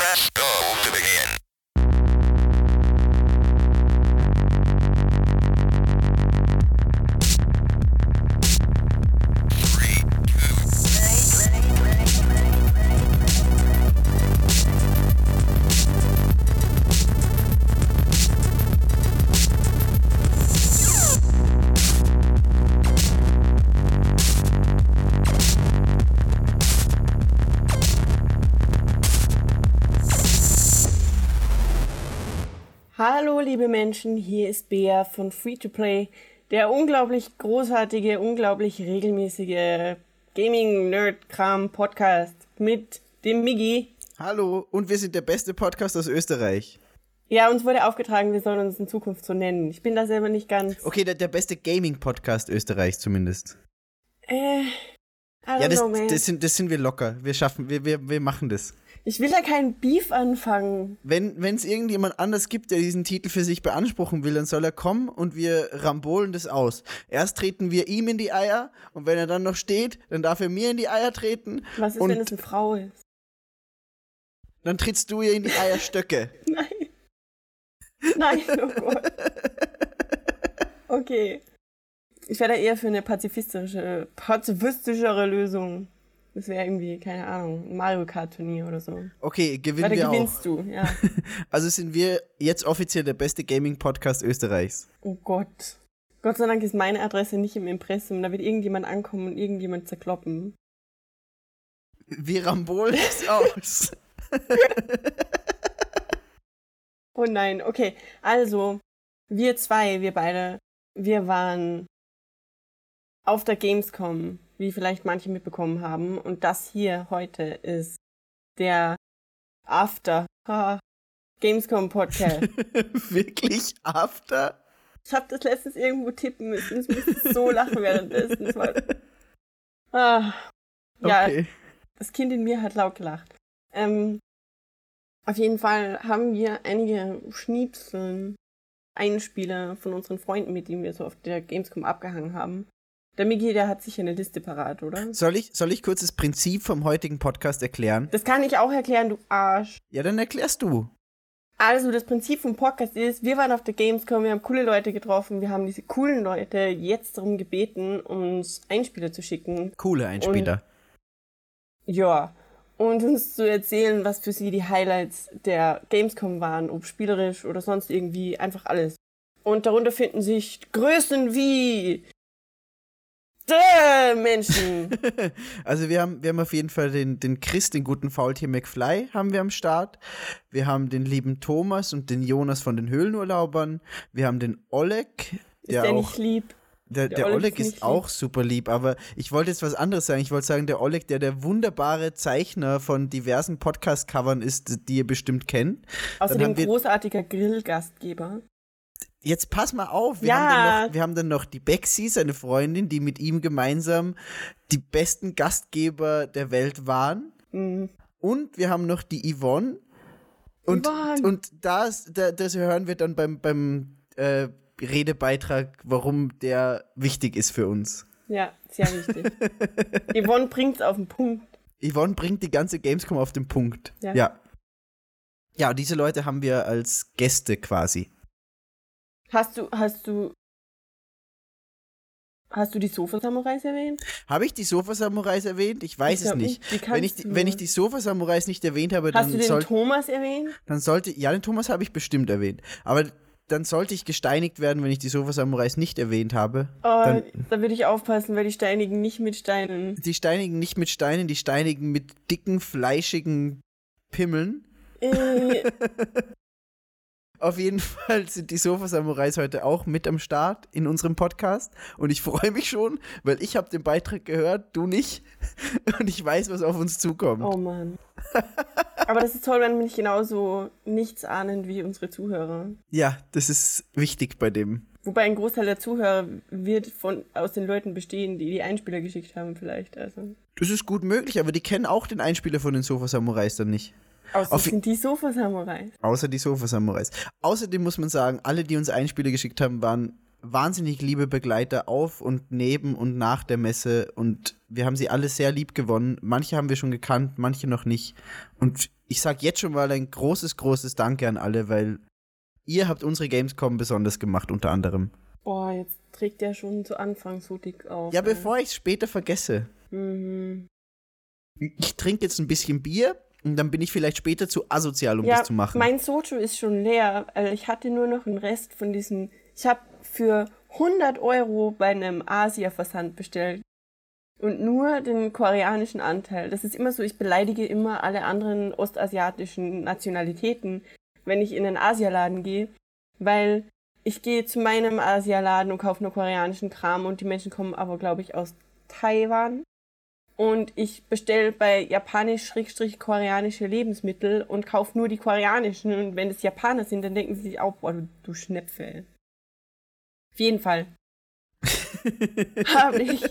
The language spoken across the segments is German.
Press go Menschen, hier ist Bea von Free to Play, der unglaublich großartige, unglaublich regelmäßige Gaming-Nerd-Kram-Podcast mit dem Miggi. Hallo, und wir sind der beste Podcast aus Österreich. Ja, uns wurde aufgetragen, wir sollen uns in Zukunft so nennen. Ich bin da selber nicht ganz. Okay, der, der beste Gaming-Podcast Österreichs zumindest. Äh, Ja, das, know, das, sind, das sind wir locker. Wir schaffen, wir, wir, wir machen das. Ich will da keinen Beef anfangen. Wenn es irgendjemand anders gibt, der diesen Titel für sich beanspruchen will, dann soll er kommen und wir rambolen das aus. Erst treten wir ihm in die Eier und wenn er dann noch steht, dann darf er mir in die Eier treten. Was ist, wenn es eine Frau ist? dann trittst du ihr in die Eierstöcke. Nein. Nein, oh Gott. Okay. Ich wäre da eher für eine pazifistische, pazifistischere Lösung. Das wäre irgendwie, keine Ahnung, ein Mario Kart Turnier oder so. Okay, gewinnen da wir auch. gewinnst du, ja. Also sind wir jetzt offiziell der beste Gaming-Podcast Österreichs. Oh Gott. Gott sei Dank ist meine Adresse nicht im Impressum. Da wird irgendjemand ankommen und irgendjemand zerkloppen. Wir rambolen es aus. Oh nein, okay. Also, wir zwei, wir beide, wir waren auf der Gamescom, wie vielleicht manche mitbekommen haben. Und das hier heute ist der After Gamescom Podcast. Wirklich After? Ich habe das letztens irgendwo tippen müssen. Ich musste so lachen währenddessen. Es war- Ah, ja, Okay. das Kind in mir hat laut gelacht. Ähm, auf jeden Fall haben wir einige Schnipseln, Einspieler von unseren Freunden, mit denen wir so auf der Gamescom abgehangen haben. Der Migi, der hat sicher eine Liste parat, oder? Soll ich, soll ich kurz das Prinzip vom heutigen Podcast erklären? Das kann ich auch erklären, du Arsch. Ja, dann erklärst du. Also, das Prinzip vom Podcast ist, wir waren auf der Gamescom, wir haben coole Leute getroffen, wir haben diese coolen Leute jetzt darum gebeten, uns Einspieler zu schicken. Coole Einspieler. Ja. Und uns zu erzählen, was für sie die Highlights der Gamescom waren, ob spielerisch oder sonst irgendwie, einfach alles. Und darunter finden sich Größen wie Menschen. Also wir haben, wir haben auf jeden Fall den, den Chris, den guten Faultier McFly, haben wir am Start. Wir haben den lieben Thomas und den Jonas von den Höhlenurlaubern. Wir haben den Oleg, Ist der der nicht lieb? Der, Der der Oleg Oleg ist ist auch super lieb, aber ich wollte jetzt was anderes sagen. Ich wollte sagen, der Oleg, der der wunderbare Zeichner von diversen Podcast-Covern ist, die ihr bestimmt kennt. Außerdem großartiger Grillgastgeber. Jetzt pass mal auf, wir, Ja. haben dann noch, wir haben dann noch die Bexy, seine Freundin, die mit ihm gemeinsam die besten Gastgeber der Welt waren. Mhm. Und wir haben noch die Yvonne. Und, Yvonne. und das, da, das hören wir dann beim, beim äh, Redebeitrag, warum der wichtig ist für uns. Ja, sehr wichtig. Yvonne bringt's auf den Punkt. Yvonne bringt die ganze Gamescom auf den Punkt. Ja. Ja, ja diese Leute haben wir als Gäste quasi. Hast du, hast du, hast du die Sofa-Samurais erwähnt? Habe ich die Sofa-Samurais erwähnt? Ich weiß Ich es nicht. Wenn ich, wenn ich die Sofa-Samurais nicht erwähnt habe, Hast du dann, den soll, Thomas erwähnt? dann sollte. Ja, den Thomas habe ich bestimmt erwähnt. Aber dann sollte ich gesteinigt werden, wenn ich die Sofa-Samurais nicht erwähnt habe. Oh, Dann, da würde ich aufpassen, weil die Steinigen nicht mit Steinen. die steinigen nicht mit Steinen, die steinigen mit dicken, fleischigen Pimmeln. Äh, Auf jeden Fall sind die Sofa-Samurais heute auch mit am Start in unserem Podcast. Und ich freue mich schon, weil ich habe den Beitrag gehört, du nicht. Und ich weiß, was auf uns zukommt. oh Mann. Aber das ist toll, wenn man nicht genauso nichts ahnend wie unsere Zuhörer. Ja, das ist wichtig bei dem. Wobei ein Großteil der Zuhörer wird von, aus den Leuten bestehen, die die Einspieler geschickt haben, vielleicht. Also. Das ist gut möglich, aber die kennen auch den Einspieler von den Sofa-Samurais dann nicht. Außer die Sofa-Samurais. Außer die Sofa-Samurais. Außerdem muss man sagen, alle, die uns Einspieler geschickt haben, waren wahnsinnig liebe Begleiter auf und neben und nach der Messe und wir haben sie alle sehr lieb gewonnen. Manche haben wir schon gekannt, manche noch nicht. Und ich sag jetzt schon mal ein großes, großes Danke an alle, weil ihr habt unsere Gamescom besonders gemacht, unter anderem. Boah, jetzt trägt der schon zu Anfang so dick auf. Ja, ey. bevor ich es später vergesse. Mhm. Ich trinke jetzt ein bisschen Bier und dann bin ich vielleicht später zu asozial, um ja, das zu machen. mein Soju ist schon leer. Also ich hatte nur noch einen Rest von diesem. Ich habe für 100 Euro bei einem Asia-Versand bestellt. Und nur den koreanischen Anteil. Das ist immer so, ich beleidige immer alle anderen ostasiatischen Nationalitäten, wenn ich in einen Asialaden gehe. Weil ich gehe zu meinem Asialaden und kaufe nur koreanischen Kram und die Menschen kommen aber, glaube ich, aus Taiwan. Und ich bestelle bei japanisch-koreanische Lebensmittel und kaufe nur die koreanischen. Und wenn es Japaner sind, dann denken sie sich auch, boah, du, du Schnepfe. Auf jeden Fall habe ich.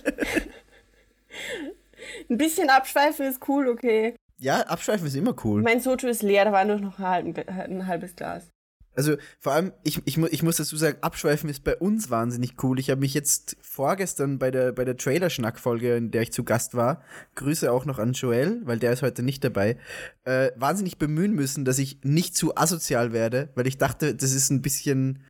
Ein bisschen abschweifen ist cool, okay. ja, Abschweifen ist immer cool. Mein Soju ist leer, da war nur noch ein, halben, ein halbes Glas. Also vor allem, ich, ich, ich muss dazu sagen, Abschweifen ist bei uns wahnsinnig cool. Ich habe mich jetzt vorgestern bei der, bei der Trailer-Schnack-Folge, in der ich zu Gast war, Grüße auch noch an Joel, weil der ist heute nicht dabei, äh, wahnsinnig bemühen müssen, dass ich nicht zu asozial werde, weil ich dachte, das ist ein bisschen,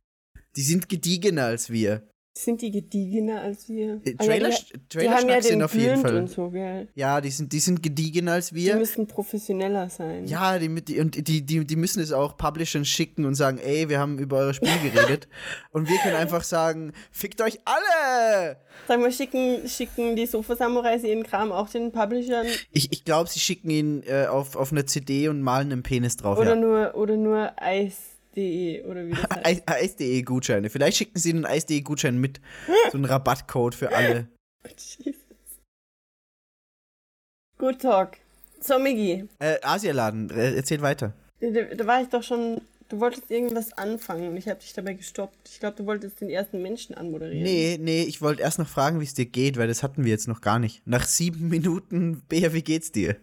die sind gediegener als wir. Sind die gediegener als wir? Äh, ja, Trailer, die, die haben ja sind auf jeden Fall. und so, gell? Ja, die sind, die sind gediegener als Die wir. müssen professioneller sein. Ja, die, die, und die, die, die müssen es auch Publishern schicken und sagen, ey, wir haben über eure Spiele geredet. und wir können einfach sagen, fickt euch alle! Sag mal, schicken, schicken die Sofa-Samurais ihren Kram auch den Publishern? Ich, ich glaube, sie schicken ihn äh, auf, auf eine CD und malen einen Penis drauf. Oder ja. nur, oder nur Eis.de oder wie das heißt. Eis- Eis.de-Gutscheine. Vielleicht schicken sie einen Eis.de-Gutschein mit. So einen Rabattcode für alle. Jesus. Good Talk. So, Migi, Äh, Asialaden, äh, erzähl weiter. da, da war ich doch schon. Du wolltest irgendwas anfangen und ich habe dich dabei gestoppt. Ich glaube, du wolltest den ersten Menschen anmoderieren. Nee, nee, ich wollte erst noch fragen, wie es dir geht, weil das hatten wir jetzt noch gar nicht. Nach sieben Minuten, Bea, wie geht's dir?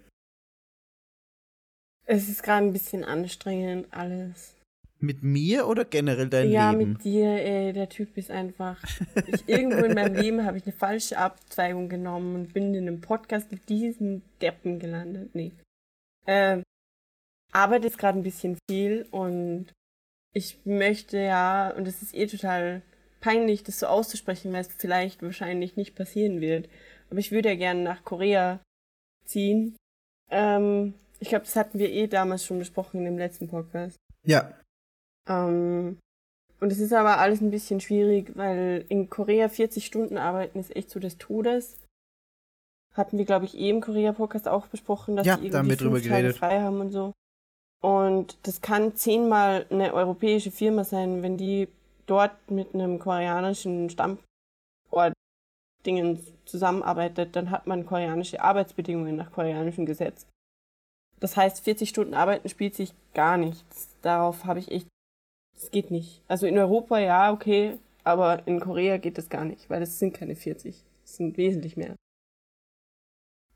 Es ist gerade ein bisschen anstrengend, alles. Mit mir oder generell dein ja, Leben? mit dir, ey, der Typ ist einfach. Ich, irgendwo in meinem Leben habe ich eine falsche Abzweigung genommen und bin in einem Podcast mit diesen Deppen gelandet. Nee. Ähm, arbeite jetzt gerade ein bisschen viel und ich möchte ja, und es ist eh total peinlich, das so auszusprechen, weil es vielleicht wahrscheinlich nicht passieren wird. Aber ich würde ja gerne nach Korea ziehen. Ähm, ich glaube, das hatten wir eh damals schon besprochen in dem letzten Podcast. Ja. Ähm, und es ist aber alles ein bisschen schwierig, weil in Korea 40 Stunden arbeiten ist echt so des Todes. Hatten wir, glaube ich, eh im Korea-Podcast auch besprochen, dass Ja, die irgendwie drüber fünf Tage geredet. frei haben und so. Und das kann zehnmal eine europäische Firma sein, wenn die dort mit einem koreanischen Standort Dingen zusammenarbeitet, dann hat man koreanische Arbeitsbedingungen nach koreanischem Gesetz. Das heißt, 40 Stunden arbeiten spielt sich gar nichts. Darauf habe ich echt das geht nicht. Also in Europa ja, okay, aber in Korea geht das gar nicht, weil es sind keine 40. Es sind wesentlich mehr.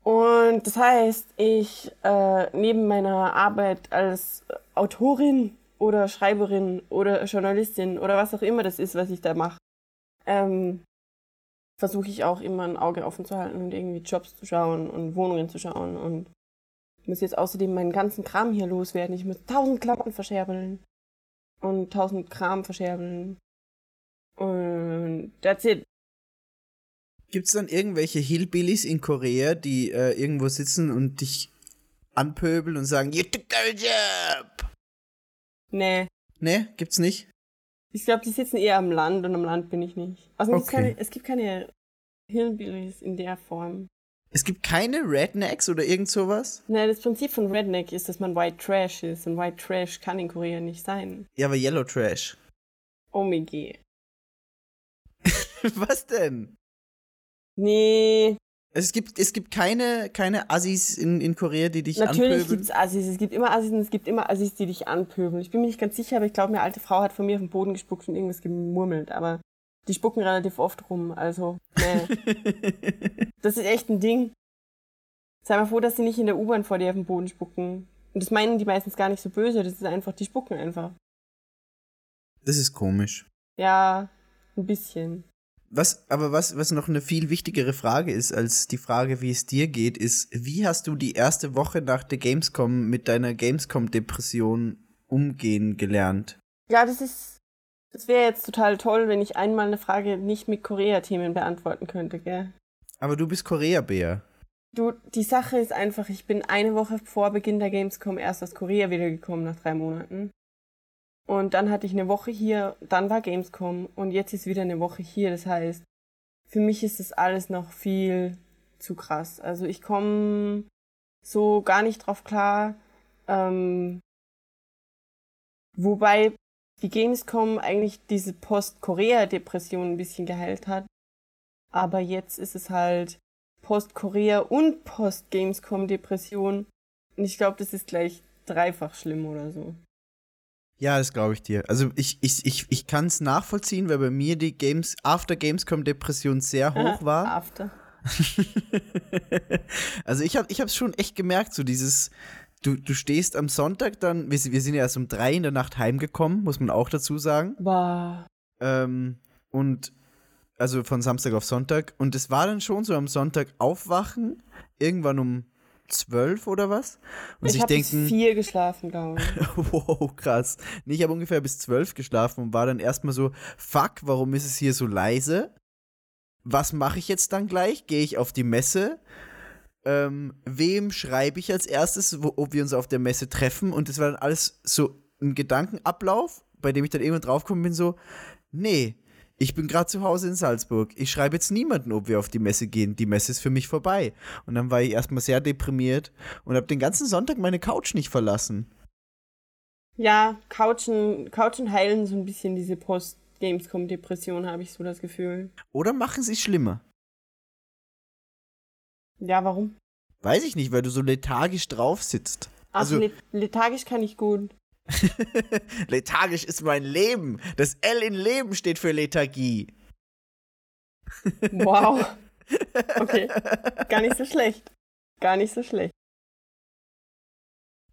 Und das heißt, ich äh, neben meiner Arbeit als Autorin oder Schreiberin oder Journalistin oder was auch immer das ist, was ich da mache, ähm, versuche ich auch immer ein Auge offen zu halten und irgendwie Jobs zu schauen und Wohnungen zu schauen und muss jetzt außerdem meinen ganzen Kram hier loswerden. Ich muss tausend Klamotten verscherbeln und tausend Kram verscherbeln. Und that's it. Gibt's dann irgendwelche Hillbillies in Korea, die äh, irgendwo sitzen und dich anpöbeln und sagen, you took our job? Nee. Ne, gibt's nicht? Ich glaube, die sitzen eher am Land und am Land bin ich nicht. Also es, Okay. keine, es gibt keine Hillbillies in der Form. Es gibt keine Rednecks oder irgend sowas? Nee, das Prinzip von Redneck ist, dass man White Trash ist und White Trash kann in Korea nicht sein. Ja, aber Yellow Trash. OMG. Was denn? Nee, Es gibt, es gibt keine, keine Assis in, in Korea, die dich natürlich anpöbeln. gibt's Assis. Es gibt immer Assis und es gibt immer Assis, die dich anpöbeln. Ich bin mir nicht ganz sicher, aber ich glaube, eine alte Frau hat von mir auf den Boden gespuckt und irgendwas gemurmelt. Aber die spucken relativ oft rum, also, nee. Das ist echt ein Ding. Sei mal froh, dass sie nicht in der U-Bahn vor dir auf den Boden spucken. Und das meinen die meistens gar nicht so böse, das ist einfach, die spucken einfach. das ist komisch. Ja, ein bisschen. Was, aber was, was noch eine viel wichtigere Frage ist als die Frage, wie es dir geht, ist, wie hast du die erste Woche nach der Gamescom mit deiner Gamescom-Depression umgehen gelernt? Ja, das ist. Das wäre jetzt total toll, wenn ich einmal eine Frage nicht mit Korea-Themen beantworten könnte, gell? Aber du bist Korea-Bär. Du, die Sache ist einfach, ich bin eine Woche vor Beginn der Gamescom erst aus Korea wiedergekommen nach drei Monaten. Und dann hatte ich eine Woche hier, dann war Gamescom und jetzt ist wieder eine Woche hier. Das heißt, für mich ist das alles noch viel zu krass. Also ich komme so gar nicht drauf klar. Ähm, wobei die Gamescom eigentlich diese Post-Korea-Depression ein bisschen geheilt hat. Aber jetzt ist es halt Post-Korea und Post-Gamescom-Depression. Und ich glaube, das ist gleich dreifach schlimm oder so. Ja, das glaube ich dir. Also ich, ich, ich, ich kann es nachvollziehen, weil bei mir die Games After Gamescom Depression sehr hoch war. After. also ich habe ich es schon echt gemerkt, so dieses, du, du stehst am Sonntag dann, wir, wir sind ja erst um drei in der Nacht heimgekommen, muss man auch dazu sagen. Boah. Ähm, und also von Samstag auf Sonntag. Und es war dann schon so am Sonntag aufwachen, irgendwann um zwölf oder was? Und ich sich habe bis denken, vier geschlafen, glaube ich. wow, krass. Nee, ich habe ungefähr bis zwölf geschlafen und war dann erstmal so, fuck, warum ist es hier so leise? Was mache ich jetzt dann gleich? Gehe ich auf die Messe? Ähm, wem schreibe ich als erstes, wo, ob wir uns auf der Messe treffen? Und das war dann alles so ein Gedankenablauf, bei dem ich dann irgendwann draufgekommen bin, so, nee, ich bin gerade zu Hause in Salzburg. Ich schreibe jetzt niemanden, ob wir auf die Messe gehen. Die Messe ist für mich vorbei. Und dann war ich erstmal sehr deprimiert und habe den ganzen Sonntag meine Couch nicht verlassen. Ja, Couchen, Couchen heilen so ein bisschen diese Post-Gamescom-Depression, habe ich so das Gefühl. Oder machen sie es schlimmer? Ja, warum? Weiß ich nicht, weil du so lethargisch drauf sitzt. Ach, Also- let lethargisch kann ich gut. lethargisch ist mein Leben. Das L in Leben steht für Lethargie. Wow. Okay, gar nicht so schlecht. Gar nicht so schlecht.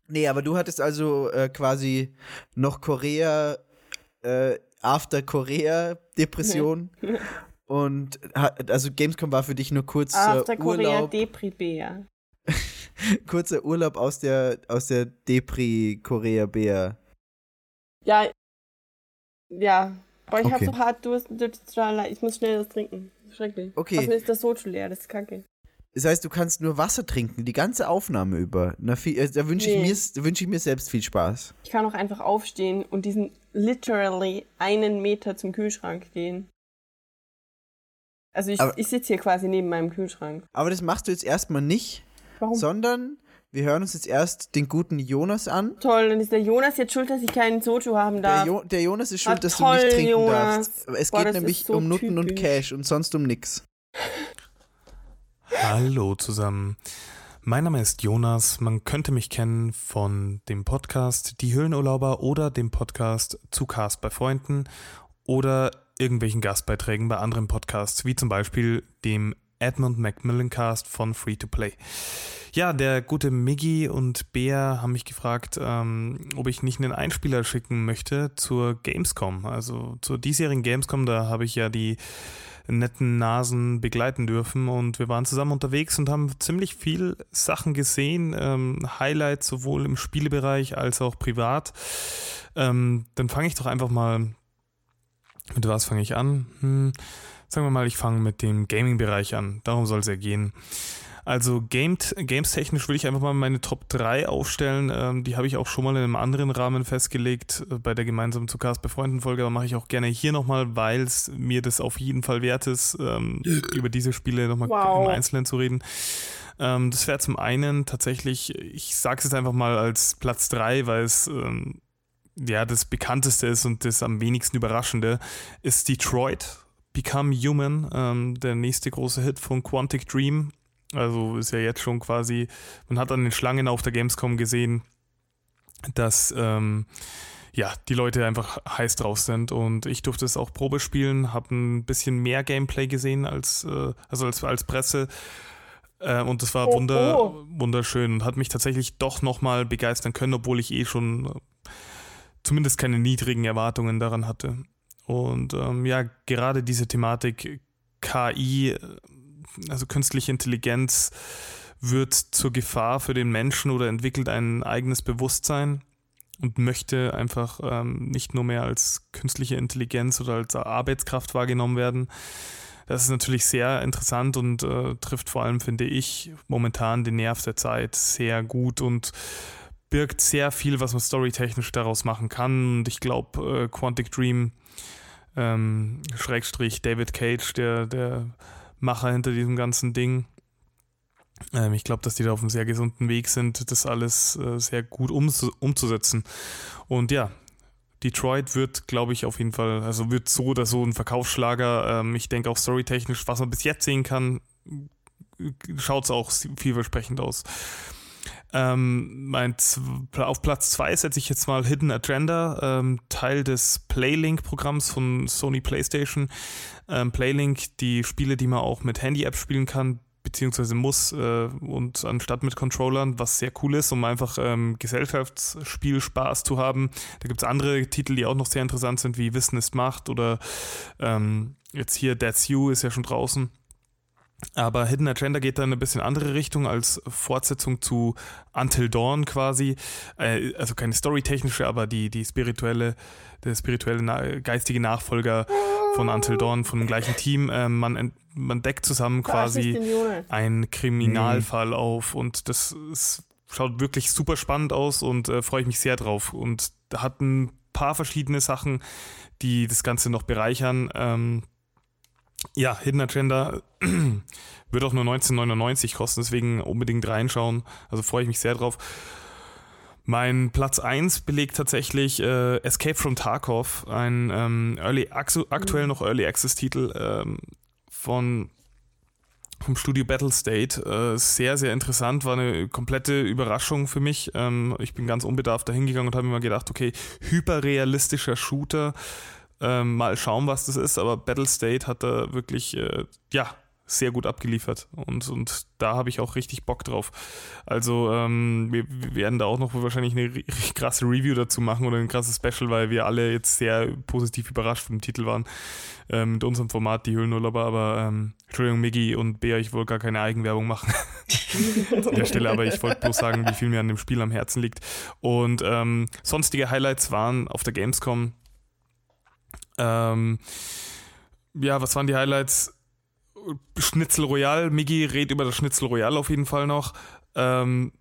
Nee, aber du hattest also äh, quasi noch Korea, äh, After Korea Depression. Und also Gamescom war für dich nur kurz After äh, Korea Urlaub, Depri-Bär. kurzer Urlaub aus der aus der Depri Korea Bär. Ja. Ja. Boah, ich Okay. hab so hart Durst. Ich muss schnell das trinken. Schrecklich. Okay. Außerdem ist das Soju leer, das ist kacke. Das heißt, du kannst nur Wasser trinken, die ganze Aufnahme über. Na, viel, äh, da wünsche ich, Nee. mir s- wünsch ich mir selbst viel Spaß. Ich kann auch einfach aufstehen und diesen literally einen Meter zum Kühlschrank gehen. Also ich, Aber- ich sitze hier quasi neben meinem Kühlschrank. Aber das machst du jetzt erstmal nicht, Warum? sondern wir hören uns jetzt erst den guten Jonas an. Toll, dann ist der Jonas jetzt schuld, dass ich keinen Soju haben Der, darf. Jo der Jonas ist Ah, schuld, dass du toll, nicht trinken Jonas. darfst. Es Boah, geht nämlich so um Nutten und typisch. Cash und sonst um nix. Hallo zusammen. Mein Name ist Jonas. Man könnte mich kennen von dem Podcast Die Höhlenurlauber oder dem Podcast Zu Cast bei Freunden oder irgendwelchen Gastbeiträgen bei anderen Podcasts, wie zum Beispiel dem Edmund Macmillan Cast von Free to Play. Ja, der gute Miggy und Bea haben mich gefragt, ähm, ob ich nicht einen Einspieler schicken möchte zur Gamescom. Also zur diesjährigen Gamescom, da habe ich ja die netten Nasen begleiten dürfen und wir waren zusammen unterwegs und haben ziemlich viel Sachen gesehen, ähm, Highlights sowohl im Spielebereich als auch privat. Ähm, dann fange ich doch einfach mal, mit was fange ich an? Hm, sagen wir mal, ich fange mit dem Gaming-Bereich an. Darum soll es ja gehen. Also games-technisch will ich einfach mal meine Top 3 aufstellen. Ähm, die habe ich auch schon mal in einem anderen Rahmen festgelegt, äh, bei der gemeinsamen zu Cast bei Freunden-Folge. Aber mache ich auch gerne hier nochmal, weil es mir das auf jeden Fall wert ist, ähm, über diese Spiele nochmal Wow. im Einzelnen zu reden. Ähm, das wäre zum einen tatsächlich, ich sage es jetzt einfach mal als Platz 3, weil es ähm, ja das bekannteste ist und das am wenigsten überraschende, ist Detroit. Become Human, ähm, der nächste große Hit von Quantic Dream. Also ist ja jetzt schon quasi, man hat an den Schlangen auf der Gamescom gesehen, dass ähm, ja, die Leute einfach heiß drauf sind und ich durfte es auch Probe spielen, habe ein bisschen mehr Gameplay gesehen als, äh, also als, als Presse äh, und das war Oh, wunder, oh. wunderschön und hat mich tatsächlich doch nochmal begeistern können, obwohl ich eh schon zumindest keine niedrigen Erwartungen daran hatte. Und ähm, ja, gerade diese Thematik KI, also künstliche Intelligenz, wird zur Gefahr für den Menschen oder entwickelt ein eigenes Bewusstsein und möchte einfach ähm, nicht nur mehr als künstliche Intelligenz oder als Arbeitskraft wahrgenommen werden. Das ist natürlich sehr interessant und äh, trifft vor allem, finde ich, momentan den Nerv der Zeit sehr gut und birgt sehr viel, was man storytechnisch daraus machen kann. Und ich glaube, äh, Quantic Dream, ähm, Schrägstrich David Cage, der, der Macher hinter diesem ganzen Ding, ähm, ich glaube, dass die da auf einem sehr gesunden Weg sind, das alles äh, sehr gut umzu umzusetzen. Und ja, Detroit wird, glaube ich, auf jeden Fall, also wird so oder so ein Verkaufsschlager. Ähm, ich denke auch storytechnisch, was man bis jetzt sehen kann, schaut es auch vielversprechend aus. Ähm, mein auf Platz 2 setze ich jetzt mal Hidden Agenda, ähm, Teil des Playlink-Programms von Sony PlayStation. Ähm, Playlink, die Spiele, die man auch mit Handy-App spielen kann, beziehungsweise muss äh, und anstatt mit Controllern, was sehr cool ist, um einfach ähm, Gesellschaftsspiel Spaß zu haben. Da gibt es andere Titel, die auch noch sehr interessant sind, wie Wissen ist Macht oder ähm, jetzt hier That's You ist ja schon draußen. Aber Hidden Agenda geht dann ein bisschen andere Richtung als Fortsetzung zu Until Dawn quasi. Äh, also keine storytechnische, aber die, die spirituelle, der spirituelle geistige Nachfolger von Until Dawn, von dem gleichen Team. Äh, man, man deckt zusammen quasi einen Kriminalfall auf und das ist, schaut wirklich super spannend aus und äh, freue ich mich sehr drauf. Und hat ein paar verschiedene Sachen, die das Ganze noch bereichern. Ähm, ja, Hidden Agenda wird auch nur 1999 kosten, deswegen unbedingt reinschauen. Also freue ich mich sehr drauf. Mein Platz 1 belegt tatsächlich äh, Escape from Tarkov, ein ähm, Early, aktuell noch Early Access Titel ähm, von vom Studio Battle State. Äh, sehr, sehr interessant, war eine komplette Überraschung für mich. Ähm, ich bin ganz unbedarft dahingegangen und habe mir mal gedacht, okay, hyperrealistischer Shooter. Ähm, mal schauen, was das ist, aber Battle State hat da wirklich, äh, ja, sehr gut abgeliefert und, und da habe ich auch richtig Bock drauf. Also ähm, wir, wir, werden da auch noch wahrscheinlich eine krasse Review dazu machen oder ein krasses Special, weil wir alle jetzt sehr positiv überrascht vom Titel waren äh, mit unserem Format, die Höhlenurlauber, aber ähm, Entschuldigung Miggi und Bea, ich wollte gar keine Eigenwerbung machen an der Stelle, aber ich wollte bloß sagen, wie viel mir an dem Spiel am Herzen liegt. Und ähm, sonstige Highlights waren auf der Gamescom ähm, ja, was waren die Highlights? Schnitzel Royal, Miggi redet über das Schnitzel Royal auf jeden Fall noch. Ähm,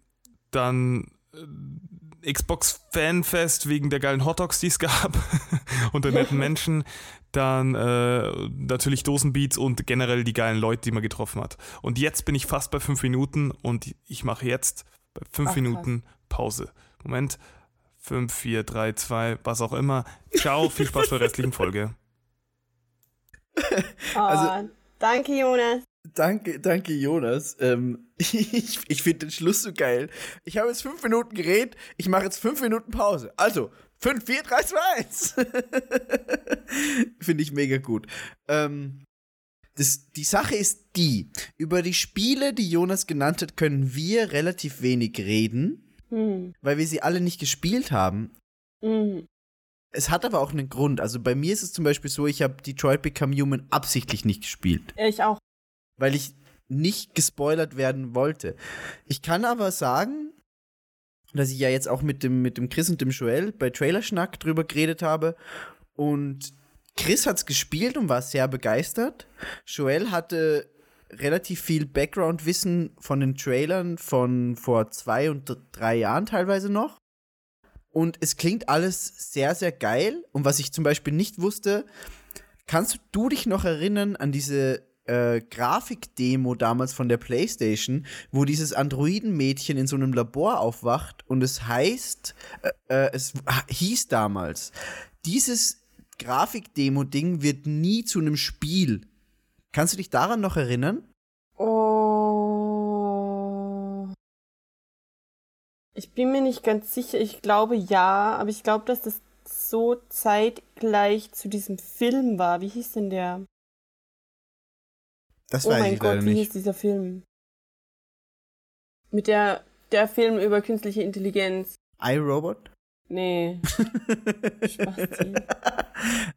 dann äh, Xbox Fanfest wegen der geilen Hotdogs, die es gab und der netten Menschen. Dann äh, natürlich Dosenbeats und generell die geilen Leute, die man getroffen hat. Und jetzt bin ich fast bei fünf Minuten und ich mache jetzt bei fünf Ach, Minuten Pause. Moment. 5, 4, 3, 2, was auch immer. Ciao, viel Spaß bei der restlichen Folge. also, Danke, Jonas. Danke, danke, Jonas. Ähm, ich ich finde den Schluss so geil. Ich habe jetzt fünf Minuten geredet, ich mache jetzt fünf Minuten Pause. Also, 5, 4, 3, 2, 1. finde ich mega gut. Ähm, das, die Sache ist die, über die Spiele, die Jonas genannt hat, können wir relativ wenig reden, hm. weil wir sie alle nicht gespielt haben. Hm. Es hat aber auch einen Grund. Also bei mir ist es zum Beispiel so, ich habe Detroit Become Human absichtlich nicht gespielt. Ich auch. Weil ich nicht gespoilert werden wollte. Ich kann aber sagen, dass ich ja jetzt auch mit dem, mit dem Chris und dem Joel bei Trailerschnack drüber geredet habe. Und Chris hat es gespielt und war sehr begeistert. Joel hatte relativ viel Background-Wissen von den Trailern von vor zwei und drei Jahren teilweise noch. Und es klingt alles sehr, sehr geil. Und was ich zum Beispiel nicht wusste, kannst du dich noch erinnern an diese äh, Grafikdemo damals von der PlayStation, wo dieses Androidenmädchen in so einem Labor aufwacht und es heißt, äh, äh, es hieß damals, dieses Grafikdemo-Ding wird nie zu einem Spiel. Kannst du dich daran noch erinnern? Ich bin mir nicht ganz sicher. Ich glaube ja, aber ich glaube, dass das so zeitgleich zu diesem Film war. Wie hieß denn der? Das oh weiß mein ich Gott, wie hieß dieser Film? Mit der der Film über künstliche Intelligenz. iRobot? Nee.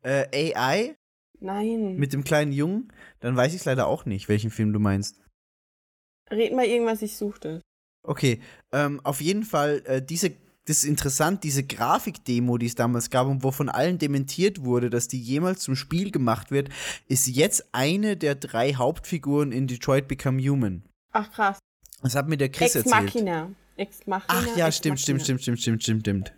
äh, AI? Nein. Mit dem kleinen Jungen? Dann weiß ich leider auch nicht, welchen Film du meinst. Red mal irgendwas, ich suchte. Okay, ähm, auf jeden Fall, äh, diese, das ist interessant, diese Grafikdemo, die es damals gab und wo von allen dementiert wurde, dass die jemals zum Spiel gemacht wird, ist jetzt eine der drei Hauptfiguren in Detroit Become Human. Ach krass. Das hat mir der Chris Ex erzählt. Machina. Ex Machina. Ach ja, Ex stimmt, stimmt, stimmt, stimmt, stimmt, stimmt, stimmt.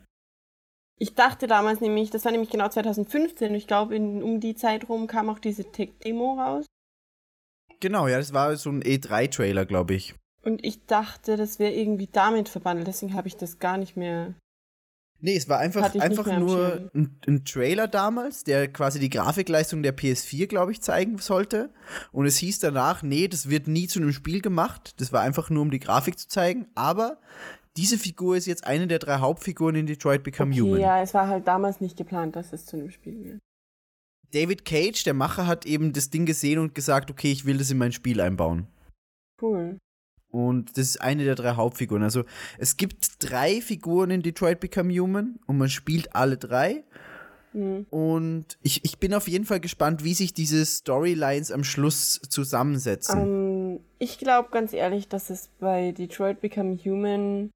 Ich dachte damals nämlich, das war nämlich genau 2015. und Ich glaube, um die Zeit rum kam auch diese Tech-Demo raus. Genau, ja, das war so ein E3-Trailer, glaube ich. Und ich dachte, das wäre irgendwie damit verbandelt. Deswegen habe ich das gar nicht mehr. Nee, es war einfach, einfach nur ein, ein Trailer damals, der quasi die Grafikleistung der PS4, glaube ich, zeigen sollte. Und es hieß danach, nee, das wird nie zu einem Spiel gemacht. Das war einfach nur, um die Grafik zu zeigen. Aber diese Figur ist jetzt eine der drei Hauptfiguren in Detroit Become Okay, Human. ja, es war halt damals nicht geplant, dass es zu einem Spiel wird. David Cage, der Macher, hat eben das Ding gesehen und gesagt, okay, ich will das in mein Spiel einbauen. Cool. Und das ist eine der drei Hauptfiguren. Also es gibt drei Figuren in Detroit Become Human und man spielt alle drei. Hm. Und ich, ich bin auf jeden Fall gespannt, wie sich diese Storylines am Schluss zusammensetzen. Ähm, ich glaube ganz ehrlich, dass es bei Detroit Become Human.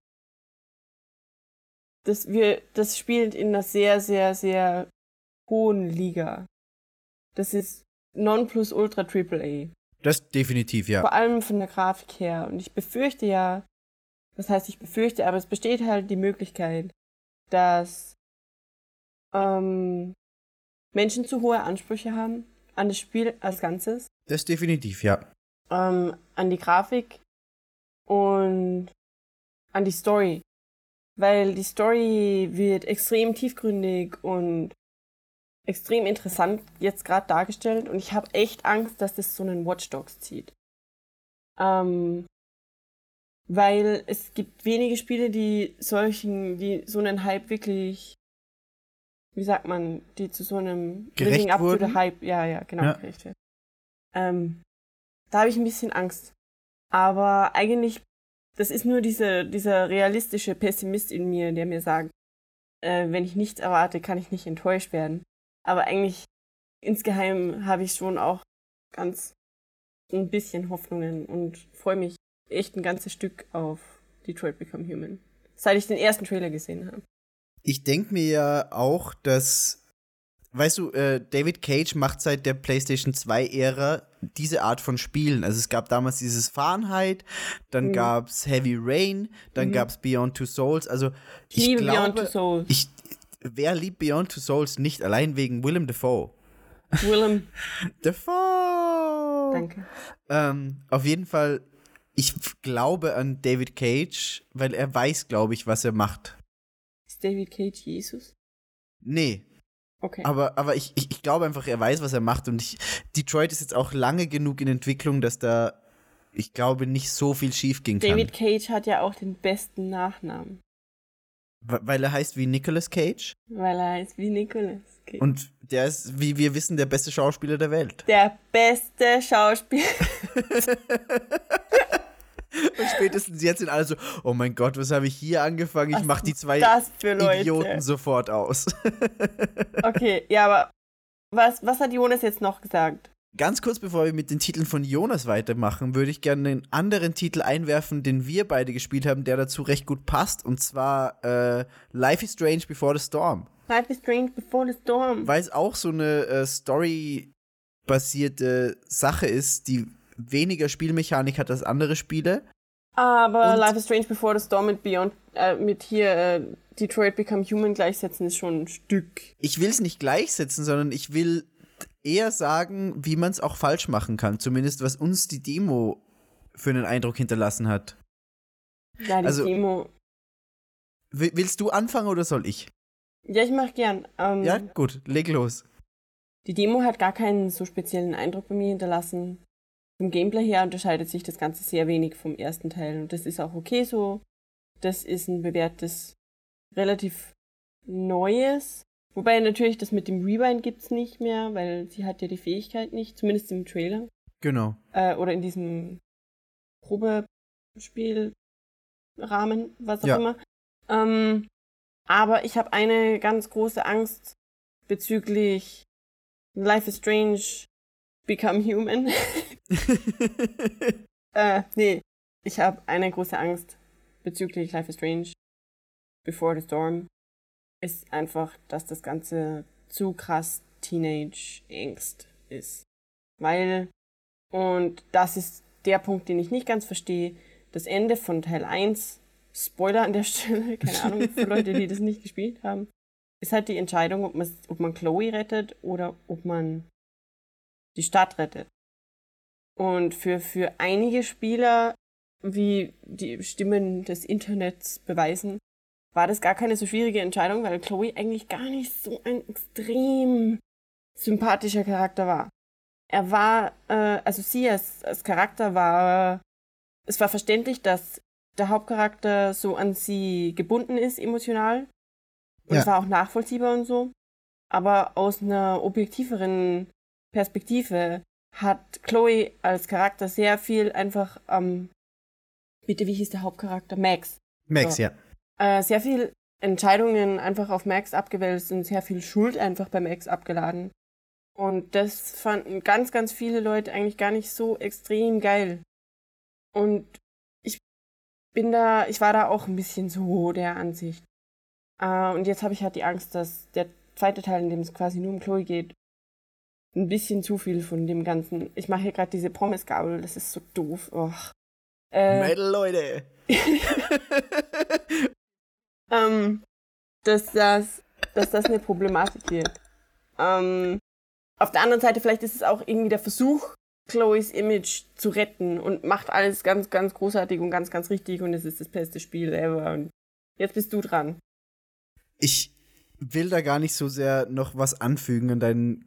Das, wir, das spielt in einer sehr, sehr, sehr hohen Liga. Das ist Nonplusultra Triple A. das definitiv, ja. Vor allem von der Grafik her. Und ich befürchte ja, das heißt, ich befürchte, aber es besteht halt die Möglichkeit, dass ähm, Menschen zu hohe Ansprüche haben an das Spiel als Ganzes, Das definitiv, ja. ähm, an die Grafik und an die Story. Weil die Story wird extrem tiefgründig und extrem interessant jetzt gerade dargestellt und ich habe echt Angst, dass das so einen Watch Dogs zieht. Ähm, weil es gibt wenige Spiele, die solchen, die so einen Hype wirklich, wie sagt man, die zu so einem Gerecht Living up to wurden? the Hype, ja, ja, genau, Ja. gerecht werden. Ähm, da habe ich ein bisschen Angst. Aber eigentlich, das ist nur diese, dieser realistische Pessimist in mir, der mir sagt, äh, wenn ich nichts erwarte, kann ich nicht enttäuscht werden. Aber eigentlich, insgeheim habe ich schon auch ganz ein bisschen Hoffnungen und freue mich echt ein ganzes Stück auf Detroit Become Human. Seit ich den ersten Trailer gesehen habe. Ich denke mir ja auch, dass, weißt du, äh, David Cage macht seit der PlayStation 2-Ära diese Art von Spielen. Also es gab damals dieses Fahrenheit, dann Mhm. gab's Heavy Rain, dann Mhm. gab's Beyond Two Souls. Also Ich ich liebe glaube, Beyond Two Souls. ich, wer liebt Beyond Two Souls nicht allein wegen Willem Dafoe? Willem, Dafoe! danke. Ähm, auf jeden Fall, ich glaube an David Cage, weil er weiß, glaube ich, was er macht. Ist David Cage Jesus? Nee, Okay. aber, aber ich, ich, ich glaube einfach, er weiß, was er macht. Und ich, Detroit ist jetzt auch lange genug in Entwicklung, dass da, ich glaube, nicht so viel schief kann. David Cage hat ja auch den besten Nachnamen, Weil er heißt wie Nicolas Cage. weil er heißt wie Nicolas Cage. Und der ist, wie wir wissen, der beste Schauspieler der Welt. der beste Schauspieler. Und spätestens jetzt sind alle so, oh mein Gott, was habe ich hier angefangen? Ich mache die zwei? Idioten sofort aus. Okay, ja, aber was, was hat Jonas jetzt noch gesagt? Ganz kurz bevor wir mit den Titeln von Jonas weitermachen, würde ich gerne einen anderen Titel einwerfen, den wir beide gespielt haben, der dazu recht gut passt. Und zwar äh, Life is Strange Before the Storm. Life is Strange Before the Storm. Weil es auch so eine äh, Story-basierte Sache ist, die weniger Spielmechanik hat als andere Spiele. Aber Und- Life is Strange Before the Storm mit Beyond, äh, mit hier äh, Detroit Become Human gleichsetzen ist schon ein Stück. Ich will es nicht gleichsetzen, sondern ich will eher sagen, wie man es auch falsch machen kann. Zumindest was uns die Demo für einen Eindruck hinterlassen hat. Ja, die Also- Demo. Wi- Willst du anfangen oder soll ich? Ja, ich mach gern. Ähm, Ja, gut, leg los. Die Demo hat gar keinen so speziellen Eindruck bei mir hinterlassen. Vom Gameplay her unterscheidet sich das Ganze sehr wenig vom ersten Teil und das ist auch okay so. Das ist ein bewährtes, relativ neues. Wobei natürlich das mit dem Rewind gibt's nicht mehr, weil sie hat ja die Fähigkeit nicht, zumindest im Trailer. Genau. Äh, oder in diesem Probespielrahmen, was auch Ja. immer. Ähm, aber ich habe eine ganz große Angst bezüglich Life is Strange, Become Human. äh, nee, ich habe eine große Angst bezüglich Life is Strange, Before the Storm, ist einfach, dass das Ganze zu krass Teenage-Angst ist. Weil, und das ist der Punkt, den ich nicht ganz verstehe, das Ende von Teil 1, Spoiler an der Stelle, keine Ahnung, für Leute, die das nicht gespielt haben, ist halt die Entscheidung, ob, man, ob man Chloe rettet oder ob man die Stadt rettet. Und für, für einige Spieler, wie die Stimmen des Internets beweisen, war das gar keine so schwierige Entscheidung, weil Chloe eigentlich gar nicht so ein extrem sympathischer Charakter war. Er war, äh, also sie als, als Charakter war, es war verständlich, dass der Hauptcharakter so an sie gebunden ist emotional. Und Ja. es war auch nachvollziehbar und so. Aber aus einer objektiveren Perspektive hat Chloe als Charakter sehr viel einfach am, bitte, wie hieß der Hauptcharakter? Max. Max, So. ja. Äh, sehr viel Entscheidungen einfach auf Max abgewälzt und sehr viel Schuld einfach bei Max abgeladen. Und das fanden ganz, ganz viele Leute eigentlich gar nicht so extrem geil. Und ich bin da, ich war da auch ein bisschen so der Ansicht. Äh, und jetzt habe ich halt die Angst, dass der zweite Teil, in dem es quasi nur um Chloe geht, ein bisschen zu viel von dem Ganzen. Ich mache hier gerade diese Pommesgabel, das ist so doof. Och. Äh, Metal, Leute. ähm, dass das, dass das eine Problematik wird. Ähm, auf der anderen Seite, vielleicht ist es auch irgendwie der Versuch, Chloes Image zu retten und macht alles ganz, ganz großartig und ganz, ganz richtig und es ist das beste Spiel ever. Und jetzt bist du dran. Ich will da gar nicht so sehr noch was anfügen an deine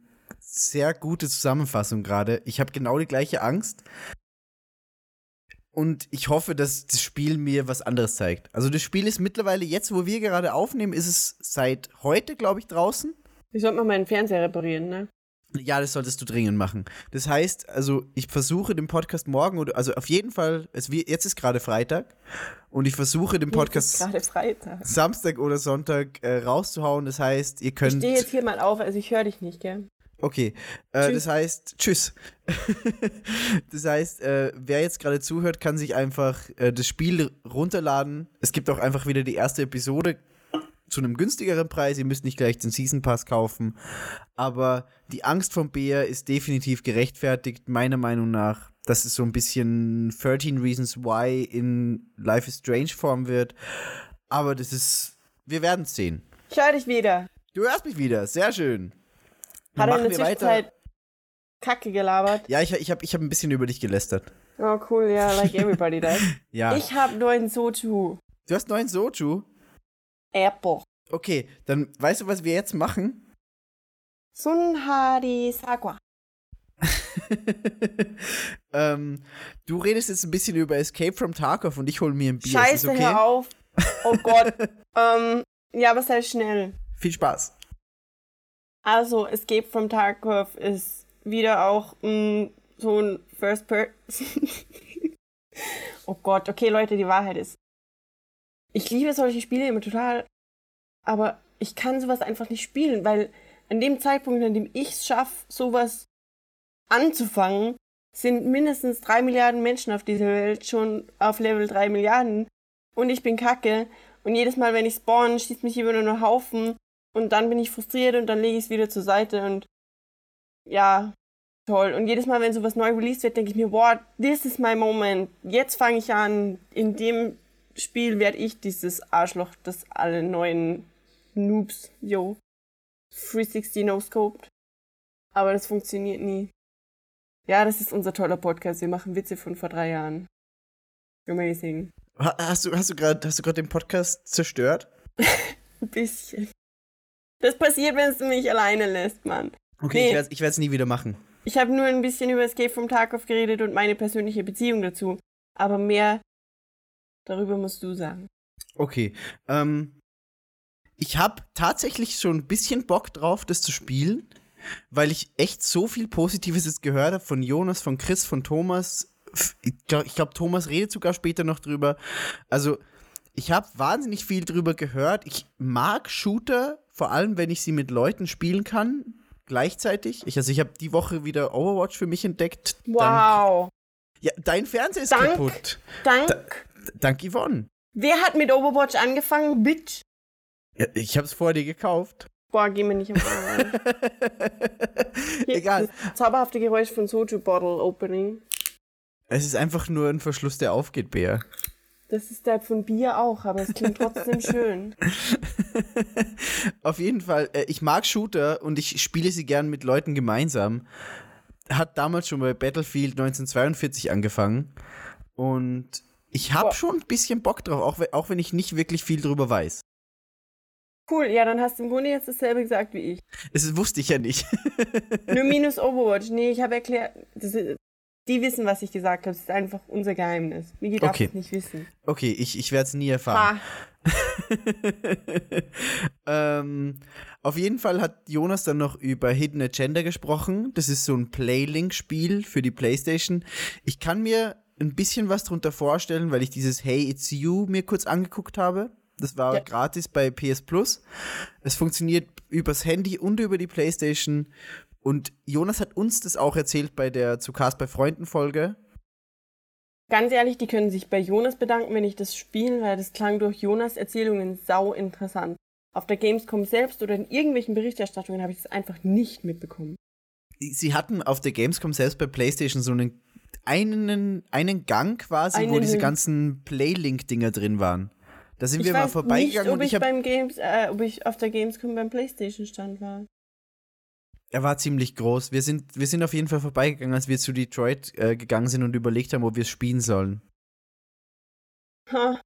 sehr gute Zusammenfassung gerade. Ich habe genau die gleiche Angst. Und ich hoffe, dass das Spiel mir was anderes zeigt. Also das Spiel ist mittlerweile, jetzt wo wir gerade aufnehmen, ist es seit heute, glaube ich, draußen. Ich sollte mal meinen Fernseher reparieren, ne? Ja, das solltest du dringend machen. Das heißt, also ich versuche den Podcast morgen oder also auf jeden Fall, es, jetzt ist gerade Freitag und ich versuche den Podcast. Samstag oder Sonntag äh, rauszuhauen. Das heißt, ihr Ich könnt. stehe jetzt hier mal auf, also ich höre dich nicht, gell? Okay, äh, das heißt, tschüss. das heißt, äh, wer jetzt gerade zuhört, kann sich einfach äh, das Spiel runterladen. Es gibt auch einfach wieder die erste Episode zu einem günstigeren Preis. Ihr müsst nicht gleich den Season Pass kaufen. Aber die Angst vom Bär ist definitiv gerechtfertigt, meiner Meinung nach. Dass es so ein bisschen 13 Reasons Why in Life is Strange Form wird. Aber das ist. Wir werden es sehen. Ich höre dich wieder. Du hörst mich wieder. Sehr schön. Hat er in der weiter. Zwischenzeit Kacke gelabert? Ja, ich, ich habe ich hab ein bisschen über dich gelästert. Oh, cool, ja, like everybody does. Ja. Ich habe nur einen Soju. du hast neuen Soju? Apple. Okay, dann weißt du, was wir jetzt machen? Sunhari Sakwa. ähm, du redest jetzt ein bisschen über Escape from Tarkov und ich hole mir ein Bier. Scheiße, okay? hör auf. Oh Gott. ähm, ja, aber sei schnell. Viel Spaß. Also, Escape from Tarkov ist wieder auch mh, so ein First Person. oh Gott, okay, Leute, die Wahrheit ist. Ich liebe solche Spiele immer total, aber ich kann sowas einfach nicht spielen, weil an dem Zeitpunkt, an dem ich es schaffe, sowas anzufangen, sind mindestens drei Milliarden Menschen auf dieser Welt schon auf Level 3 Milliarden und ich bin kacke und jedes Mal, wenn ich spawn, schießt mich immer nur Haufen und dann bin ich frustriert und dann lege ich es wieder zur Seite und ja, toll. Und jedes Mal, wenn sowas neu released wird, denke ich mir, boah, this is my moment. Jetzt fange ich an. In dem Spiel werde ich dieses Arschloch, das alle neuen Noobs, yo, 360 no-scoped. Aber das funktioniert nie. Ja, das ist unser toller Podcast. Wir machen Witze von vor drei Jahren. Amazing. Ha- Hast du, hast du gerade den Podcast zerstört? Ein bisschen. Das passiert, wenn du mich alleine lässt, Mann. Okay, Nee. ich werde es nie wieder machen. Ich habe nur ein bisschen über Escape from Tarkov geredet und meine persönliche Beziehung dazu. Aber mehr darüber musst du sagen. Okay. Ähm, ich habe tatsächlich schon ein bisschen Bock drauf, das zu spielen, weil ich echt so viel Positives jetzt gehört habe von Jonas, von Chris, von Thomas. Ich glaube, glaub, Thomas redet sogar später noch drüber. Also, ich habe wahnsinnig viel drüber gehört. Ich mag Shooter, vor allem wenn ich sie mit Leuten spielen kann. gleichzeitig. Ich, also ich habe die Woche wieder Overwatch für mich entdeckt. Dank, Wow. ja, dein Fernseher ist Dank. kaputt. Dank. Dank Yvonne. Wer hat mit Overwatch angefangen? Bitch. Ja, ich habe es vor dir gekauft. Boah, geh mir nicht am Arm. Egal. Das zauberhafte Geräusch von Soju Bottle Opening. Es ist einfach nur ein Verschluss, der aufgeht, Bär. Das ist der von Bier auch, aber es klingt trotzdem schön. Auf jeden Fall, äh, ich mag Shooter und ich spiele sie gern mit Leuten gemeinsam. Hat damals schon bei Battlefield 1942 angefangen. Und ich habe schon ein bisschen Bock drauf, auch, auch wenn ich nicht wirklich viel drüber weiß. Cool, ja, dann hast du im Grunde jetzt dasselbe gesagt wie ich. Das wusste ich ja nicht. Nur minus Overwatch. Nee, ich habe erklärt, das die wissen, was ich gesagt habe. Das ist einfach unser Geheimnis. Migi darf Okay. es nicht wissen. Okay, ich, ich werde es nie erfahren. Ah, ähm, auf jeden Fall hat Jonas dann noch über Hidden Agenda gesprochen. Das ist so ein Playlink-Spiel für die PlayStation. Ich kann mir ein bisschen was drunter vorstellen, weil ich dieses Hey It's You mir kurz angeguckt habe. Das war Ja. gratis bei PS Plus. Es funktioniert übers Handy und über die PlayStation. Und Jonas hat uns das auch erzählt bei der zu Cast bei Freunden Folge. ganz ehrlich, die können sich bei Jonas bedanken, wenn ich das spiele, weil das klang durch Jonas Erzählungen sau interessant. Auf der Gamescom selbst oder in irgendwelchen Berichterstattungen habe ich das einfach nicht mitbekommen. Sie hatten auf der Gamescom selbst bei PlayStation so einen, einen, einen Gang quasi, wo Einen- diese ganzen Playlink-Dinger drin waren. Da sind ich wir mal vorbeigegangen nicht, ob und ich, ich beim Games, äh, ob ich auf der Gamescom beim Playstation Stand war. Er war ziemlich groß. Wir sind, wir sind auf jeden Fall vorbeigegangen, als wir zu Detroit äh, gegangen sind und überlegt haben, ob wir es spielen sollen. Ha,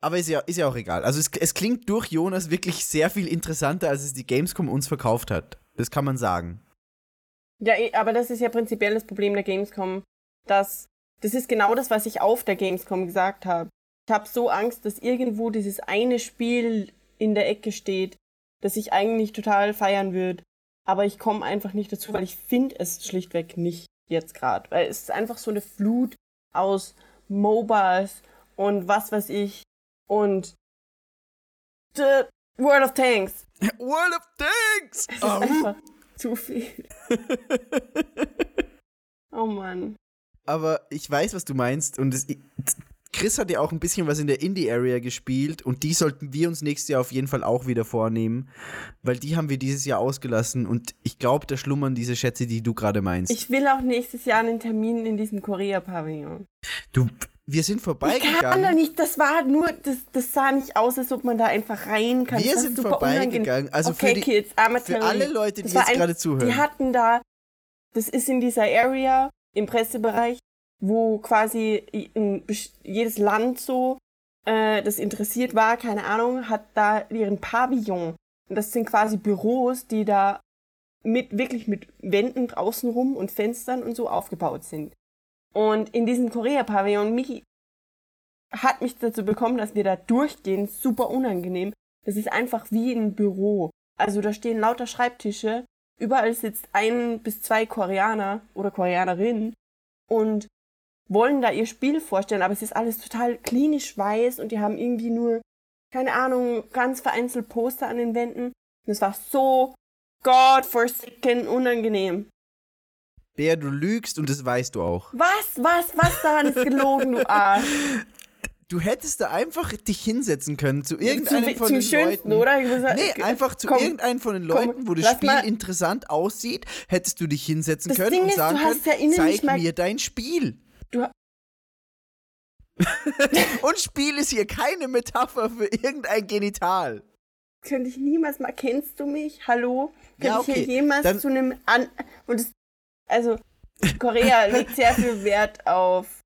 Aber ist ja, ist ja auch egal. Also es, es klingt durch Jonas wirklich sehr viel interessanter, als es die Gamescom uns verkauft hat. Das kann man sagen. Ja, eh, aber das ist ja prinzipiell das Problem der Gamescom, dass das ist genau das, was ich auf der Gamescom gesagt habe. Ich habe so Angst, dass irgendwo dieses eine Spiel in der Ecke steht, das ich eigentlich total feiern würde, aber ich komme einfach nicht dazu, weil ich finde es schlichtweg nicht jetzt gerade, weil es ist einfach so eine Flut aus MOBAs und was weiß ich und The World of Tanks. World of Tanks! Es ist einfach zu viel. Oh Mann. aber ich weiß, was du meinst. Und es, Chris hat ja auch ein bisschen was in der Indie-Area gespielt und die sollten wir uns nächstes Jahr auf jeden Fall auch wieder vornehmen, weil die haben wir dieses Jahr ausgelassen und ich glaube, da schlummern diese Schätze, die du gerade meinst. Ich will auch nächstes Jahr einen Termin in diesem Korea-Pavillon. du, wir sind Ich kann da vorbeigegangen. nicht, das war nur, das, das sah nicht aus, als ob man da einfach rein kann. Wir Das sind vorbeigegangen. Also okay, für, die, Kids, für alle Leute, die jetzt gerade zuhören. Die hatten da, das ist in dieser Area im Pressebereich, wo quasi jedes Land so, äh, das interessiert war, keine Ahnung, hat da ihren Pavillon. Und das sind quasi Büros, die da mit, wirklich mit Wänden draußen rum und Fenstern und so aufgebaut sind. Und in diesem Korea-Pavillon, Miki hat mich dazu bekommen, dass wir da durchgehen, super unangenehm. Das ist einfach wie ein Büro. Also da stehen lauter Schreibtische, überall sitzt ein bis zwei Koreaner oder Koreanerinnen und wollen da ihr Spiel vorstellen, aber es ist alles total klinisch weiß und die haben irgendwie nur, keine Ahnung, ganz vereinzelt Poster an den Wänden. Und es war so godforsaken unangenehm. Bär, du lügst und das weißt du auch. Was, was, was daran ist gelogen, du Arsch? Du hättest da einfach dich hinsetzen können zu irgendeinem Zum, von zum den Leuten. oder? Sagen, Nee, einfach zu komm, irgendeinem von den komm, Leuten, wo das Spiel mal- interessant aussieht, hättest du dich hinsetzen Das können Ding und ist, sagen können, ja zeig mir dein Spiel. Du- und Spiel ist hier keine Metapher für irgendein Genital. könnte ich niemals mal, kennst du mich? Hallo? Könnte Ja, ich okay, hier jemals dann- zu einem an und es, also Korea legt sehr viel Wert auf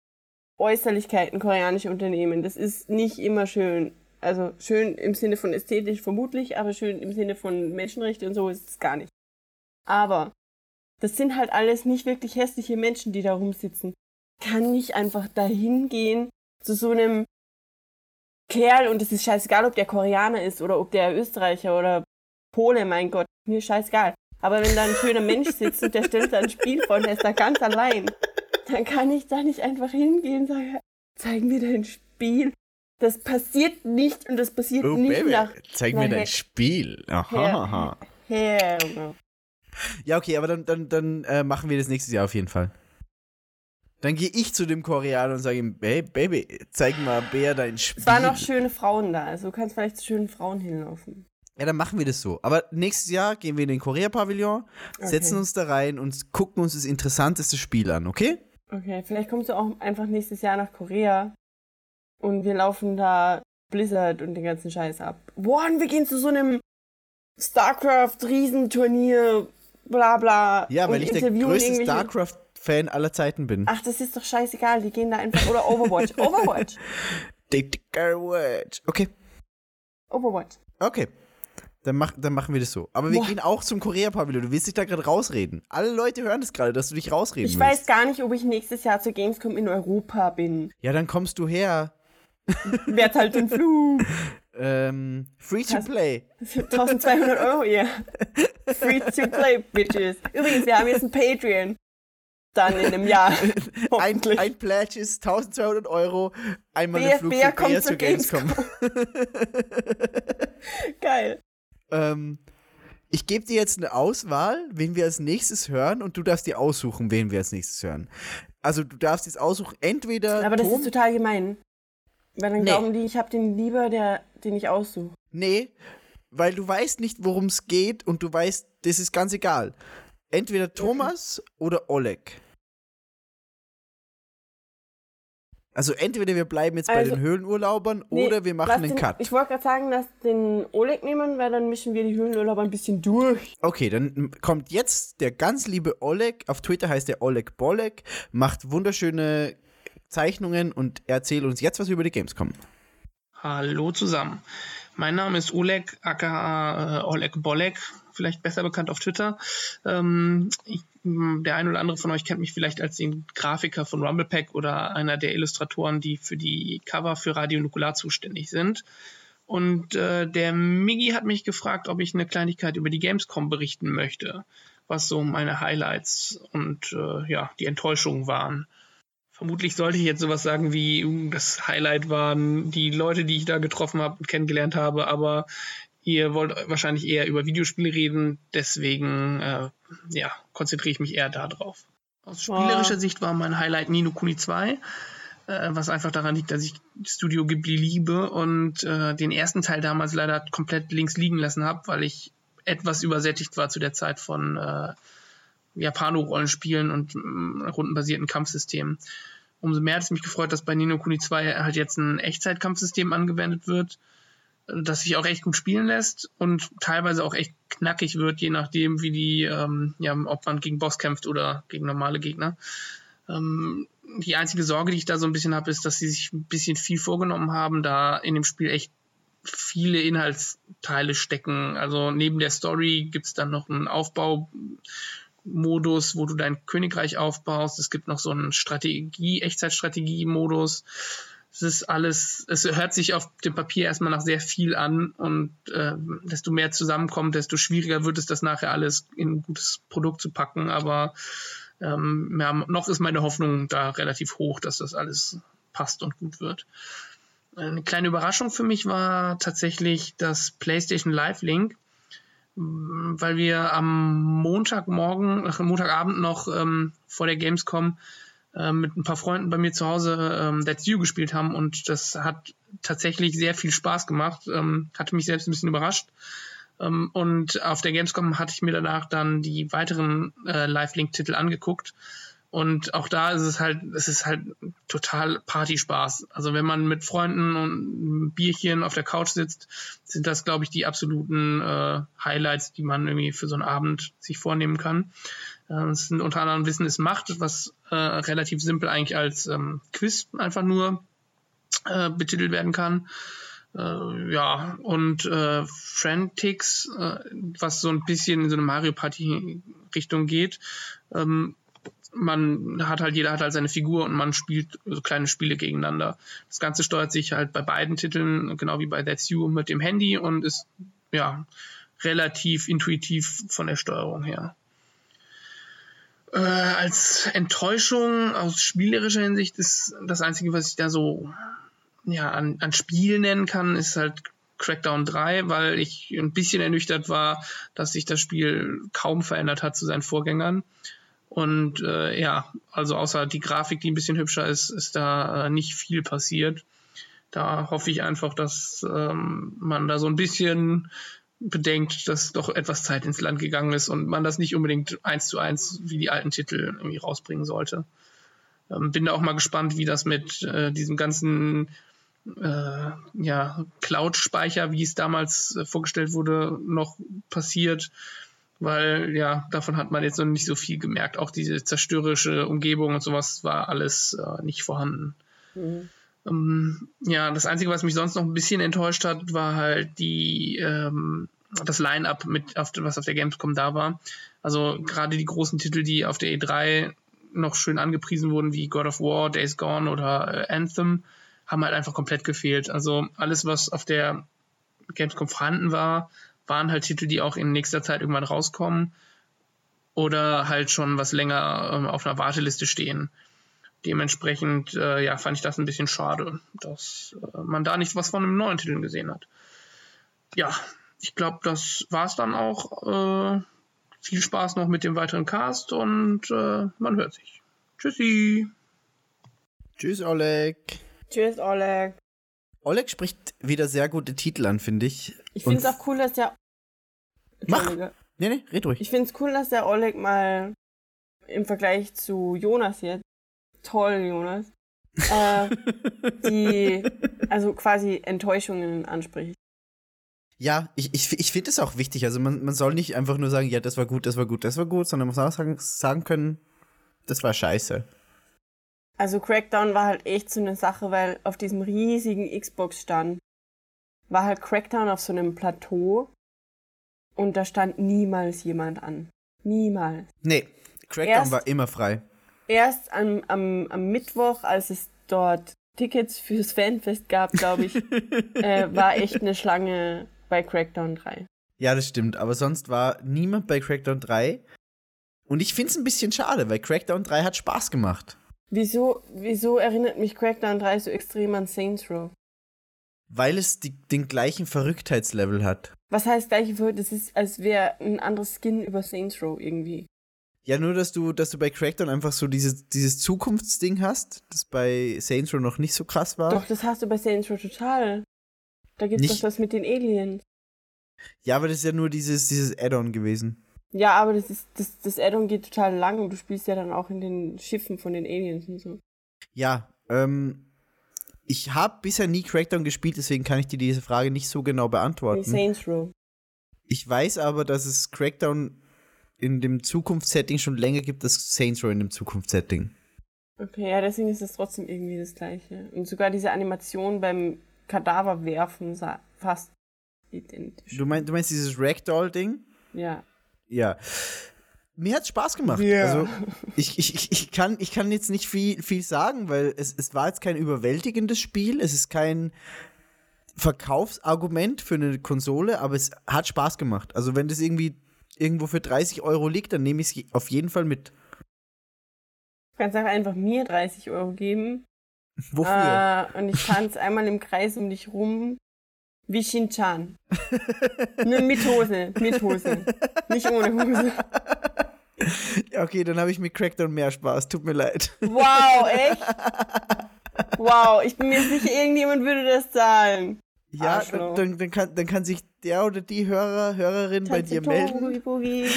Äußerlichkeiten koreanische Unternehmen. Das ist nicht immer schön. Also schön im Sinne von ästhetisch vermutlich, aber schön im Sinne von Menschenrechte und so ist es gar nicht. Aber das sind halt alles nicht wirklich hässliche Menschen, die da rumsitzen. Kann nicht einfach dahin gehen zu so einem Kerl und es ist scheißegal, ob der Koreaner ist oder ob der Österreicher oder Pole, mein Gott, mir scheißegal. Aber wenn da ein schöner Mensch sitzt und der stellt da ein Spiel vor und der ist da ganz allein, dann kann ich da nicht einfach hingehen und sagen, zeig mir dein Spiel. Das passiert nicht und das passiert Oh, nicht Baby, nach zeig Na, mir dein. Spiel. Aha, Her-. Her. Ja, okay, aber dann, dann, dann äh, machen wir das nächstes Jahr auf jeden Fall. Dann gehe ich zu dem Koreaner und sage ihm, hey, Baby, zeig mal Bär dein Spiel. Es waren noch schöne Frauen da, also du kannst vielleicht zu schönen Frauen hinlaufen. Ja, dann machen wir das so. Aber nächstes Jahr gehen wir in den Korea-Pavillon, setzen Okay. uns da rein und gucken uns das interessanteste Spiel an, okay? Okay, vielleicht kommst du auch einfach nächstes Jahr nach Korea und wir laufen da Blizzard und den ganzen Scheiß ab. Boah, wir gehen zu so einem StarCraft-Riesenturnier, bla bla. Ja, weil ich der größte irgendwelche- StarCraft-Fan aller Zeiten bin. Ach, das ist doch scheißegal, die gehen da einfach. Oder Overwatch. Overwatch. Dick Garwatch. Okay, Overwatch. okay. Dann, mach, dann machen wir das so. Aber wir Boah. gehen auch zum Korea-Pavillon. Du willst dich da gerade rausreden. Alle Leute hören das gerade, dass du dich rausreden Ich willst. weiß gar nicht, ob ich nächstes Jahr zur Gamescom in Europa bin. Ja, dann kommst du her. Wer zahlt den Flug? Ähm, free to play. 1200 Euro, ja. Free to play, bitches. Übrigens, wir haben jetzt ein Patreon. Dann in einem Jahr. Ein, ein Pledge ist 1200 Euro. Einmal ein Flug für kommt zur Gamescom. Geil. ähm, ich gebe dir jetzt eine Auswahl, wen wir als nächstes hören und du darfst dir aussuchen, wen wir als nächstes hören. Also du darfst jetzt aussuchen, entweder Aber das Tom, ist total gemein. Weil dann Nee. glauben die, ich habe den lieber, der, den ich aussuche. Nee, weil du weißt nicht, worum es geht und du weißt, das ist ganz egal. Entweder Thomas oder Oleg. Also entweder wir bleiben jetzt bei Also- den Höhlenurlaubern Nee, oder wir machen einen den, Cut. Ich wollte gerade sagen, lass den Oleg nehmen, weil dann mischen wir die Höhlenurlauber ein bisschen durch. Okay, dann kommt jetzt der ganz liebe Oleg. Auf Twitter heißt er Oleg Bolek, macht wunderschöne Zeichnungen und erzählt uns jetzt was über die Gamescom. Hallo zusammen. Mein Name ist Oleg, aka äh, Oleg Bolek, vielleicht besser bekannt auf Twitter. Ähm, ich, der ein oder andere von euch kennt mich vielleicht als den Grafiker von Rumblepack oder einer der Illustratoren, die für die Cover für Radio Nukular zuständig sind. Und äh, der Miggi hat mich gefragt, ob ich eine Kleinigkeit über die Gamescom berichten möchte, was so meine Highlights und äh, ja, die Enttäuschungen waren. Vermutlich sollte ich jetzt sowas sagen wie, uh, das Highlight waren die Leute, die ich da getroffen habe und kennengelernt habe, aber ihr wollt wahrscheinlich eher über Videospiele reden, deswegen äh, ja, konzentriere ich mich eher darauf. Aus spielerischer Wow. Sicht war mein Highlight Nino Kuni 2, äh, was einfach daran liegt, dass ich Studio Ghibli liebe und äh, den ersten Teil damals leider komplett links liegen lassen habe, weil ich etwas übersättigt war zu der Zeit von äh, Japano-Rollenspielen und mm, rundenbasierten Kampfsystemen. Umso mehr hat es mich gefreut, dass bei Nino Kuni 2 halt jetzt ein Echtzeitkampfsystem angewendet wird, das sich auch echt gut spielen lässt und teilweise auch echt knackig wird, je nachdem, wie die, ähm, ja, ob man gegen Boss kämpft oder gegen normale Gegner. Ähm, die einzige Sorge, die ich da so ein bisschen habe, ist, dass sie sich ein bisschen viel vorgenommen haben, da in dem Spiel echt viele Inhaltsteile stecken. Also neben der Story gibt es dann noch einen Aufbaumodus, wo du dein Königreich aufbaust. Es gibt noch so einen Strategie, Echtzeitstrategie-Modus. Es ist alles, es hört sich auf dem Papier erstmal nach sehr viel an und äh, desto mehr zusammenkommt, desto schwieriger wird es, das nachher alles in ein gutes Produkt zu packen. Aber ähm, ja, noch ist meine Hoffnung da relativ hoch, dass das alles passt und gut wird. Eine kleine Überraschung für mich war tatsächlich das PlayStation Live Link, weil wir am Montagmorgen, ach, Montagabend noch ähm, vor der Gamescom äh, mit ein paar Freunden bei mir zu Hause ähm, That's You gespielt haben und das hat tatsächlich sehr viel Spaß gemacht, ähm, hatte mich selbst ein bisschen überrascht. Ähm, und auf der Gamescom hatte ich mir danach dann die weiteren äh, Live-Link-Titel angeguckt. Und auch da ist es halt, es ist halt total Partyspaß. Also wenn man mit Freunden und Bierchen auf der Couch sitzt, sind das, glaube ich, die absoluten äh, Highlights, die man irgendwie für so einen Abend sich vornehmen kann. Äh, Es sind unter anderem Wissen ist Macht, was äh, relativ simpel eigentlich als ähm, Quiz einfach nur äh, betitelt werden kann. Äh, ja, und äh, Frantix, äh, was so ein bisschen in so eine Mario Party Richtung geht. Ähm, man hat halt, jeder hat halt seine Figur und man spielt so kleine Spiele gegeneinander. Das Ganze steuert sich halt bei beiden Titeln, genau wie bei That's You, mit dem Handy und ist ja relativ intuitiv von der Steuerung her. Äh, als Enttäuschung aus spielerischer Hinsicht ist das Einzige, was ich da so ja, an, an Spiel nennen kann, ist halt Crackdown 3, weil ich ein bisschen ernüchtert war, dass sich das Spiel kaum verändert hat zu seinen Vorgängern. Und äh, ja, also außer die Grafik, die ein bisschen hübscher ist, ist da äh, nicht viel passiert. Da hoffe ich einfach, dass ähm, man da so ein bisschen bedenkt, dass doch etwas Zeit ins Land gegangen ist und man das nicht unbedingt eins zu eins wie die alten Titel irgendwie rausbringen sollte. Ähm, bin da auch mal gespannt, wie das mit äh, diesem ganzen äh, ja, Cloud-Speicher, wie es damals äh, vorgestellt wurde, noch passiert. Weil ja, davon hat man jetzt noch nicht so viel gemerkt. Auch diese zerstörerische Umgebung und sowas war alles äh, nicht vorhanden. Mhm. Ähm, ja, das Einzige, was mich sonst noch ein bisschen enttäuscht hat, war halt die, ähm, das Line-Up, mit, auf, was auf der Gamescom da war. Also gerade die großen Titel, die auf der E3 noch schön angepriesen wurden, wie God of War, Days Gone oder äh, Anthem, haben halt einfach komplett gefehlt. Also alles, was auf der Gamescom vorhanden war, waren halt Titel, die auch in nächster Zeit irgendwann rauskommen oder halt schon was länger ähm, auf einer Warteliste stehen. Dementsprechend äh, ja, fand ich das ein bisschen schade, dass äh, man da nicht was von einem neuen Titel gesehen hat. Ja, ich glaube, das war's dann auch. Äh, viel Spaß noch mit dem weiteren Cast und äh, man hört sich. Tschüssi. Tschüss, Oleg. Tschüss, Oleg. Oleg spricht wieder sehr gute Titel an, finde ich. Ich finde es auch cool, dass der. Mach. Nee, nee, red ruhig. Ich finde es cool, dass der Oleg mal im Vergleich zu Jonas jetzt, toll Jonas, äh, die, also quasi Enttäuschungen anspricht. Ja, ich, ich, ich finde es auch wichtig. Also man, man soll nicht einfach nur sagen, ja, das war gut, das war gut, das war gut, sondern man muss auch sagen, sagen können, das war scheiße. Also Crackdown war halt echt so eine Sache, weil auf diesem riesigen Xbox-Stand war halt Crackdown auf so einem Plateau und da stand niemals jemand an. Niemals. Nee, Crackdown Erst- war immer frei. Erst am, am, am Mittwoch, als es dort Tickets fürs Fanfest gab, glaube ich, äh, war echt eine Schlange bei Crackdown 3. Ja, das stimmt. Aber sonst war niemand bei Crackdown 3. Und ich finde es ein bisschen schade, weil Crackdown 3 hat Spaß gemacht. Wieso, wieso erinnert mich Crackdown 3 so extrem an Saints Row? Weil es die, den gleichen Verrücktheitslevel hat. Was heißt gleiche für, das ist, als wäre ein anderes Skin über Saints Row irgendwie. Ja, nur, dass du, dass du bei Crackdown einfach so dieses, dieses Zukunftsding hast, das bei Saints Row noch nicht so krass war. Doch, das hast du bei Saints Row total. Da gibt's Nicht- doch das mit den Aliens. Ja, aber das ist ja nur dieses, dieses Add-on gewesen. Ja, aber das ist, das, das Addon geht total lang und du spielst ja dann auch in den Schiffen von den Aliens und so. Ja, ähm, ich habe bisher nie Crackdown gespielt, deswegen kann ich dir diese Frage nicht so genau In beantworten. Saints Row. Ich weiß aber, dass es Crackdown in dem Zukunftssetting schon länger gibt als Saints Row in dem Zukunftssetting. Okay, ja, deswegen ist es trotzdem irgendwie das gleiche. Und sogar diese Animation beim Kadaverwerfen sah fast identisch. Du, mein, du meinst dieses Ragdoll-Ding? Ja. Ja. Mir hat's Spaß gemacht. Ja. Also ich, ich, ich, ich, kann, ich kann jetzt nicht viel, viel sagen, weil es, es war jetzt kein überwältigendes Spiel. Es ist kein Verkaufsargument für eine Konsole, aber es hat Spaß gemacht. Also wenn das irgendwie irgendwo für 30 Euro liegt, dann nehme ich es auf jeden Fall mit. Du kannst auch einfach mir 30 Euro geben. Wofür? Äh, und ich tanze einmal im Kreis um dich rum. Wie Shin-Chan. Nur mit Hose. Mit Hose. Nicht ohne Hose. Okay, dann habe ich mit Crackdown mehr Spaß. Tut mir leid. Wow, echt? Wow, ich bin mir sicher, irgendjemand würde das zahlen. Ja, Arschloch. dann, dann, kann, dann kann sich der oder die Hörer, Hörerin bei dir Tanze melden. Boogie.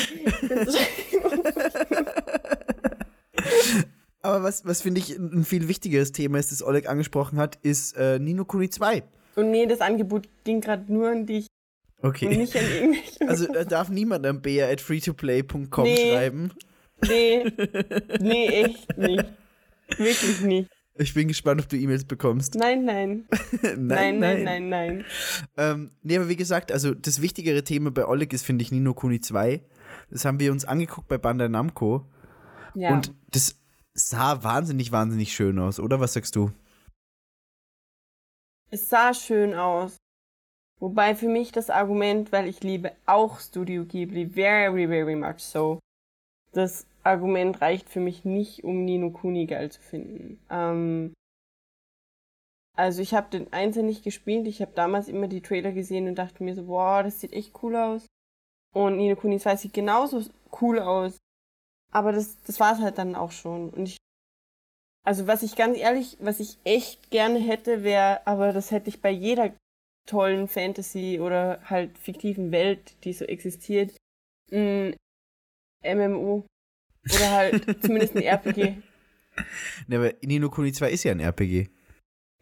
Aber was, was finde ich ein viel wichtigeres Thema ist, das Oleg angesprochen hat, ist äh, Nino Kuni 2. Und nee, das Angebot ging gerade nur an dich und Okay. nicht an irgendwelche. Also da darf niemand an bea at freetoplay.com Nee. schreiben. Nee, nee, echt nicht. Wirklich nicht. Ich bin gespannt, ob du E-Mails bekommst. Nein, nein. Nein, nein, nein, nein. Ähm, nee, aber wie gesagt, also das wichtigere Thema bei Oleg ist, finde ich, Nino Kuni 2. Das haben wir uns angeguckt bei Bandai Namco. Ja. Und das sah wahnsinnig, wahnsinnig schön aus, oder? Was sagst du? Es sah schön aus. Wobei für mich das Argument, weil ich liebe auch Studio Ghibli very, very much so. Das Argument reicht für mich nicht, um Nino Kuni geil zu finden. Ähm, Also ich habe den Einser nicht gespielt. Ich habe damals immer die Trailer gesehen und dachte mir so, boah, das sieht echt cool aus. Und Nino Kuni 2 sieht genauso cool aus. Aber das, das war es halt dann auch schon. Und ich, also was ich ganz ehrlich, was ich echt gerne hätte, wäre, aber das hätte ich bei jeder tollen Fantasy oder halt fiktiven Welt, die so existiert, ein MMO. Oder halt zumindest ein RPG. Ne, aber Nino Kuni 2 ist ja ein RPG.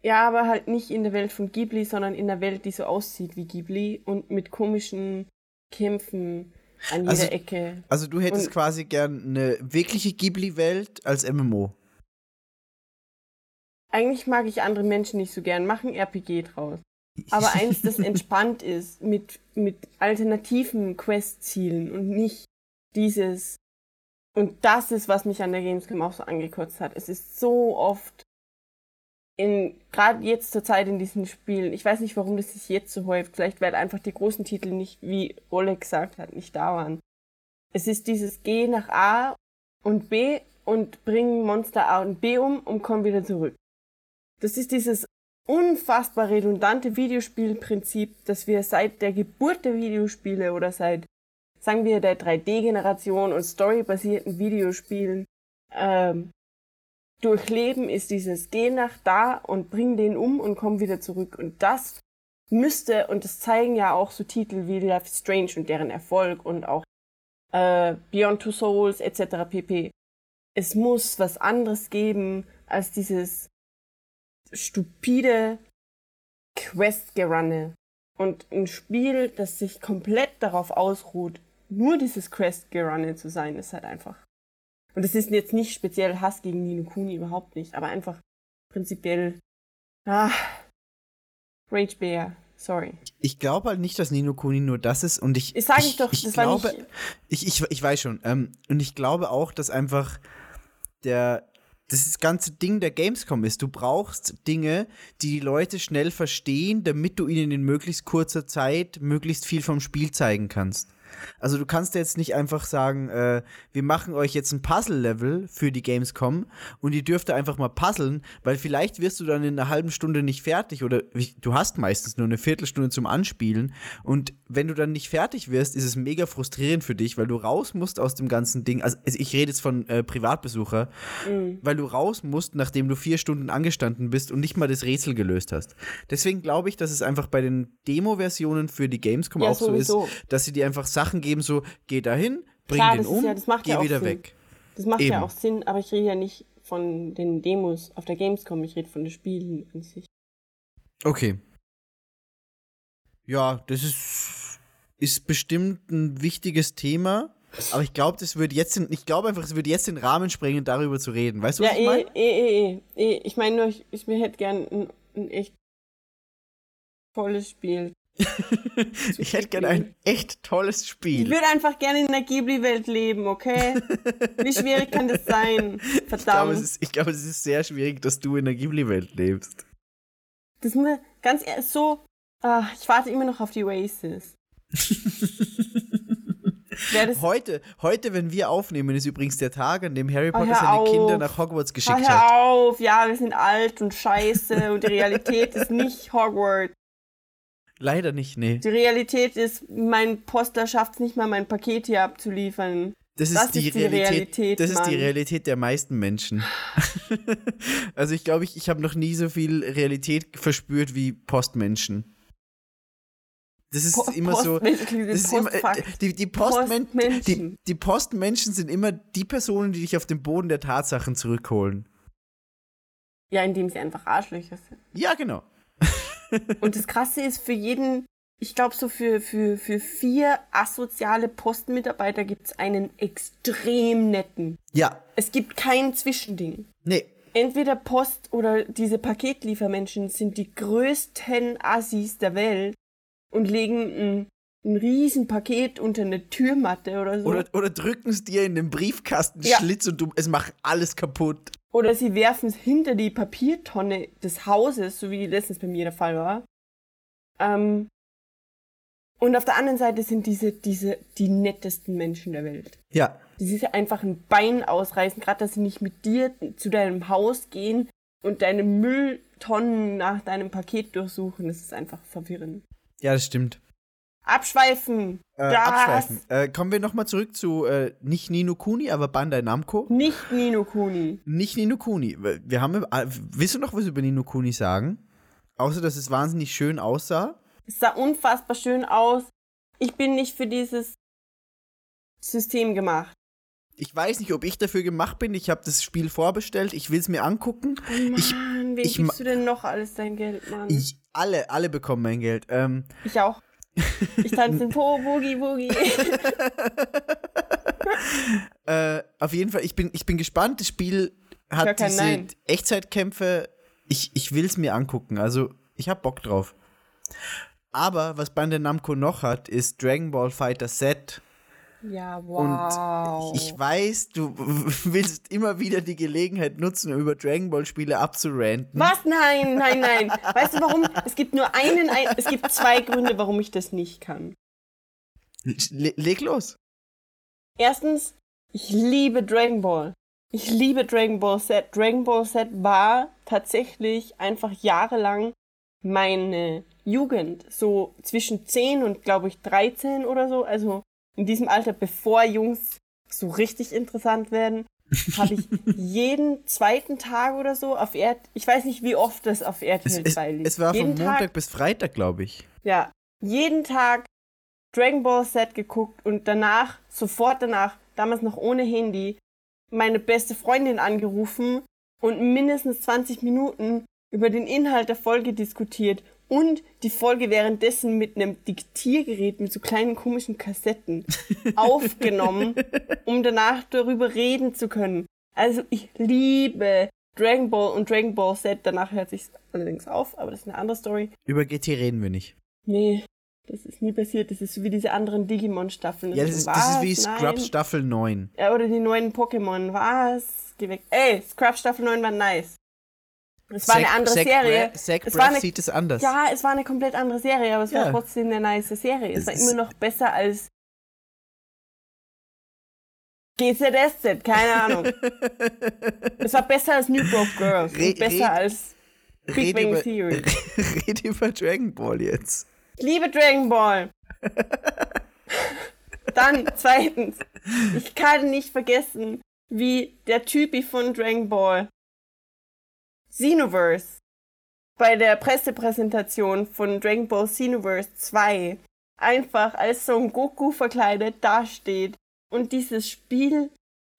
Ja, aber halt nicht in der Welt von Ghibli, sondern in der Welt, die so aussieht wie Ghibli und mit komischen Kämpfen an jeder Also- Ecke. Also du hättest Und- quasi gern eine wirkliche Ghibli-Welt als MMO. Eigentlich mag ich andere Menschen nicht so gern, machen RPG draus. Aber eins, das entspannt ist, mit, mit alternativen Quest-Zielen und nicht dieses. Und das ist, was mich an der Gamescom auch so angekotzt hat. Es ist so oft in, gerade jetzt zur Zeit in diesen Spielen, ich weiß nicht, warum das sich jetzt so häuft, vielleicht weil einfach die großen Titel nicht, wie Oleg gesagt hat, nicht da waren. Es ist dieses Geh nach A und B und bring Monster A und B um und komm wieder zurück. Das ist dieses unfassbar redundante Videospielprinzip, das wir seit der Geburt der Videospiele oder seit, sagen wir, der 3D-Generation und storybasierten Videospielen ähm, durchleben, ist dieses Geh nach da und bring den um und komm wieder zurück. Und das müsste, und das zeigen ja auch so Titel wie Life Strange und deren Erfolg und auch äh, Beyond Two Souls etc. pp. Es muss was anderes geben als dieses stupide Quest-Gerunne. Und ein Spiel, das sich komplett darauf ausruht, nur dieses Quest-Gerunne zu sein, ist halt einfach. Und es ist jetzt nicht speziell Hass gegen Nino Kuni, überhaupt nicht, aber einfach prinzipiell. Ah. Rage Bear, sorry. Ich glaube halt nicht, dass Nino Kuni nur das ist und ich. Ich sag ich doch, ich das war glaube, nicht- Ich, ich, ich weiß schon. Ähm, und ich glaube auch, dass einfach der. Das ganze Ding der Gamescom ist, du brauchst Dinge, die die Leute schnell verstehen, damit du ihnen in möglichst kurzer Zeit möglichst viel vom Spiel zeigen kannst. Also du kannst jetzt nicht einfach sagen, äh, wir machen euch jetzt ein Puzzle-Level für die Gamescom und ihr dürft einfach mal puzzeln, weil vielleicht wirst du dann in einer halben Stunde nicht fertig oder du hast meistens nur eine Viertelstunde zum Anspielen und wenn du dann nicht fertig wirst, ist es mega frustrierend für dich, weil du raus musst aus dem ganzen Ding. Also ich rede jetzt von äh, Privatbesucher, weil du raus musst, nachdem du vier Stunden angestanden bist und nicht mal das Rätsel gelöst hast. Deswegen glaube ich, dass es einfach bei den Demo-Versionen für die Gamescom Ja, auch so sowieso. ist, dass sie dir einfach Sachen geben, so geh dahin, bring Klar, den um, ja- das macht geh ja wieder Sinn. weg. Das macht Eben. ja auch Sinn, aber ich rede ja nicht von den Demos auf der Gamescom, ich rede von den Spielen an sich. Okay. Ja, das ist, ist bestimmt ein wichtiges Thema. Aber ich glaube, das würde jetzt, den- ich glaube einfach, es würde jetzt den Rahmen sprengen, darüber zu reden. Weißt du, was Ja, ich eh, meine? eh, eh, eh, eh. Ich meine nur, ich, ich mir hätte gern ein, ein echt tolles Spiel. Ich hätte gerne ein echt tolles Ich Spiel. würde einfach gerne in der Ghibli-Welt leben, okay? Wie schwierig kann das sein? Ich glaube, Verdammt. es, ist- ich glaube, es ist sehr schwierig, dass du in der Ghibli-Welt lebst. Das muss ganz ehrlich so. Ah, ich warte immer noch auf die das Heute, heute, wenn wir aufnehmen, ist übrigens der Tag, an dem Harry Oh, Potter hör seine Kinder auf. nach Hogwarts Ah, geschickt hör hat. auf, ja, wir sind alt und scheiße und die Realität ist nicht Hogwarts. Leider nicht, nee. Die Realität ist, mein Poster schafft es nicht mal, mein Paket hier abzuliefern. Das ist, Das die, ist die Realität, Realität, Das ist die Mann. Realität der meisten Menschen. also ich glaube, ich, ich habe noch nie so viel Realität verspürt wie Postmenschen. Das ist Po- immer so. Das ist immer, äh, die, die, Postmen die, Postmenschen. die Postmenschen sind immer die Personen, die dich auf den Boden der Tatsachen zurückholen. Ja, indem sie einfach Arschlöcher sind. Ja, genau. Und das Krasse ist, für jeden, ich glaube, so für, für, für vier asoziale Postmitarbeiter gibt es einen extrem netten. Ja, Es gibt kein Zwischending. nee. Entweder Post oder diese Paketliefermenschen sind die größten Assis der Welt und legen ein, ein riesen Paket unter eine Türmatte oder so. Oder, oder drücken es dir in den Briefkasten Ja. Schlitz und du, es macht alles kaputt. Oder sie werfen es hinter die Papiertonne des Hauses, so wie letztens bei mir der Fall war. Ähm, und auf der anderen Seite sind diese, diese, die nettesten Menschen der Welt. Ja, Die sich einfach ein Bein ausreißen, gerade dass sie nicht mit dir zu deinem Haus gehen, und deine Mülltonnen nach deinem Paket durchsuchen. Das ist einfach verwirrend. Ja, das stimmt. Abschweifen! Äh, abschweifen. Äh, kommen wir nochmal zurück zu äh, nicht Nino Kuni, aber Bandai Namco. Nicht Nino Kuni. Nicht Nino Kuni. Wir haben, äh, willst du noch was über Nino Kuni sagen? Außer, dass es wahnsinnig schön aussah. Es sah unfassbar schön aus. Ich bin nicht für dieses System gemacht. Ich weiß nicht, ob ich dafür gemacht bin. Ich habe das Spiel vorbestellt. Ich will es mir angucken. Oh Mann, Ich- wem ich gibst du denn noch alles dein Geld, Mann? Ich, alle, alle bekommen mein Geld. Ähm, Ich auch. Ich tanze Po, Boogie, Boogie. äh, auf jeden Fall, ich bin, ich bin gespannt. Das Spiel hat diese Nein. Echtzeitkämpfe. Ich, ich will es mir angucken. Also, ich habe Bock drauf. Aber was Bandai Namco noch hat, ist Dragon Ball Fighter Z. Ja, wow. Und ich weiß, du willst immer wieder die Gelegenheit nutzen, um über Dragon Ball Spiele abzuranten. Was? Nein, nein, nein. Weißt du warum? Es gibt nur einen, ein, es gibt zwei Gründe, warum ich das nicht kann. Le leg los. Erstens, ich liebe Dragon Ball. Ich liebe Dragon Ball Z. Dragon Ball Z war tatsächlich einfach jahrelang meine Jugend. So zwischen 10 und, glaube ich, 13 oder so. Also in diesem Alter, bevor Jungs so richtig interessant werden, habe ich jeden zweiten Tag oder so auf Erd... Ich weiß nicht, wie oft das auf RTL es, 2 lief. es war jeden von Montag Tag bis Freitag, glaube ich. ja, jeden Tag Dragon Ball Z geguckt und danach, sofort danach, damals noch ohne Handy, meine beste Freundin angerufen und mindestens 20 Minuten über den Inhalt der Folge diskutiert und die Folge währenddessen mit einem Diktiergerät mit so kleinen komischen Kassetten aufgenommen, um danach darüber reden zu können. Also ich liebe Dragon Ball und Dragon Ball Z. Danach hört sich allerdings auf, aber das ist eine andere Story. Über GT reden wir nicht. Nee, das ist nie passiert. Das ist so wie diese anderen Digimon-Staffeln. Ja, das ist, das ist wie? Scrubs. Staffel 9. Ja, oder die neuen Pokémon. Was? Geh weg. Ey, Scrubs Staffel 9 war nice. Es war eine Zac- andere Zac Serie. Bra- Zac es eine, sieht es anders. ja, es war eine komplett andere Serie, aber es Ja. war trotzdem eine nice Serie. Es Es war immer noch besser als GZSZ, keine Ahnung. es war besser als New Broke Girls. Re- und besser red- als Big Bang über, Theory. red über Dragon Ball jetzt. Ich liebe Dragon Ball. Dann, zweitens, ich kann nicht vergessen, wie der Typi von Dragon Ball Xenoverse bei der Pressepräsentation von Dragon Ball Xenoverse 2 einfach als Son Goku verkleidet dasteht und dieses Spiel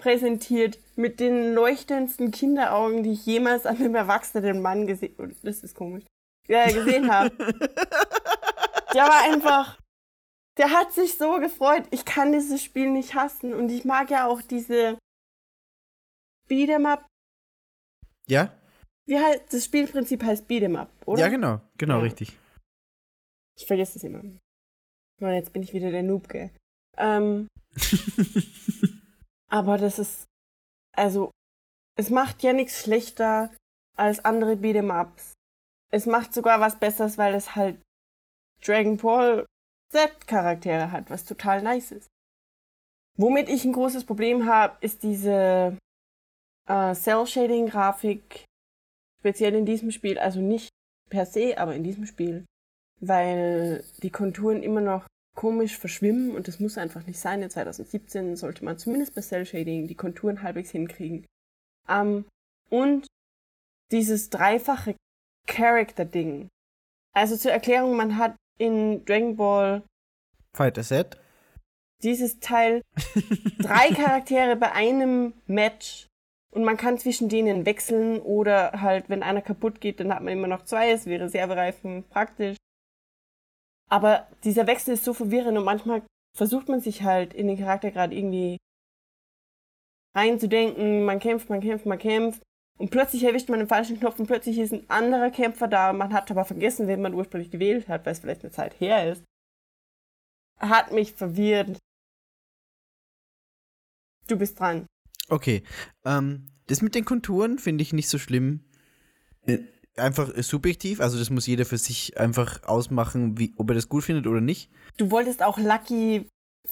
präsentiert mit den leuchtendsten Kinderaugen, die ich jemals an einem erwachsenen Mann gesehen, das ist komisch, ja, gesehen habe. Der war einfach, der hat sich so gefreut. Ich kann dieses Spiel nicht hassen und ich mag ja auch diese Beat'em Up. Ja? Wie heißt das Spielprinzip heißt Beat'em Up, oder? Ja, genau. Genau, Ja. richtig. Ich vergesse das immer. Mann, jetzt bin ich wieder der Noob, gell? Ähm, aber das ist, also, es macht ja nichts schlechter als andere Beat'em Ups. Es macht sogar was Besseres, weil es halt Dragon Ball Z Charaktere hat, was total nice ist. Womit ich ein großes Problem habe, ist diese äh, Cell-Shading-Grafik, speziell in diesem Spiel, also nicht per se, aber in diesem Spiel, weil die Konturen immer noch komisch verschwimmen und das muss einfach nicht sein. In 2017 sollte man zumindest bei Cell-Shading die Konturen halbwegs hinkriegen. Ähm, und dieses dreifache Character-Ding. Also zur Erklärung, man hat in Dragon Ball Fighter Set. dieses Teil drei Charaktere bei einem Match und man kann zwischen denen wechseln oder halt, wenn einer kaputt geht, dann hat man immer noch zwei, es wäre Reservereifen praktisch. Aber dieser Wechsel ist so verwirrend und manchmal versucht man sich halt in den Charakter gerade irgendwie reinzudenken, man kämpft, man kämpft, man kämpft und plötzlich erwischt man den falschen Knopf und plötzlich ist ein anderer Kämpfer da, man hat aber vergessen, wen man ursprünglich gewählt hat, weil es vielleicht eine Zeit her ist. Hat mich verwirrt. Du bist dran. Okay. Ähm, das mit den Konturen finde ich nicht so schlimm. Äh, Einfach äh, subjektiv, also das muss jeder für sich einfach ausmachen, wie, ob er das gut findet oder nicht. Du wolltest auch Lucky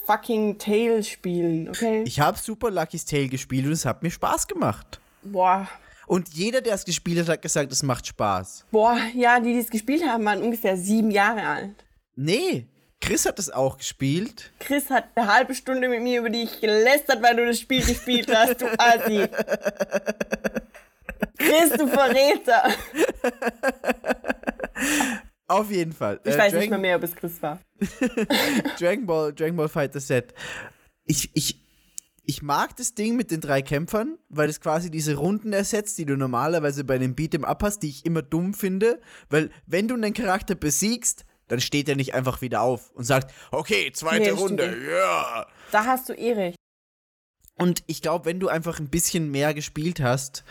fucking Tail spielen, okay? Ich habe Super Lucky's Tale gespielt und es hat mir Spaß gemacht. Boah. Und jeder, der es gespielt hat, hat gesagt, es macht Spaß. Boah, ja, die, die es gespielt haben, waren ungefähr sieben Jahre alt. Nee, Chris hat es auch gespielt. Chris hat eine halbe Stunde mit mir über dich gelästert, weil du das Spiel gespielt hast, du Assi. Chris, du Verräter. Auf jeden Fall. Ich Äh, weiß Dragon- nicht mal mehr, ob es Chris war. Dragon Ball, Dragon Ball Fighter Set. Ich, ich, ich mag das Ding mit den drei Kämpfern, weil es quasi diese Runden ersetzt, die du normalerweise bei einem Beat'em Up hast, die ich immer dumm finde. Weil wenn du einen Charakter besiegst, dann steht er nicht einfach wieder auf und sagt, okay, zweite Nee, Runde, ja. Da hast du eh recht. Und ich glaube, wenn du einfach ein bisschen mehr gespielt hast,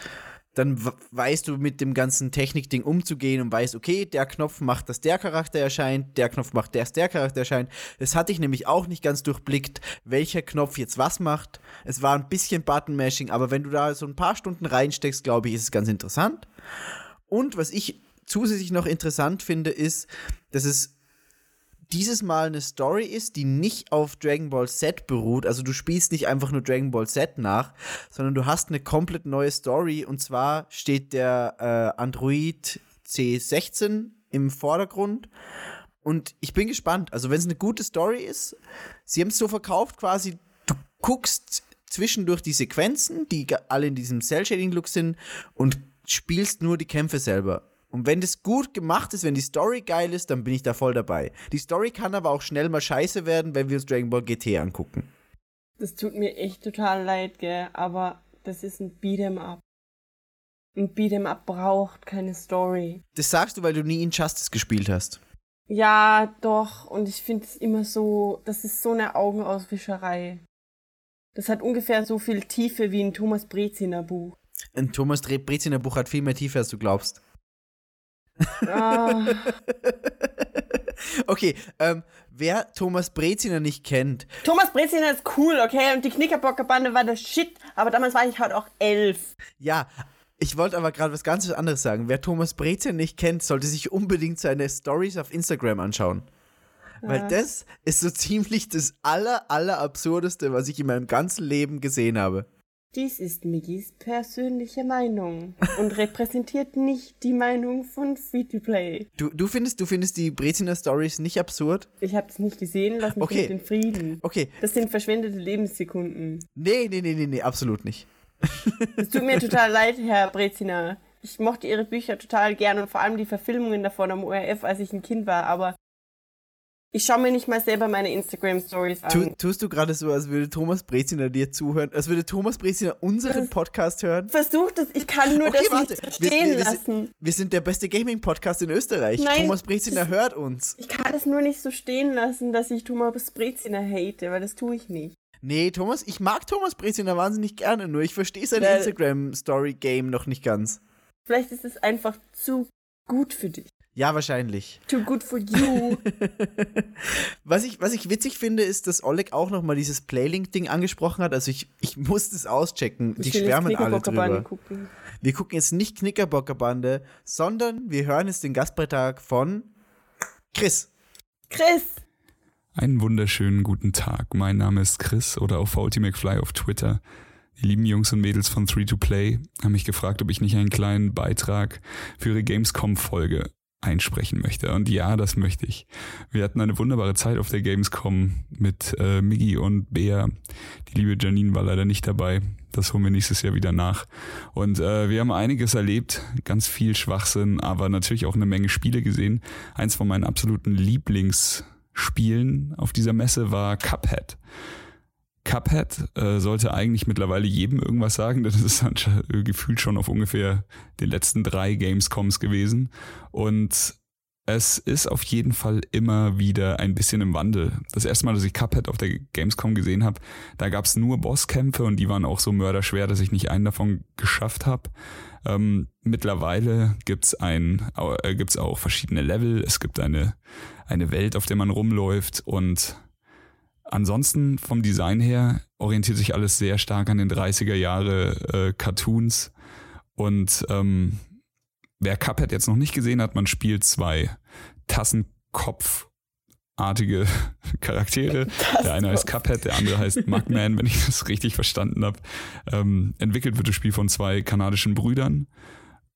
dann weißt du mit dem ganzen Technikding umzugehen und weißt, okay, der Knopf macht, dass der Charakter erscheint, der Knopf macht, dass der Charakter erscheint. Das hatte ich nämlich auch nicht ganz durchblickt, welcher Knopf jetzt was macht. Es war ein bisschen Button-Mashing, aber wenn du da so ein paar Stunden reinsteckst, glaube ich, ist es ganz interessant. Und was ich zusätzlich noch interessant finde, ist, dass es dieses Mal eine Story ist, die nicht auf Dragon Ball Z beruht. Also du spielst nicht einfach nur Dragon Ball Z nach, sondern du hast eine komplett neue Story. Und zwar steht der äh, Android C16 im Vordergrund. Und ich bin gespannt. Also wenn es eine gute Story ist, sie haben es so verkauft quasi, du guckst zwischendurch die Sequenzen, die alle in diesem Cell-Shading-Look sind und spielst nur die Kämpfe selber. Und wenn das gut gemacht ist, wenn die Story geil ist, dann bin ich da voll dabei. Die Story kann aber auch schnell mal scheiße werden, wenn wir uns Dragon Ball GT angucken. Das tut mir echt total leid, gell, aber das ist ein Beat'em Up. Ein Beat'em Up braucht keine Story. Das sagst du, weil du nie Injustice gespielt hast. Ja, doch, und ich finde es immer so, das ist so eine Augenauswischerei. Das hat ungefähr so viel Tiefe wie ein Thomas Breziner Buch. Ein Thomas Breziner Buch hat viel mehr Tiefe, als du glaubst. Ah, Okay, ähm, wer Thomas Breziner nicht kennt, Thomas Breziner ist cool, okay, und die Knickerbockerbande war das Shit, aber damals war ich halt auch elf. ja, ich wollte aber gerade was ganz anderes sagen. Wer Thomas Breziner nicht kennt, sollte sich unbedingt seine Stories auf Instagram anschauen. Weil Ja. das ist so ziemlich das aller, aller absurdeste, was ich in meinem ganzen Leben gesehen habe. Dies ist Miggis persönliche Meinung und repräsentiert nicht die Meinung von Free to Play. Du, du findest, du findest die Breziner Stories nicht absurd? Ich habe es nicht gesehen, lass mich Okay. den Frieden. Okay, Das sind verschwendete Lebenssekunden. nee, nee, nee, nee, nee, absolut nicht. Es tut mir total leid, Herr Brezina. Ich mochte Ihre Bücher total gern und vor allem die Verfilmungen davon am ORF, als ich ein Kind war, aber ich schaue mir nicht mal selber meine Instagram-Stories an. Tu, tust du gerade so, als würde Thomas Breziner dir zuhören, als würde Thomas Breziner unseren Podcast hören? Versuch das, ich kann nur das nicht so Wir, stehen wir, wir, lassen. sind, wir sind der beste Gaming-Podcast in Österreich. Nein, Thomas Breziner das- hört uns. Ich kann das nur nicht so stehen lassen, dass ich Thomas Brezina hate, weil das tue ich nicht. Nee, Thomas, ich mag Thomas Breziner wahnsinnig gerne, nur ich verstehe sein Instagram-Story-Game noch nicht ganz. Vielleicht ist es einfach zu gut für dich. Ja, wahrscheinlich. Too good for you. Was ich, was ich witzig finde, ist, dass Oleg auch nochmal dieses Playlink-Ding angesprochen hat. Also ich, ich muss das auschecken. Die Ich jetzt schwärmen alle drüber. gucken. Wir gucken jetzt nicht Knickerbockerbande, sondern wir hören jetzt den Gastbeitrag von Chris. Chris! Einen wunderschönen guten Tag. Mein Name ist Chris oder auf VT McFly auf Twitter. Die lieben Jungs und Mädels von 3to Play haben mich gefragt, ob ich nicht einen kleinen Beitrag für ihre Gamescom-Folge einsprechen möchte. Und ja, das möchte ich. Wir hatten eine wunderbare Zeit auf der Gamescom mit äh, Miggy und Bea. Die liebe Janine war leider nicht dabei. Das holen wir nächstes Jahr wieder nach. Und äh, wir haben einiges erlebt, ganz viel Schwachsinn, aber natürlich auch eine Menge Spiele gesehen. Eins von meinen absoluten Lieblingsspielen auf dieser Messe war Cuphead. Cuphead äh, sollte eigentlich mittlerweile jedem irgendwas sagen, denn es ist äh, gefühlt schon auf ungefähr den letzten drei Gamescoms gewesen. Und es ist auf jeden Fall immer wieder ein bisschen im Wandel. Das erste Mal, dass ich Cuphead auf der Gamescom gesehen habe, da gab es nur Bosskämpfe und die waren auch so mörderschwer, dass ich nicht einen davon geschafft habe. Ähm, mittlerweile gibt's ein, äh, auch verschiedene Level. Es gibt eine, eine Welt, auf der man rumläuft und Ansonsten vom Design her orientiert sich alles sehr stark an den 30er Jahre äh, Cartoons. Und ähm, wer Cuphead jetzt noch nicht gesehen hat, man spielt zwei Tassenkopf artige Charaktere. Der eine heißt Cuphead, der andere heißt Mugman, wenn ich das richtig verstanden habe. Ähm, entwickelt wird das Spiel von zwei kanadischen Brüdern.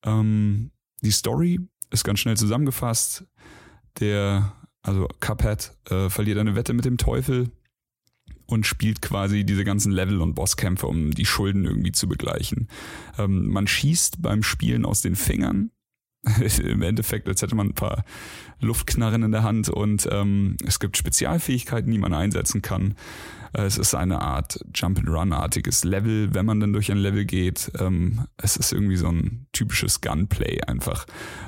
Ähm, die Story ist ganz schnell zusammengefasst. Der, also Cuphead, äh, verliert eine Wette mit dem Teufel und spielt quasi diese ganzen Level- und Bosskämpfe, um die Schulden irgendwie zu begleichen. Ähm, man schießt beim Spielen aus den Fingern. Im Endeffekt, als hätte man ein paar Luftknarren in der Hand und ähm, es gibt Spezialfähigkeiten, die man einsetzen kann. Äh, Es ist eine Art Jump-and-Run-artiges Level, wenn man dann durch ein Level geht. Ähm, es ist irgendwie so ein typisches Gunplay einfach.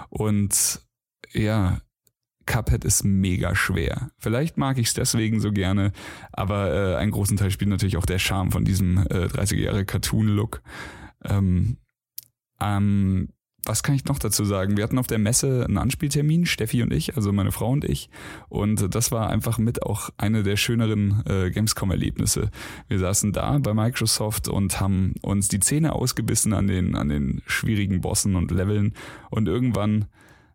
Und ja, Cuphead ist mega schwer. Vielleicht mag ich es deswegen so gerne, aber äh, einen großen Teil spielt natürlich auch der Charme von diesem äh, 30 Jahre Cartoon-Look. Ähm, ähm, was kann ich noch dazu sagen? Wir hatten auf der Messe einen Anspieltermin, Steffi und ich, also meine Frau und ich. Und das war einfach mit auch eine der schöneren äh, Gamescom-Erlebnisse. Wir saßen da bei Microsoft und haben uns die Zähne ausgebissen an den, an den schwierigen Bossen und Leveln. Und irgendwann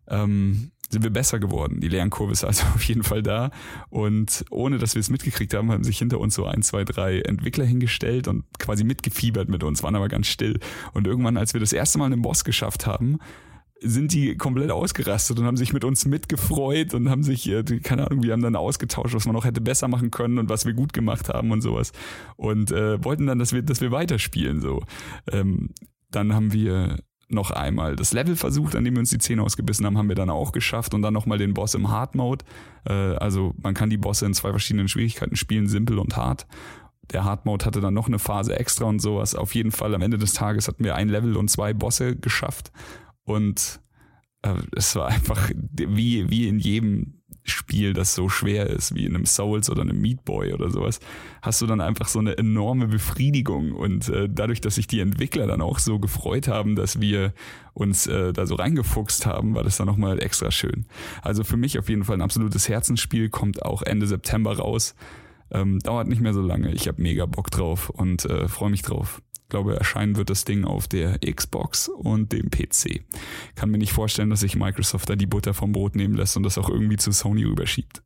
ähm, sind wir besser geworden. Die Lernkurve ist also auf jeden Fall da. Und ohne dass wir es mitgekriegt haben, haben sich hinter uns so ein, zwei, drei Entwickler hingestellt und quasi mitgefiebert mit uns, waren aber ganz still. Und irgendwann, als wir das erste Mal einen Boss geschafft haben, sind die komplett ausgerastet und haben sich mit uns mitgefreut und haben sich, äh, keine Ahnung, wir haben dann ausgetauscht, was man noch hätte besser machen können und was wir gut gemacht haben und sowas. Und äh, wollten dann, dass wir, dass wir weiterspielen. So. Ähm, dann haben wir noch einmal das Level versucht, an dem wir uns die Zähne ausgebissen haben, haben wir dann auch geschafft und dann nochmal den Boss im Hard Mode. Äh, also man kann die Bosse in zwei verschiedenen Schwierigkeiten spielen, simpel und hart. Der Hard Mode hatte dann noch eine Phase extra und sowas. Auf jeden Fall am Ende des Tages hatten wir ein Level und zwei Bosse geschafft und äh, es war einfach wie, wie in jedem Spiel, das so schwer ist, wie in einem Souls oder einem Meat Boy oder sowas, hast du dann einfach so eine enorme Befriedigung. Und äh, dadurch, dass sich die Entwickler dann auch so gefreut haben, dass wir uns äh, da so reingefuchst haben, war das dann nochmal extra schön. Also für mich auf jeden Fall ein absolutes Herzensspiel, kommt auch Ende September raus. Ähm, dauert nicht mehr so lange. Ich habe mega Bock drauf und äh, freue mich drauf. Ich glaube, erscheinen wird das Ding auf der Xbox und dem PC. Kann mir nicht vorstellen, dass sich Microsoft da die Butter vom Brot nehmen lässt und das auch irgendwie zu Sony rüberschiebt.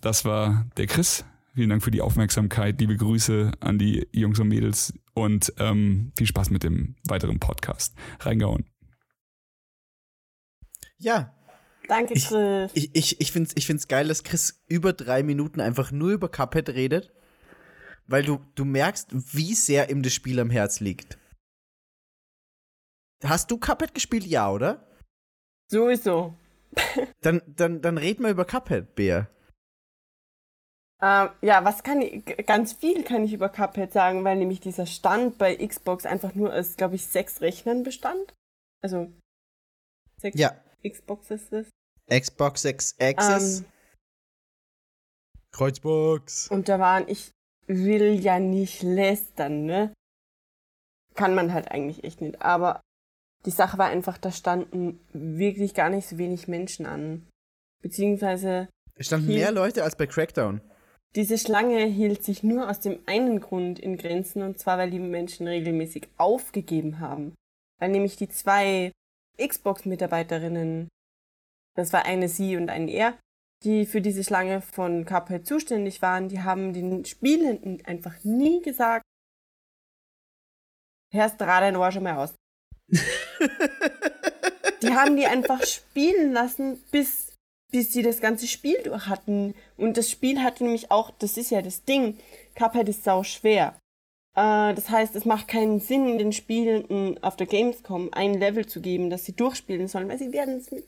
Das war der Chris. Vielen Dank für die Aufmerksamkeit. Liebe Grüße an die Jungs und Mädels und ähm, viel Spaß mit dem weiteren Podcast. Reingehauen. Ja, Danke, Ich- Chris. ich, ich, ich finde es ich find's geil, dass Chris über drei Minuten einfach nur über Cuphead redet, weil du, du merkst, wie sehr ihm das Spiel am Herz liegt. Hast du Cuphead gespielt? Ja, oder? Sowieso. Dann, dann, dann red mal über Cuphead, Bär. Ähm, ja, was kann ich, ganz viel kann ich über Cuphead sagen, weil nämlich dieser Stand bei Xbox einfach nur aus, glaube ich, sechs Rechnern bestand. Also, sechs Ja. Xboxes ist. Xbox X Access. Ähm, Kreuzbox. und da waren, ich will ja nicht lästern, ne? Kann man halt eigentlich echt nicht. Aber die Sache war einfach, da standen wirklich gar nicht so wenig Menschen an. Beziehungsweise Es standen mehr Leute als bei Crackdown. Diese Schlange hielt sich nur aus dem einen Grund in Grenzen, und zwar weil die Menschen regelmäßig aufgegeben haben. Weil nämlich die zwei Xbox-Mitarbeiterinnen, das war eine sie und ein er, die für diese Schlange von Cuphead zuständig waren, die haben den Spielenden einfach nie gesagt, Herr Strada, war schon mal aus. die haben die einfach spielen lassen, bis bis sie das ganze Spiel durch hatten. Und das Spiel hatte nämlich auch, das ist ja das Ding, Cuphead ist sau schwer. Äh, das heißt, es macht keinen Sinn, den Spielenden auf der Gamescom ein Level zu geben, das sie durchspielen sollen, weil sie werden es mit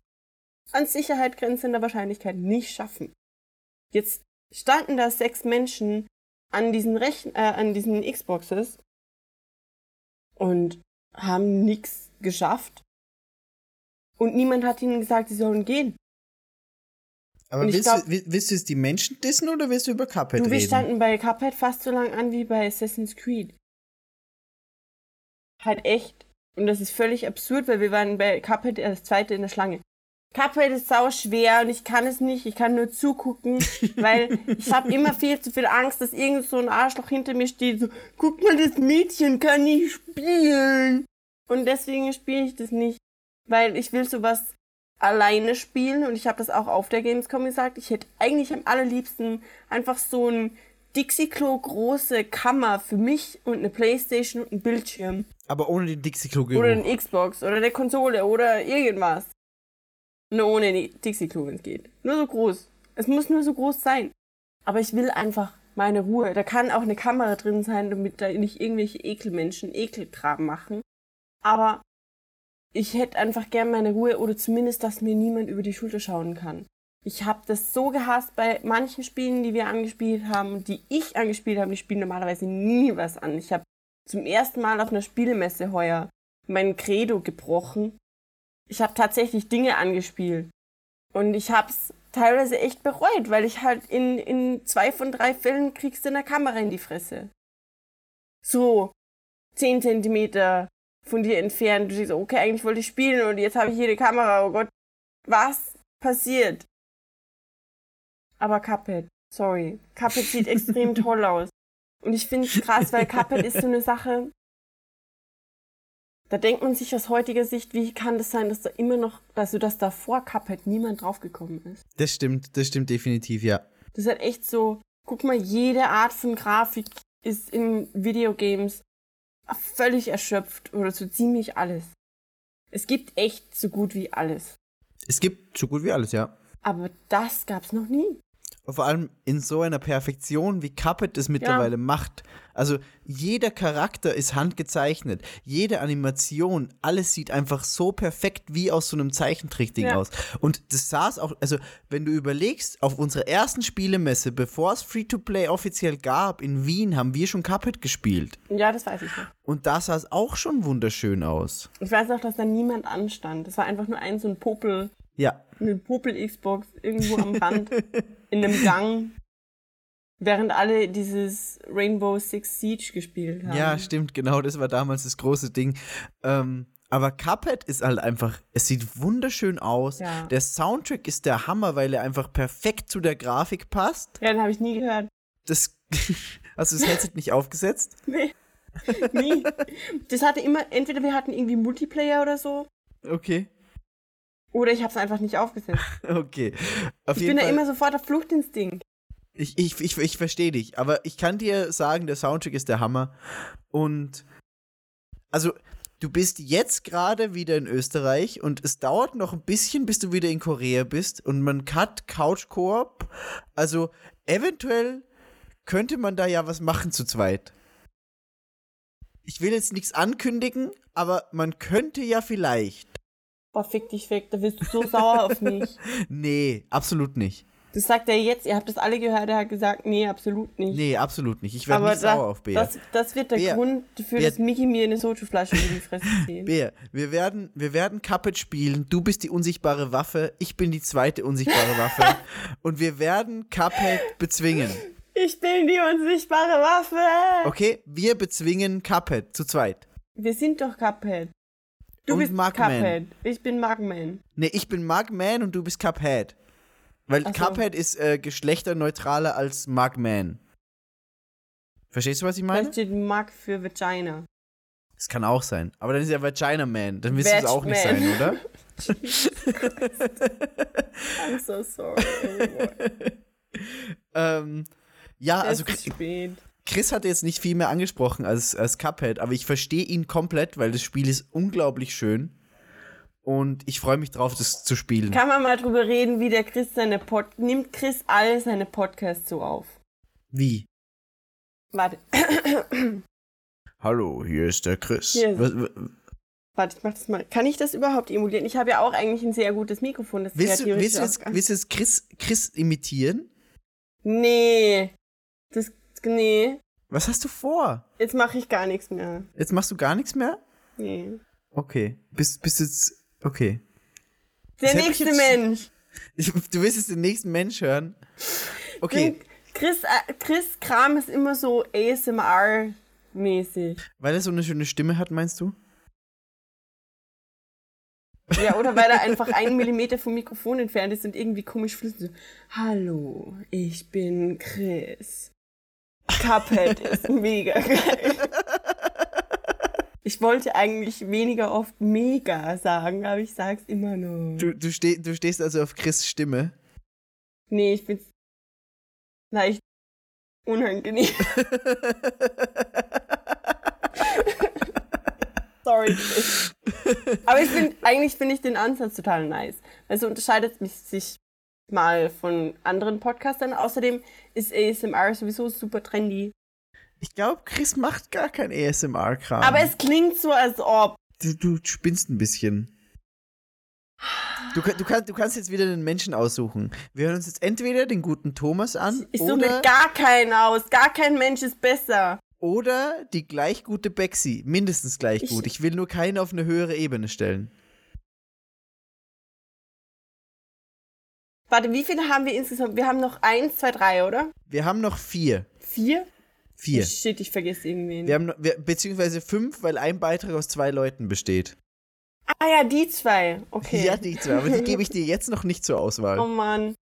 an Sicherheit grenzender Wahrscheinlichkeit nicht schaffen. Jetzt standen da sechs Menschen an diesen Rechen äh, an diesen Xboxes und haben nichts geschafft. Und niemand hat ihnen gesagt, sie sollen gehen. Aber willst, glaub- du, will- willst du jetzt die Menschen dissen oder willst du über Cuphead Du, wir reden? standen bei Cuphead fast so lang an wie bei Assassin's Creed. Halt echt. Und das ist völlig absurd, weil wir waren bei Cuphead das zweite in der Schlange. Cuphead ist sau schwer und ich kann es nicht, ich kann nur zugucken, weil ich habe immer viel zu viel Angst, dass irgend so ein Arschloch hinter mir steht, so, guck mal, das Mädchen kann nicht spielen. Und deswegen spiele ich das nicht, weil ich will sowas alleine spielen und ich habe das auch auf der Gamescom gesagt. Ich hätte eigentlich am allerliebsten einfach so ein Dixie-Klo große Kammer für mich und eine Playstation und einen Bildschirm. Aber ohne den Dixie-Klo Oder eine Xbox oder eine Konsole oder irgendwas. Nur ohne die Dixie-Klo, wenn es geht. Nur so groß. Es muss nur so groß sein. Aber ich will einfach meine Ruhe. Da kann auch eine Kamera drin sein, damit da nicht irgendwelche Ekelmenschen Ekelkram machen. Aber ich hätte einfach gern meine Ruhe oder zumindest, dass mir niemand über die Schulter schauen kann. Ich habe das so gehasst bei manchen Spielen, die wir angespielt haben, die ich angespielt habe. Die spielen normalerweise nie was an. Ich habe zum ersten Mal auf einer Spielemesse heuer mein Credo gebrochen. Ich habe tatsächlich Dinge angespielt. Und ich habe es teilweise echt bereut, weil ich halt in, in zwei von drei Fällen kriegst du eine Kamera in die Fresse. So, zehn Zentimeter von dir entfernt. Du siehst, okay, eigentlich wollte ich spielen und jetzt habe ich hier die Kamera. Oh Gott, was passiert? Aber Cuphead, sorry. Cuphead sieht extrem toll aus. Und ich finde es krass, weil Cuphead ist so eine Sache, da denkt man sich aus heutiger Sicht, wie kann das sein, dass da immer noch, also dass da vor Cuphead niemand draufgekommen ist. Das stimmt, das stimmt definitiv, ja. Das ist halt echt so, guck mal, jede Art von Grafik ist in Videogames völlig erschöpft oder so ziemlich alles. Es gibt echt so gut wie alles. Es gibt so gut wie alles, ja. Aber das gab's noch nie. Vor allem in so einer Perfektion, wie Cuphead es mittlerweile macht. Also jeder Charakter ist handgezeichnet, jede Animation, alles sieht einfach so perfekt wie aus so einem Zeichentrickding Ja. aus. Und das saß auch, also wenn du überlegst, auf unserer ersten Spielemesse, bevor es Free-to-Play offiziell gab, in Wien, haben wir schon Cuphead gespielt. Ja, das weiß ich noch. Und da sah es auch schon wunderschön aus. Ich weiß auch, dass da niemand anstand. Das war einfach nur ein so ein Popel, Ja, eine Popel-Xbox irgendwo am Rand in einem Gang, während alle dieses Rainbow Six Siege gespielt haben. Ja, stimmt, genau, das war damals das große Ding. Ähm, aber Cuphead ist halt einfach, es sieht wunderschön aus. Ja. Der Soundtrack ist der Hammer, weil er einfach perfekt zu der Grafik passt. Ja, den habe ich nie gehört. Das, hast du das Headset nicht aufgesetzt? Nee. Nie. Das hatte immer, entweder wir hatten irgendwie Multiplayer oder so, Okay, oder ich habe es einfach nicht aufgesetzt. okay. Auf Ich bin da Fall, immer sofort auf Fluchtinstinkt. ich, ich, ich, ich verstehe dich, aber ich kann dir sagen, der Soundtrack ist der Hammer. Und also, du bist jetzt gerade wieder in Österreich und es dauert noch ein bisschen, bis du wieder in Korea bist und man hat Couch Koop. Also, eventuell könnte man da ja was machen zu zweit. Ich will jetzt nichts ankündigen, aber man könnte ja vielleicht. Boah, fick dich weg, da wirst du so sauer auf mich. Nee, absolut nicht. Das sagt er jetzt, ihr habt das alle gehört, er hat gesagt, nee, absolut nicht. Nee, absolut nicht. Ich werde nicht da, sauer auf Bea. das, das wird der Bea, Grund dafür, Bea- dass Mickey mir eine Sojuflasche in die Fresse zieht. Bea, wir werden, wir werden Cuphead spielen. Du bist die unsichtbare Waffe, ich bin die zweite unsichtbare Waffe. und wir werden Cuphead bezwingen. Ich bin die unsichtbare Waffe. Okay, wir bezwingen Cuphead zu zweit. Wir sind doch Cuphead. Du Und bist Mugman. Cuphead. Ich bin Mugman. Nee, ich bin Mugman und du bist Cuphead. Weil so. Cuphead ist äh, geschlechterneutraler als Mugman. Verstehst du, was ich Da meine? steht Mug für Vagina. Das kann auch sein. Aber dann ist ja Vagina Man. Dann wirst du es auch nicht sein, oder? I'm so sorry. ähm, ja, Es also ist spät. Chris hatte jetzt nicht viel mehr angesprochen als, als Cuphead, aber ich verstehe ihn komplett, weil das Spiel ist unglaublich schön. Und ich freue mich drauf, das zu spielen. Kann man mal drüber reden, wie der Chris seine Pod... Nimmt Chris alle seine Podcasts so auf? Wie? Warte. Hallo, hier ist der Chris. Hier ist- Was, was, Warte, ich mach das mal. Kann ich das überhaupt emulieren? Ich habe ja auch eigentlich ein sehr gutes Mikrofon. Das willst, du, willst, du jetzt, willst du jetzt Chris, Chris imitieren? Nee. Das... Nee. Was hast du vor? Jetzt mache ich gar nichts mehr. Jetzt machst du gar nichts mehr? Nee. Okay. Bist, bist jetzt. Okay. Der Das nächste jetzt- Mensch. Ich, du willst jetzt den nächsten Mensch hören? Okay. Chris, äh, Chris Kram ist immer so ASMR-mäßig. Weil er so eine schöne Stimme hat, meinst du? Ja, oder weil er einfach einen Millimeter vom Mikrofon entfernt ist und irgendwie komisch flüstert. Hallo, ich bin Chris. Cuphead ist mega geil. Ich wollte eigentlich weniger oft mega sagen, aber ich sag's immer nur. Du, du, steh, du stehst also auf Chris Stimme. Nee, ich find's leicht unangenehm. Sorry. Chris. Aber ich finde, eigentlich finde ich den Ansatz total nice. Also unterscheidet mich sich mal von anderen Podcastern. Außerdem ist ASMR sowieso super trendy. Ich glaube, Chris macht gar kein ASMR-Kram. Aber es klingt so, als ob. du, du spinnst ein bisschen. Du, du, kannst, du kannst jetzt wieder den Menschen aussuchen. Wir hören uns jetzt entweder den guten Thomas an Ich suche oder, mir gar keinen aus. Gar kein Mensch ist besser. oder die gleich gute Bexi. Mindestens gleich Ich- gut. Ich will nur keinen auf eine höhere Ebene stellen. Warte, wie viele haben wir insgesamt? Wir haben noch eins, zwei, drei, oder? Wir haben noch vier. Vier? Vier. Shit, ich vergesse irgendwen. Wir haben noch, wir, beziehungsweise fünf, weil ein Beitrag aus zwei Leuten besteht. Ah ja, die zwei. Okay. Ja, die zwei. Aber die gebe ich dir jetzt noch nicht zur Auswahl. Oh Mann.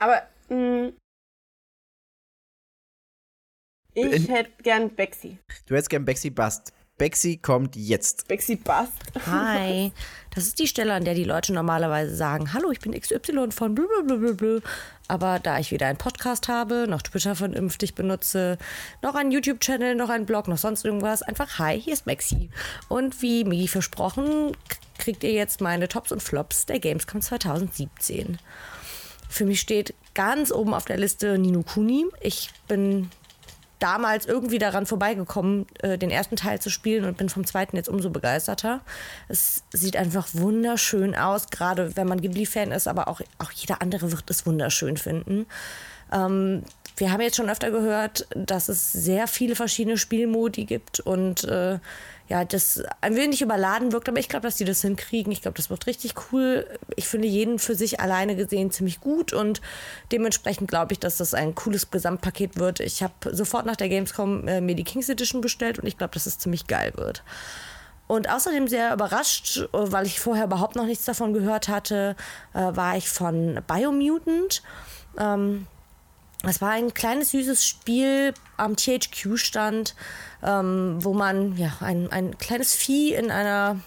Aber, mh, ich In- hätte gern Bexi. Du hättest gern Bexi Bast. Bexi kommt jetzt. Bexi Bast. Hi, das ist die Stelle, an der die Leute normalerweise sagen, hallo, ich bin XY von blablabla. Aber da ich weder einen Podcast habe, noch Twitter vernünftig benutze, noch einen YouTube-Channel, noch einen Blog, noch sonst irgendwas, einfach hi, hier ist Maxi. Und wie Migi versprochen, kriegt ihr jetzt meine Tops und Flops der Gamescom 2017. Für mich steht ganz oben auf der Liste Nino Kuni. Ich bin damals irgendwie daran vorbeigekommen, äh, den ersten Teil zu spielen und bin vom zweiten jetzt umso begeisterter. Es sieht einfach wunderschön aus, gerade wenn man Ghibli-Fan ist, aber auch, auch jeder andere wird es wunderschön finden. Ähm, wir haben jetzt schon öfter gehört, dass es sehr viele verschiedene Spielmodi gibt und äh, ja, das ein wenig überladen wirkt, aber ich glaube, dass die das hinkriegen. Ich glaube, das wird richtig cool. Ich finde jeden für sich alleine gesehen ziemlich gut und dementsprechend glaube ich, dass das ein cooles Gesamtpaket wird. Ich habe sofort nach der Gamescom äh, mir die Kings Edition bestellt und ich glaube, dass es ziemlich geil wird. Und außerdem sehr überrascht, äh, weil ich vorher überhaupt noch nichts davon gehört hatte, äh, war ich von Biomutant. Ähm, es war ein kleines, süßes Spiel am THQ-Stand, ähm, wo man ja, ein, ein kleines Vieh in einer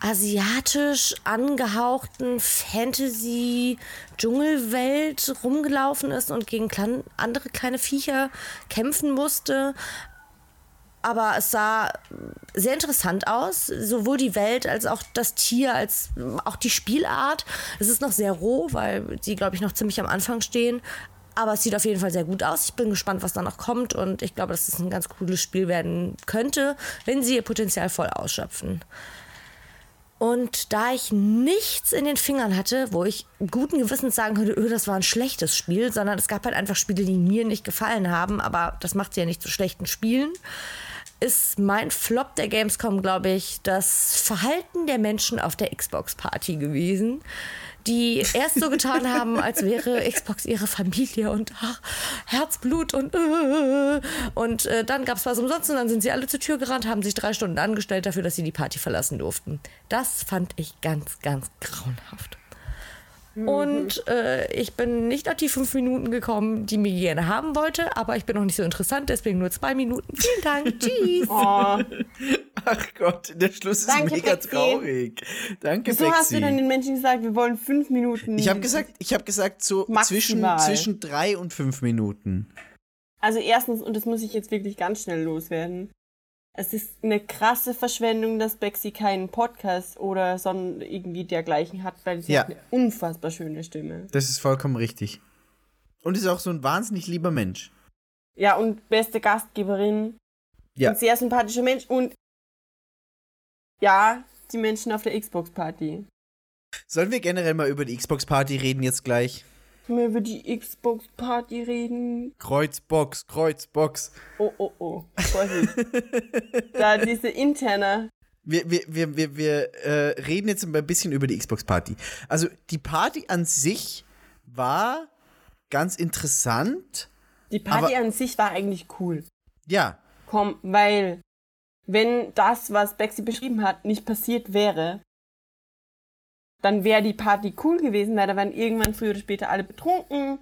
asiatisch angehauchten Fantasy-Dschungelwelt rumgelaufen ist und gegen klein, andere kleine Viecher kämpfen musste. Aber es sah sehr interessant aus, sowohl die Welt als auch das Tier, als auch die Spielart. Es ist noch sehr roh, weil sie, glaube ich, noch ziemlich am Anfang stehen. Aber es sieht auf jeden Fall sehr gut aus. Ich bin gespannt, was da noch kommt. Und ich glaube, dass es ein ganz cooles Spiel werden könnte, wenn sie ihr Potenzial voll ausschöpfen. Und da ich nichts in den Fingern hatte, wo ich guten Gewissens sagen könnte, öh, das war ein schlechtes Spiel, sondern es gab halt einfach Spiele, die mir nicht gefallen haben, aber das macht sie ja nicht zu schlechten Spielen, ist mein Flop der Gamescom, glaube ich, das Verhalten der Menschen auf der Xbox-Party gewesen, die erst so getan haben, als wäre Xbox ihre Familie und ach, Herzblut und äh, und äh, dann gab es was umsonst und dann sind sie alle zur Tür gerannt, haben sich drei Stunden angestellt dafür, dass sie die Party verlassen durften. Das fand ich ganz, ganz grauenhaft. Und äh, ich bin nicht auf die fünf Minuten gekommen, die mir gerne haben wollte, aber ich bin noch nicht so interessant, deswegen nur zwei Minuten. Vielen Dank. Tschüss. Oh, Ach Gott, der Schluss ist Danke, mega Bexi. traurig. Danke, wieso hast du denn den Menschen gesagt, wir wollen fünf Minuten? Ich habe gesagt, ich habe gesagt so zwischen, zwischen drei und fünf Minuten. Also erstens, und das muss ich jetzt wirklich ganz schnell loswerden. Es ist eine krasse Verschwendung, dass Bexi keinen Podcast oder son irgendwie dergleichen hat, weil sie Ja. hat eine unfassbar schöne Stimme. Das ist vollkommen richtig. Und ist auch so ein wahnsinnig lieber Mensch. Ja, und beste Gastgeberin. Ja. Ein sehr sympathischer Mensch und ja, die Menschen auf der Xbox-Party. Sollen wir generell mal über die Xbox-Party reden jetzt gleich? Wir über die Xbox-Party reden? Kreuzbox, Kreuzbox. Oh, oh, oh. Vorsicht. da diese interne. Wir, wir, wir, wir, wir äh, reden jetzt ein bisschen über die Xbox-Party. Also die Party an sich war ganz interessant. Die Party an sich war eigentlich cool. Ja, Komm, weil wenn das, was Bexi beschrieben hat, nicht passiert wäre, dann wäre die Party cool gewesen, weil da waren irgendwann früher oder später alle betrunken.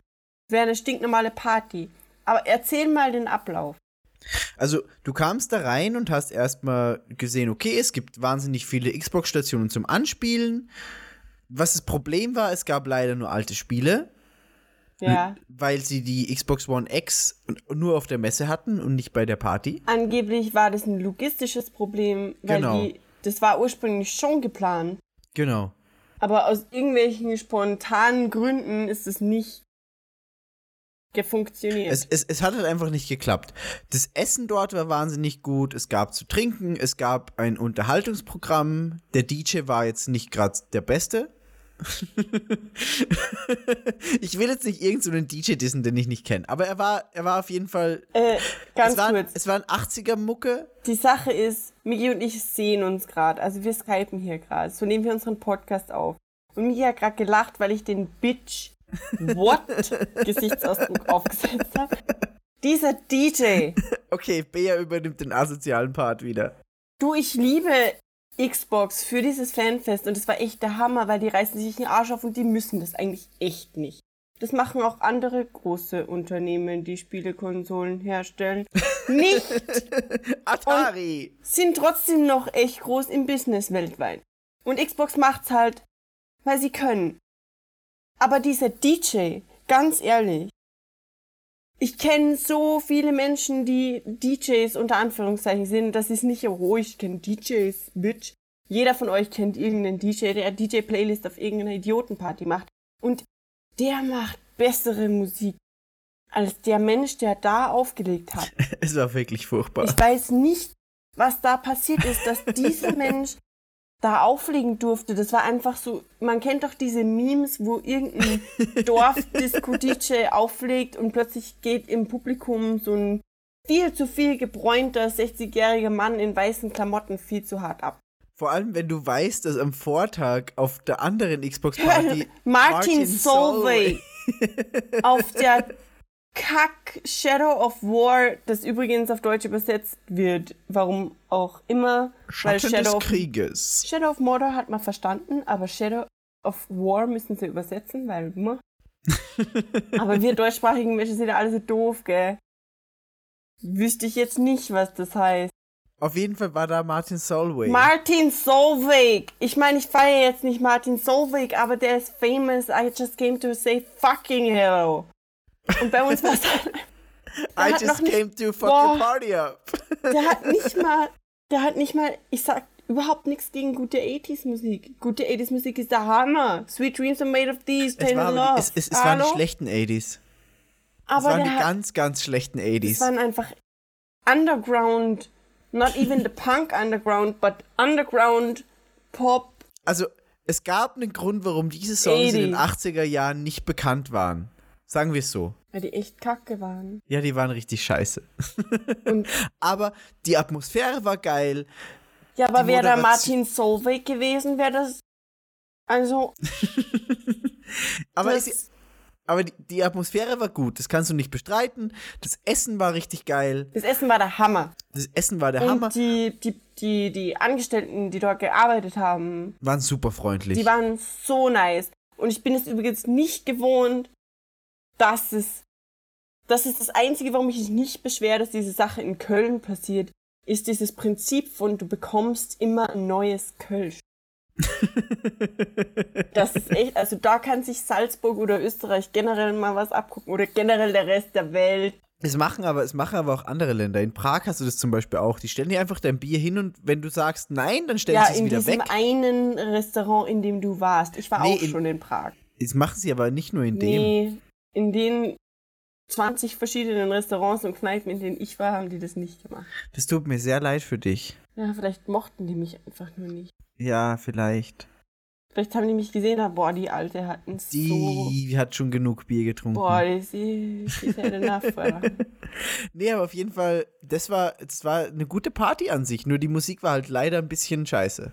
Wäre eine stinknormale Party. Aber erzähl mal den Ablauf. Also, du kamst da rein und hast erstmal gesehen, okay, es gibt wahnsinnig viele Xbox-Stationen zum Anspielen. Was das Problem war, es gab leider nur alte Spiele, Ja. weil sie die Xbox One X nur auf der Messe hatten und nicht bei der Party. Angeblich war das ein logistisches Problem, weil Genau. die, das war ursprünglich schon geplant. Genau. Aber aus irgendwelchen spontanen Gründen ist es nicht gefunktioniert. Es, es, es hat halt einfach nicht geklappt. Das Essen dort war wahnsinnig gut. Es gab zu trinken, es gab ein Unterhaltungsprogramm. Der DJ war jetzt nicht gerade der Beste. ich will jetzt nicht irgendeinen so DJ dissen, den ich nicht kenne. Aber er war, er war auf jeden Fall. äh, ganz es, war, kurz. es war ein 80er-Mucke. Die Sache ist, Migi und ich sehen uns gerade. Also wir skypen hier gerade. So nehmen wir unseren Podcast auf. Und Migi hat gerade gelacht, weil ich den Bitch What Gesichtsausdruck aufgesetzt habe. Dieser DJ. Okay, Bea übernimmt den asozialen Part wieder. Du, ich liebe Xbox für dieses Fanfest und es war echt der Hammer, weil die reißen sich den Arsch auf und die müssen das eigentlich echt nicht. Das machen auch andere große Unternehmen, die Spielekonsolen herstellen. Nicht! Atari! sind trotzdem noch echt groß im Business weltweit. Und Xbox macht's halt, weil sie können. Aber dieser DJ, ganz ehrlich, ich kenne so viele Menschen, die DJs unter Anführungszeichen sind, das ist nicht, oh, ich kenne DJs, Bitch. Jeder von euch kennt irgendeinen DJ, der DJ-Playlist auf irgendeiner Idiotenparty macht. Und der macht bessere Musik als der Mensch, der da aufgelegt hat. es war wirklich furchtbar. Ich weiß nicht, was da passiert ist, dass dieser Mensch da auflegen durfte. Das war einfach so, man kennt doch diese Memes, wo irgendein Dorf-Disco-DJ auflegt und plötzlich geht im Publikum so ein viel zu viel gebräunter 60-jähriger Mann in weißen Klamotten viel zu hart ab. Vor allem, wenn du weißt, dass am Vortag auf der anderen Xbox-Party Martin Solveig auf der Kack Shadow of War, das übrigens auf Deutsch übersetzt wird, warum auch immer, weil Schatten Shadow des of, Krieges. Shadow of Mordor hat man verstanden, aber Shadow of War müssen sie übersetzen, weil hm. aber wir deutschsprachigen Menschen sind ja alle so doof, gell? Wüsste ich jetzt nicht, was das heißt. Auf jeden Fall war da Martin Solveig. Martin Solveig. Ich meine, ich feiere jetzt nicht Martin Solveig, aber der ist famous. I just came to say fucking hello. Und bei uns war es halt, I just noch nicht- came to fuck Boah. the party up. der hat nicht mal, der hat nicht mal, ich sag überhaupt nichts gegen gute 80s Musik. Gute 80s Musik ist der Hammer. Sweet Dreams are made of these, Es, war aber Love. es, es, es waren die schlechten 80s. Es aber waren der die ganz, ganz schlechten es 80s. waren einfach Underground, not even the Punk Underground, but Underground Pop. Also, es gab einen Grund, warum diese Songs in den 80s. 80er Jahren nicht bekannt waren. Sagen wir es so. Weil die echt kacke waren. Ja, die waren richtig scheiße. Aber die Atmosphäre war geil. Ja, aber wäre da Martin Solveig gewesen, wäre das. Also, Aber, das, aber die, die Atmosphäre war gut. Das kannst du nicht bestreiten. Das Essen war richtig geil. das Essen war der Hammer. Das Essen war der Und Hammer. die, die, die, die Angestellten, die dort gearbeitet haben, Waren super freundlich. die waren so nice. Und ich bin es übrigens nicht gewohnt, dass es. Das ist das Einzige, warum ich mich nicht beschwere, dass diese Sache in Köln passiert, ist dieses Prinzip von du bekommst immer ein neues Kölsch. Das ist echt, also da kann sich Salzburg oder Österreich generell mal was abgucken oder generell der Rest der Welt. Es machen aber, es machen aber auch andere Länder. In Prag hast du das zum Beispiel auch. Die stellen dir einfach dein Bier hin und wenn du sagst nein, dann stellen Ja, sie es in wieder diesem weg. einen Restaurant, in dem du warst. Ich war Nee, auch in- schon in Prag. Das machen sie aber nicht nur in dem. Nee, in den 20 verschiedenen Restaurants und Kneipen, in denen ich war, haben die das nicht gemacht. Das tut mir sehr leid für dich. Ja, vielleicht mochten die mich einfach nur nicht. Ja, vielleicht. Vielleicht haben die mich gesehen, aber boah, die Alte hat so... Die hat schon genug Bier getrunken. Boah, die had enough. Alter. Nee, aber auf jeden Fall, das war, das war eine gute Party an sich. Nur die Musik war halt leider ein bisschen scheiße.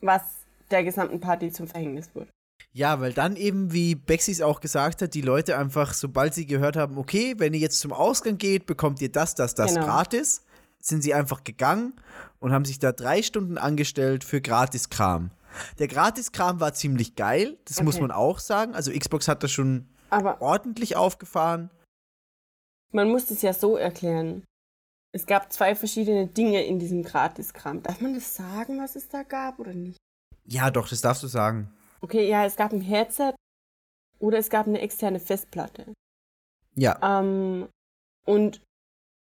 Was der gesamten Party zum Verhängnis wurde. Ja, weil dann eben, wie Bexis auch gesagt hat, die Leute einfach, sobald sie gehört haben, okay, wenn ihr jetzt zum Ausgang geht, bekommt ihr das, das, das Genau. gratis, sind sie einfach gegangen und haben sich da drei Stunden angestellt für Gratiskram. Der Gratiskram war ziemlich geil, das muss Okay. man auch sagen. Also Xbox hat das schon Aber ordentlich aufgefahren. man muss es ja so erklären. Es gab zwei verschiedene Dinge in diesem Gratiskram. Darf man das sagen, was es da gab oder nicht? Ja, doch, das darfst du sagen. Okay, ja, es gab ein Headset oder es gab eine externe Festplatte. Ja. Ähm, und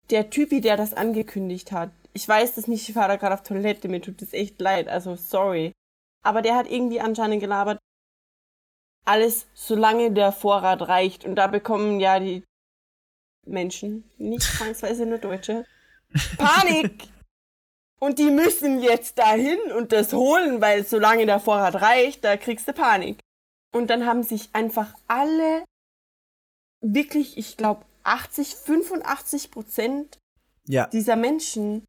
der Typi, der das angekündigt hat, ich weiß das nicht, ich war da gerade auf Toilette, mir tut das echt leid, also sorry. Aber der hat irgendwie anscheinend gelabert, alles, solange der Vorrat reicht. Und da bekommen ja die Menschen, nicht zwangsweise nur Deutsche, Panik! Und die müssen jetzt dahin und das holen, weil solange der Vorrat reicht, da kriegst du Panik. Und dann haben sich einfach alle, wirklich, ich glaube, 80, 85 Prozent Ja. dieser Menschen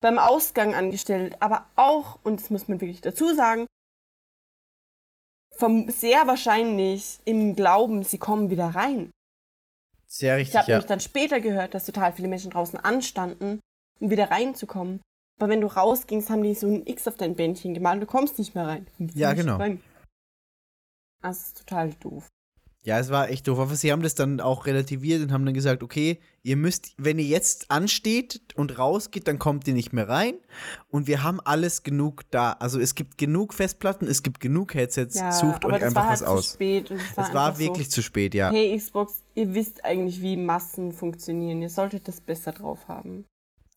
beim Ausgang angestellt, aber auch, und das muss man wirklich dazu sagen, vom, sehr wahrscheinlich im Glauben, sie kommen wieder rein. Sehr Ich richtig, habe ja. nämlich dann später gehört, dass total viele Menschen draußen anstanden, um wieder reinzukommen. Aber wenn du rausgingst, haben die so ein X auf dein Bändchen gemalt, du kommst nicht mehr rein. Ja, genau. Rein. Das ist total doof. Ja, es war echt doof. Aber sie haben das dann auch relativiert und haben dann gesagt, okay, ihr müsst, wenn ihr jetzt ansteht und rausgeht, dann kommt ihr nicht mehr rein. Und wir haben alles genug da. Also es gibt genug Festplatten, es gibt genug Headsets. Ja, Sucht euch einfach war halt was zu aus. spät. und Es war, Es war einfach wirklich so, zu spät, ja. Hey Xbox, ihr wisst eigentlich, wie Massen funktionieren. Ihr solltet das besser drauf haben.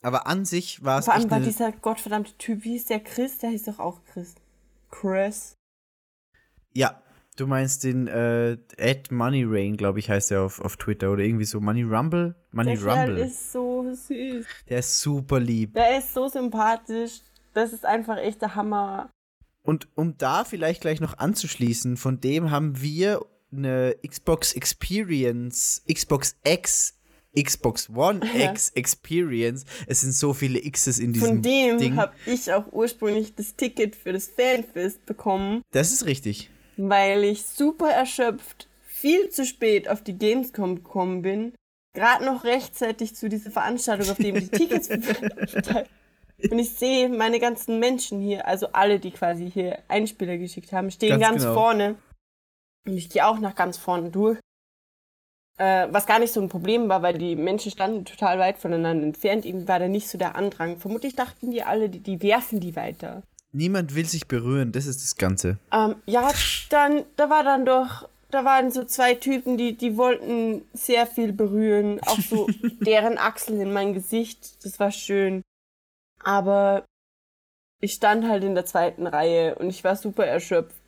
Aber an sich war es Vor allem war dieser gottverdammte Typ, wie ist der Chris? Der hieß doch auch Chris. Chris. Ja, du meinst den äh, Ed Money Rain, glaube ich, heißt er auf, auf Twitter oder irgendwie so Money Rumble? Money der Rumble. ist so süß. Der ist super lieb. Der ist so sympathisch. Das ist einfach echt der Hammer. Und um da vielleicht gleich noch anzuschließen, von dem haben wir eine Xbox Experience, Xbox X, Xbox One. X Experience. Es sind so viele X's in diesem Von dem habe ich auch ursprünglich das Ticket für das Fanfest bekommen, Das ist richtig. weil ich super erschöpft viel zu spät auf die Gamescom gekommen bin. Gerade noch rechtzeitig zu dieser Veranstaltung, auf dem die Tickets. Und ich sehe meine ganzen Menschen hier, also alle, die quasi hier Einspieler geschickt haben, stehen Ganz ganz, genau. vorne. Und ich gehe auch nach ganz vorne durch. Äh, was gar nicht so ein Problem war, weil die Menschen standen total weit voneinander entfernt. Irgendwie war da nicht so der Andrang. Vermutlich dachten die alle, die, die werfen die weiter. Niemand will sich berühren, das ist das Ganze. Ähm, ja, dann, da war dann doch, da waren so zwei Typen, die, die wollten sehr viel berühren. Auch so deren Achseln in mein Gesicht. Das war schön. Aber ich stand halt in der zweiten Reihe und ich war super erschöpft.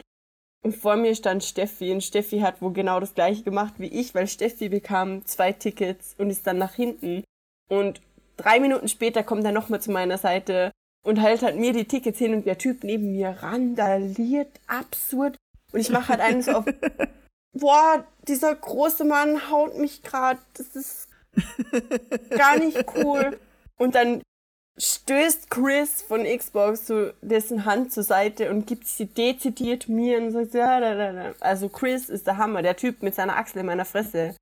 Und vor mir stand Steffi und Steffi hat wohl genau das gleiche gemacht wie ich, weil Steffi bekam zwei Tickets und ist dann nach hinten. Und drei Minuten später kommt er nochmal zu meiner Seite und hält halt mir die Tickets hin und der Typ neben mir randaliert absurd. Und ich mache halt einen so auf, boah, dieser große Mann haut mich grad, das ist gar nicht cool. Und dann stößt Chris von Xbox so dessen Hand zur Seite und gibt sie dezidiert mir und sagt, ja, da, da, da. Also Chris ist der Hammer, der Typ mit seiner Achsel in meiner Fresse.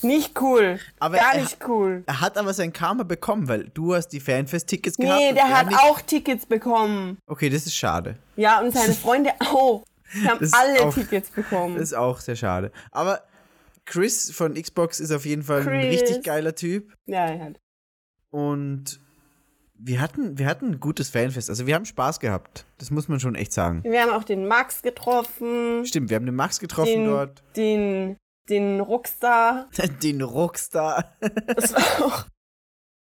Nicht cool. Aber gar er- nicht cool. Er hat aber sein Karma bekommen, weil du hast die Fanfest-Tickets gehabt. Nee, der er hat auch Tickets bekommen. Okay, das ist schade. Ja, und seine Freunde auch. Die haben Das alle auch- Tickets bekommen. Das ist auch sehr schade. Aber Chris von Xbox ist auf jeden Fall ein Chris. richtig geiler Typ. ja, ja. Und wir hatten, wir hatten ein gutes Fanfest. Also wir haben Spaß gehabt. Das muss man schon echt sagen. Wir haben auch den Max getroffen. Stimmt, wir haben den Max getroffen den, dort. Den, den Rockstar. Den Rockstar. Das war auch.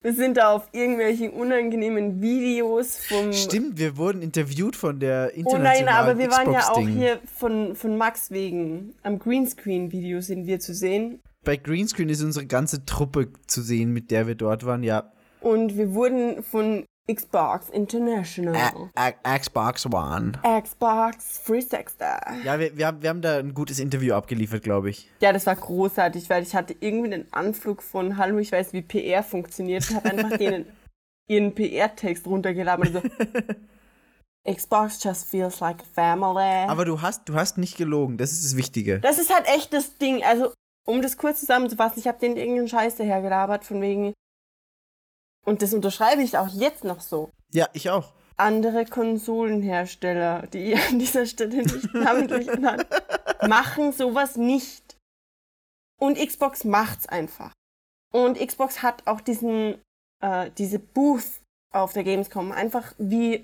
Wir sind da auf irgendwelchen unangenehmen Videos vom. Stimmt, wir wurden interviewt von der Oh internationalen nein, aber wir waren ja auch hier von, von Max wegen. Am Greenscreen-Video sind wir zu sehen. Bei Greenscreen ist unsere ganze Truppe zu sehen, mit der wir dort waren. Ja, Und wir wurden von Xbox International. A A Xbox One. Xbox 360. Ja, wir, wir, haben, wir haben da ein gutes Interview abgeliefert, glaube ich. Ja, das war großartig, weil ich hatte irgendwie den Anflug von Hallo, ich weiß, wie PR funktioniert und habe einfach denen ihren PR-Text runtergeladen und so. Xbox just feels like a family. Aber du hast, du hast nicht gelogen, das ist das Wichtige. das ist halt echt das Ding. Also, um das kurz zusammenzufassen, ich habe denen irgendeinen Scheiß dahergelabert, von wegen. Und das unterschreibe ich auch jetzt noch so. Ja, ich auch. Andere Konsolenhersteller, die ihr an dieser Stelle nicht namentlich genannt, machen sowas nicht. Und Xbox macht's einfach. Und Xbox hat auch diesen, äh, diese Booth auf der Gamescom einfach wie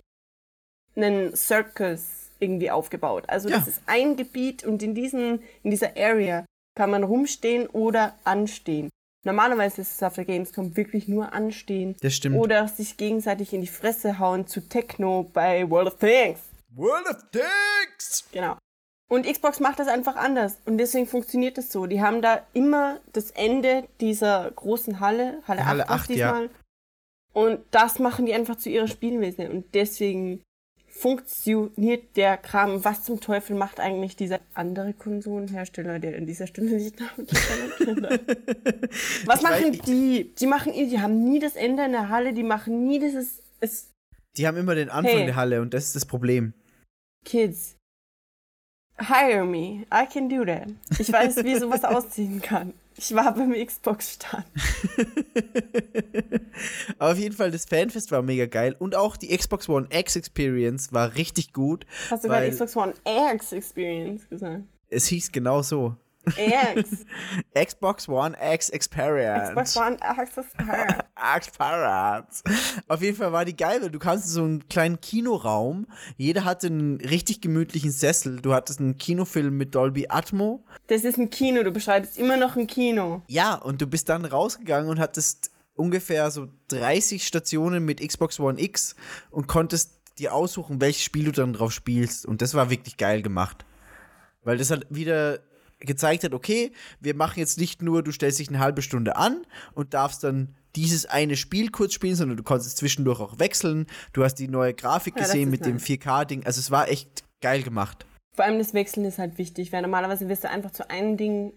einen Circus irgendwie aufgebaut. Also Ja. das ist ein Gebiet und in, diesen, in dieser Area kann man rumstehen oder anstehen. Normalerweise ist es auf der Gamescom wirklich nur anstehen Das stimmt. oder sich gegenseitig in die Fresse hauen zu Techno bei World of Things. World of Tanks! Genau. Und Xbox macht das einfach anders und deswegen funktioniert es so. Die haben da immer das Ende dieser großen Halle, Halle, Halle 8, war's 8, ja. diesmal. Und das machen die einfach zu ihrer Spielweise und deswegen funktioniert der Kram. Was zum Teufel macht eigentlich dieser andere Konsolenhersteller, der an dieser Stelle nicht namentlich? Was machen die? Die machen, die haben nie das Ende in der Halle, die machen nie dieses, es, Die haben immer den Anfang Hey. der Halle und das ist das Problem. Kids, hire me. I can do that. Ich weiß, wie sowas aussehen kann. Ich war beim Xbox-Stand. Aber auf jeden Fall, das Fanfest war mega geil und auch die Xbox One X Experience war richtig gut. Hast du gerade Xbox One X Experience gesagt? Es hieß genau so. X. Xbox One X Experience. Xbox One X Experience. Experience. Auf jeden Fall war die geil, weil du kannst in so einen kleinen Kinoraum. Jeder hatte einen richtig gemütlichen Sessel. Du hattest einen Kinofilm mit Dolby Atmo. Das ist ein Kino, du beschreibst immer noch ein Kino. Ja, und du bist dann rausgegangen und hattest ungefähr so 30 Stationen mit Xbox One X und konntest dir aussuchen, welches Spiel du dann drauf spielst. Und das war wirklich geil gemacht. Weil das halt wieder gezeigt hat, okay, wir machen jetzt nicht nur, du stellst dich eine halbe Stunde an und darfst dann dieses eine Spiel kurz spielen, sondern du konntest zwischendurch auch wechseln. Du hast die neue Grafik Ja, gesehen mit dem nice. 4K-Ding. Also es war echt geil gemacht. Vor allem das Wechseln ist halt wichtig, weil normalerweise wirst du einfach zu einem Ding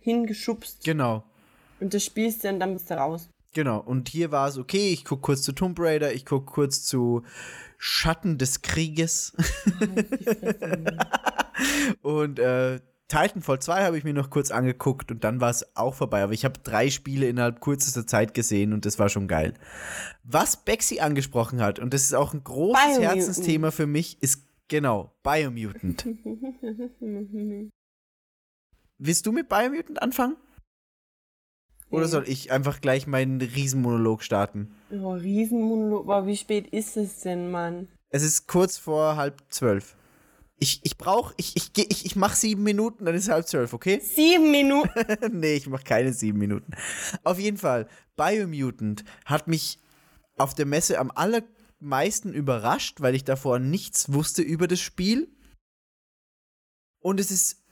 hingeschubst Genau. und das spielst du und dann bist du raus. Genau, und hier war es okay, ich gucke kurz zu Tomb Raider, ich gucke kurz zu Schatten des Krieges. und äh, Titanfall 2 habe ich mir noch kurz angeguckt und dann war es auch vorbei. Aber ich habe drei Spiele innerhalb kürzester Zeit gesehen und das war schon geil. Was Bexy angesprochen hat, und das ist auch ein großes Biomutant. Herzensthema für mich, ist genau Biomutant. Willst du mit Biomutant anfangen? Oder soll ich einfach gleich meinen Riesenmonolog starten? Oh, Riesenmonolog. Boah, wie spät ist es denn, Mann? Es ist kurz vor halb zwölf. Ich, ich brauch, ich, ich, ich, ich mach sieben Minuten, dann ist halb zwölf, okay? Sieben Minuten. nee, ich mach keine sieben Minuten. Auf jeden Fall, Biomutant hat mich auf der Messe am allermeisten überrascht, weil ich davor nichts wusste über das Spiel. Und es ist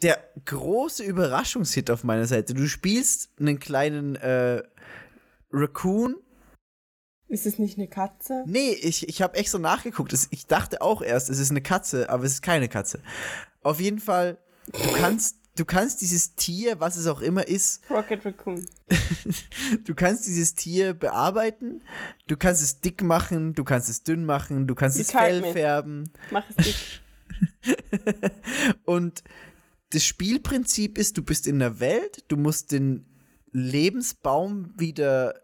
der große Überraschungshit auf meiner Seite. Du spielst einen kleinen äh, Raccoon, Ist es nicht eine Katze? Nee, ich, ich habe extra nachgeguckt. Ich dachte auch erst, es ist eine Katze, aber es ist keine Katze. Auf jeden Fall, du kannst, du kannst dieses Tier, was es auch immer ist, Rocket Raccoon. du kannst dieses Tier bearbeiten, du kannst es dick machen, du kannst es dünn machen, du kannst You es Fell me. färben. Mach es dick. Und das Spielprinzip ist, du bist in der Welt, du musst den Lebensbaum wieder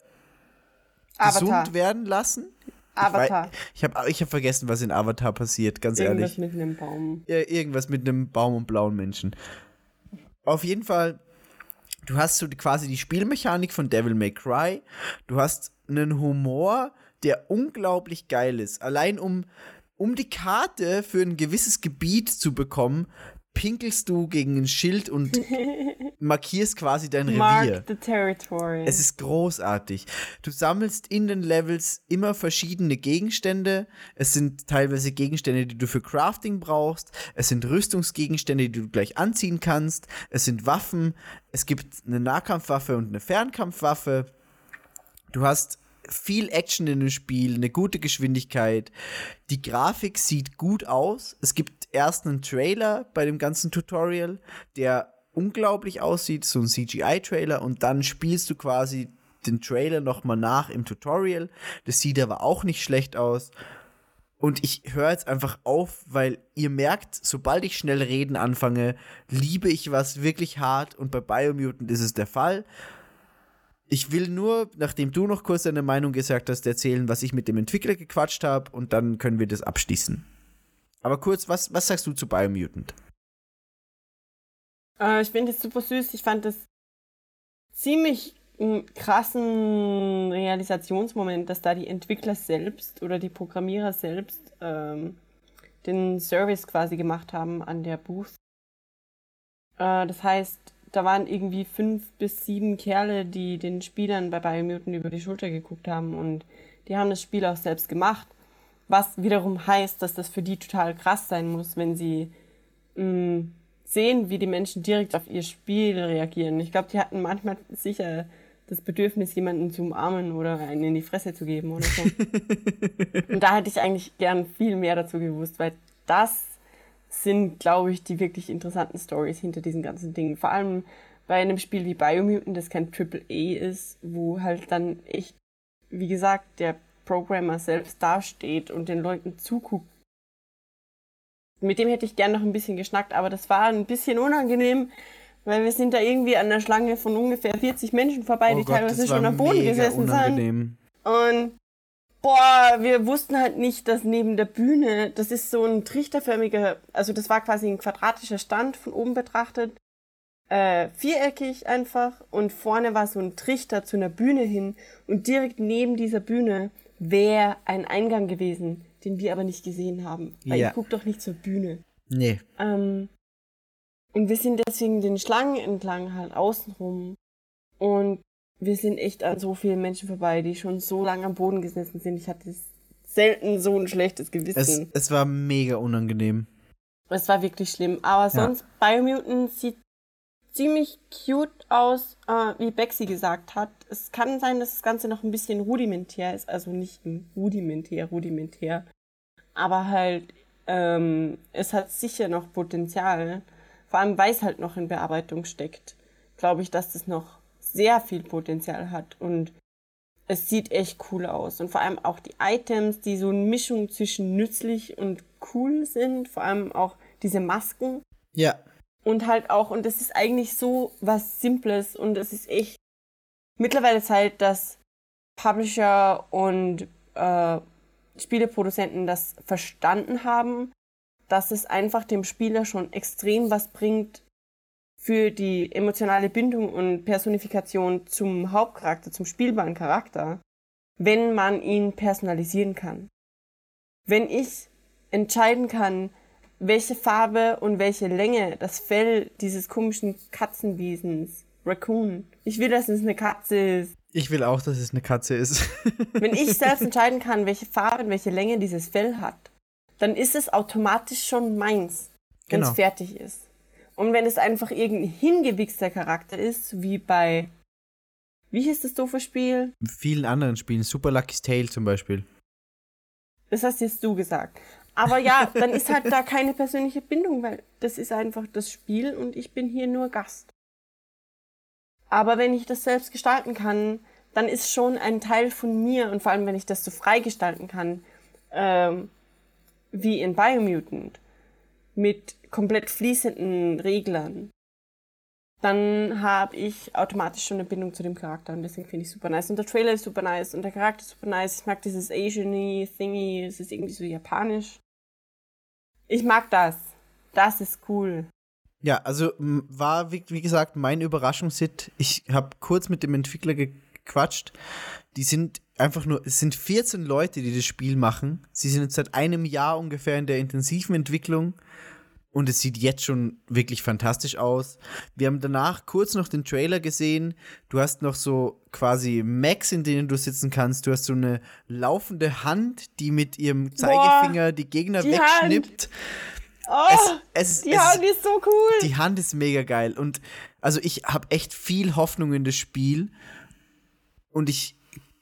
gesund Avatar. werden lassen. Avatar. Ich, habe ich hab vergessen, was in Avatar passiert, ganz Irgendwas ehrlich. mit einem Baum. Ja, irgendwas mit einem Baum und blauen Menschen. Auf jeden Fall, du hast so quasi die Spielmechanik von Devil May Cry. Du hast einen Humor, der unglaublich geil ist. Allein um, um die Karte für ein gewisses Gebiet zu bekommen, pinkelst du gegen ein Schild und markierst quasi dein Revier. Mark the territory. Es ist großartig. Du sammelst in den Levels immer verschiedene Gegenstände. Es sind teilweise Gegenstände, die du für Crafting brauchst. Es sind Rüstungsgegenstände, die du gleich anziehen kannst. Es sind Waffen. Es gibt eine Nahkampfwaffe und eine Fernkampfwaffe. Du hast viel Action in dem Spiel, eine gute Geschwindigkeit. Die Grafik sieht gut aus. Es gibt erst einen Trailer bei dem ganzen Tutorial, der unglaublich aussieht, so ein CGI-Trailer, und dann spielst du quasi den Trailer nochmal nach im Tutorial. Das sieht aber auch nicht schlecht aus. Und ich höre jetzt einfach auf, weil ihr merkt, sobald ich schnell reden anfange, liebe ich was wirklich hart und bei Biomutant ist es der Fall. Ich will nur, nachdem du noch kurz deine Meinung gesagt hast, erzählen, was ich mit dem Entwickler gequatscht habe und dann können wir das abschließen. Aber kurz, was, was sagst du zu Biomutant? Äh, ich finde das super süß. Ich fand das ziemlich m, krassen Realisationsmoment, dass da die Entwickler selbst oder die Programmierer selbst ähm, den Service quasi gemacht haben an der Booth. Äh, das heißt, da waren irgendwie fünf bis sieben Kerle, die den Spielern bei Biomutant über die Schulter geguckt haben und die haben das Spiel auch selbst gemacht. Was wiederum heißt, dass das für die total krass sein muss, wenn sie mh, sehen, wie die Menschen direkt auf ihr Spiel reagieren. Ich glaube, die hatten manchmal sicher das Bedürfnis, jemanden zu umarmen oder einen in die Fresse zu geben oder so. Und da hätte ich eigentlich gern viel mehr dazu gewusst, weil das sind, glaube ich, die wirklich interessanten Stories hinter diesen ganzen Dingen. Vor allem bei einem Spiel wie Biomutant, das kein Triple A ist, wo halt dann echt, wie gesagt, der Programmer selbst dasteht und den Leuten zuguckt. Mit dem hätte ich gern noch ein bisschen geschnackt, aber das war ein bisschen unangenehm, weil wir sind da irgendwie an der Schlange von ungefähr 40 Menschen vorbei, die teilweise Oh das war schon am Boden gesessen sind. unangenehm. Und boah, wir wussten halt nicht, dass neben der Bühne, das ist so ein trichterförmiger, also das war quasi ein quadratischer Stand von oben betrachtet, äh, viereckig einfach und vorne war so ein Trichter zu einer Bühne hin und direkt neben dieser Bühne wäre ein Eingang gewesen, den wir aber nicht gesehen haben, weil Ja. ich guck doch nicht zur Bühne. Nee. Ähm, und wir sind deswegen den Schlangen entlang halt außenrum. Und wir sind echt an so vielen Menschen vorbei, die schon so lange am Boden gesessen sind. Ich hatte selten so ein schlechtes Es, Gewissen. es war mega unangenehm. Es, war wirklich schlimm. Aber sonst, Biomutant sieht ziemlich cute aus, äh, wie Bexy gesagt hat. Es kann sein, dass das Ganze noch ein bisschen rudimentär ist. Also nicht rudimentär, rudimentär. Aber halt, ähm, es hat sicher noch Potenzial. Vor allem, weil es halt noch in Bearbeitung steckt. Glaube ich, dass das noch sehr viel Potenzial hat. Und es sieht echt cool aus. Und vor allem auch die Items, die so eine Mischung zwischen nützlich und cool sind. Vor allem auch diese Masken. Ja. Und halt auch, und das ist eigentlich so was Simples und es ist echt mittlerweile Zeit, dass Publisher und äh, Spieleproduzenten das verstanden haben, dass es einfach dem Spieler schon extrem was bringt für die emotionale Bindung und Personifikation zum Hauptcharakter, zum spielbaren Charakter, wenn man ihn personalisieren kann. Wenn ich entscheiden kann, welche Farbe und welche Länge das Fell dieses komischen Katzenwesens, Raccoon. Ich will, dass es eine Katze ist. Ich will auch, dass es eine Katze ist. Wenn ich selbst entscheiden kann, welche Farbe und welche Länge dieses Fell hat, dann ist es automatisch schon meins, wenn es Genau. fertig ist. Und wenn es einfach irgendein hingewichster Charakter ist, wie bei, wie hieß das doofe Spiel? In vielen anderen Spielen. Super Lucky's Tale zum Beispiel. Das hast jetzt du gesagt. Aber ja, dann ist halt da keine persönliche Bindung, weil das ist einfach das Spiel und ich bin hier nur Gast. Aber wenn ich das selbst gestalten kann, dann ist schon ein Teil von mir und vor allem, wenn ich das so frei gestalten kann, ähm, wie in Biomutant, mit komplett fließenden Reglern, dann habe ich automatisch schon eine Bindung zu dem Charakter und deswegen finde ich super nice. Und der Trailer ist super nice und der Charakter ist super nice. Ich mag dieses Asian-y Thingy, es ist irgendwie so japanisch. Ich mag das. Das ist cool. Ja, also war, wie, wie gesagt, mein Überraschungshit. Ich habe kurz mit dem Entwickler gequatscht. Die sind einfach nur, es sind 14 Leute, die das Spiel machen. Sie sind jetzt seit einem Jahr ungefähr in der intensiven Entwicklung. Und es sieht jetzt schon wirklich fantastisch aus. Wir haben danach kurz noch den Trailer gesehen. Du hast noch so quasi Macs, in denen du sitzen kannst. Du hast so eine laufende Hand, die mit ihrem Zeigefinger die Gegner die wegschnippt. Oh, Es, es, die es, Hand ist so cool. die Hand ist mega geil. Und also ich habe echt viel Hoffnung in das Spiel. Und ich,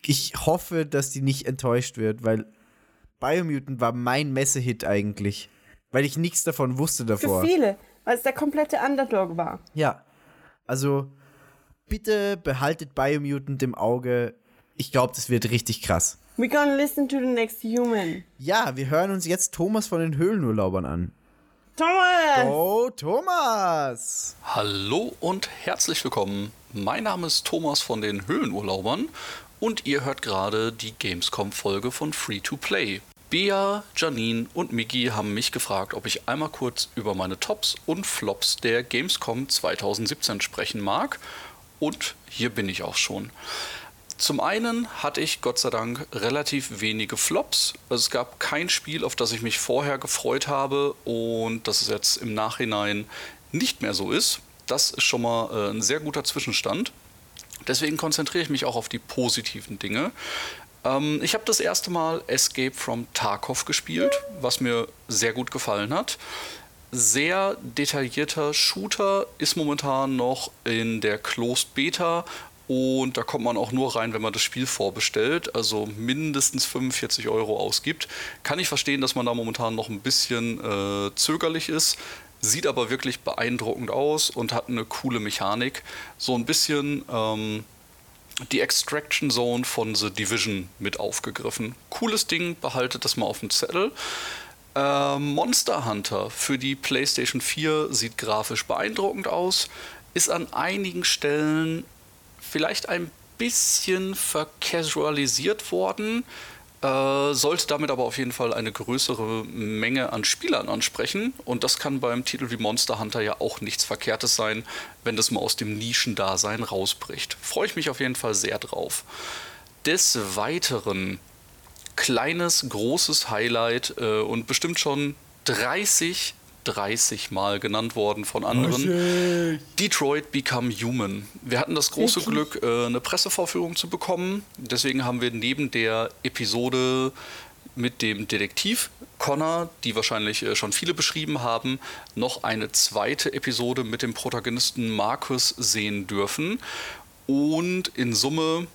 ich hoffe, dass die nicht enttäuscht wird, weil Biomutant war mein Messehit eigentlich. Weil ich nichts davon wusste Für davor. viele, weil es der komplette Underdog war. Ja. Also bitte behaltet Biomutant im Auge. Ich glaube, das wird richtig krass. We're gonna listen to the next human. Ja, wir hören uns jetzt Thomas von den Höhlenurlaubern an. Thomas! Oh, Thomas! Hallo und herzlich willkommen. Mein Name ist Thomas von den Höhlenurlaubern und ihr hört gerade die Gamescom-Folge von Free to Play. Bea, Janine und Miki haben mich gefragt, ob ich einmal kurz über meine Tops und Flops der Gamescom 2017 sprechen mag. und hier bin ich auch schon. Zum einen hatte ich Gott sei Dank relativ wenige Flops. Es gab kein Spiel, auf das ich mich vorher gefreut habe und das es jetzt im Nachhinein nicht mehr so ist. Das ist schon mal äh, ein sehr guter Zwischenstand. Deswegen konzentriere ich mich auch auf die positiven Dinge. Ähm, ich habe das erste Mal Escape from Tarkov gespielt, was mir sehr gut gefallen hat. Sehr detaillierter Shooter ist momentan noch in der Closed Beta und da kommt man auch nur rein, wenn man das Spiel vorbestellt, also mindestens 45 Euro ausgibt. Kann ich verstehen, dass man da momentan noch ein bisschen äh, zögerlich ist. Sieht aber wirklich beeindruckend aus und hat eine coole Mechanik. So ein bisschen ähm, die Extraction Zone von The Division mit aufgegriffen. Cooles Ding, behaltet das mal auf dem Zettel. Äh, Monster Hunter für die PlayStation 4 sieht grafisch beeindruckend aus, ist an einigen Stellen vielleicht ein bisschen vercasualisiert worden, äh, sollte damit aber auf jeden Fall eine größere Menge an Spielern ansprechen. Und das kann beim Titel wie Monster Hunter ja auch nichts Verkehrtes sein, wenn das mal aus dem Nischendasein rausbricht. Freue ich mich auf jeden Fall sehr drauf. Des Weiteren kleines, großes Highlight äh, und bestimmt schon 30 30 Mal genannt worden von anderen. Detroit Become Human. Wir hatten das große Glück, äh, eine Pressevorführung zu bekommen. Deswegen haben wir neben der Episode mit dem Detektiv Connor, die wahrscheinlich äh, schon viele beschrieben haben, noch eine zweite Episode mit dem Protagonisten Marcus sehen dürfen. Und in Summe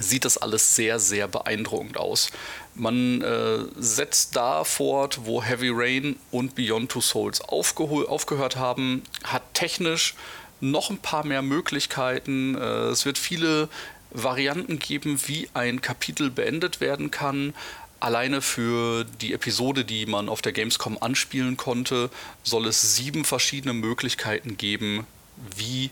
sieht das alles sehr, sehr beeindruckend aus. Man äh, setzt da fort, wo Heavy Rain und Beyond Two Souls aufgehört haben, hat technisch noch ein paar mehr Möglichkeiten. Äh, es wird viele Varianten geben, wie ein Kapitel beendet werden kann. Alleine für die Episode, die man auf der Gamescom anspielen konnte, soll es sieben verschiedene Möglichkeiten geben, wie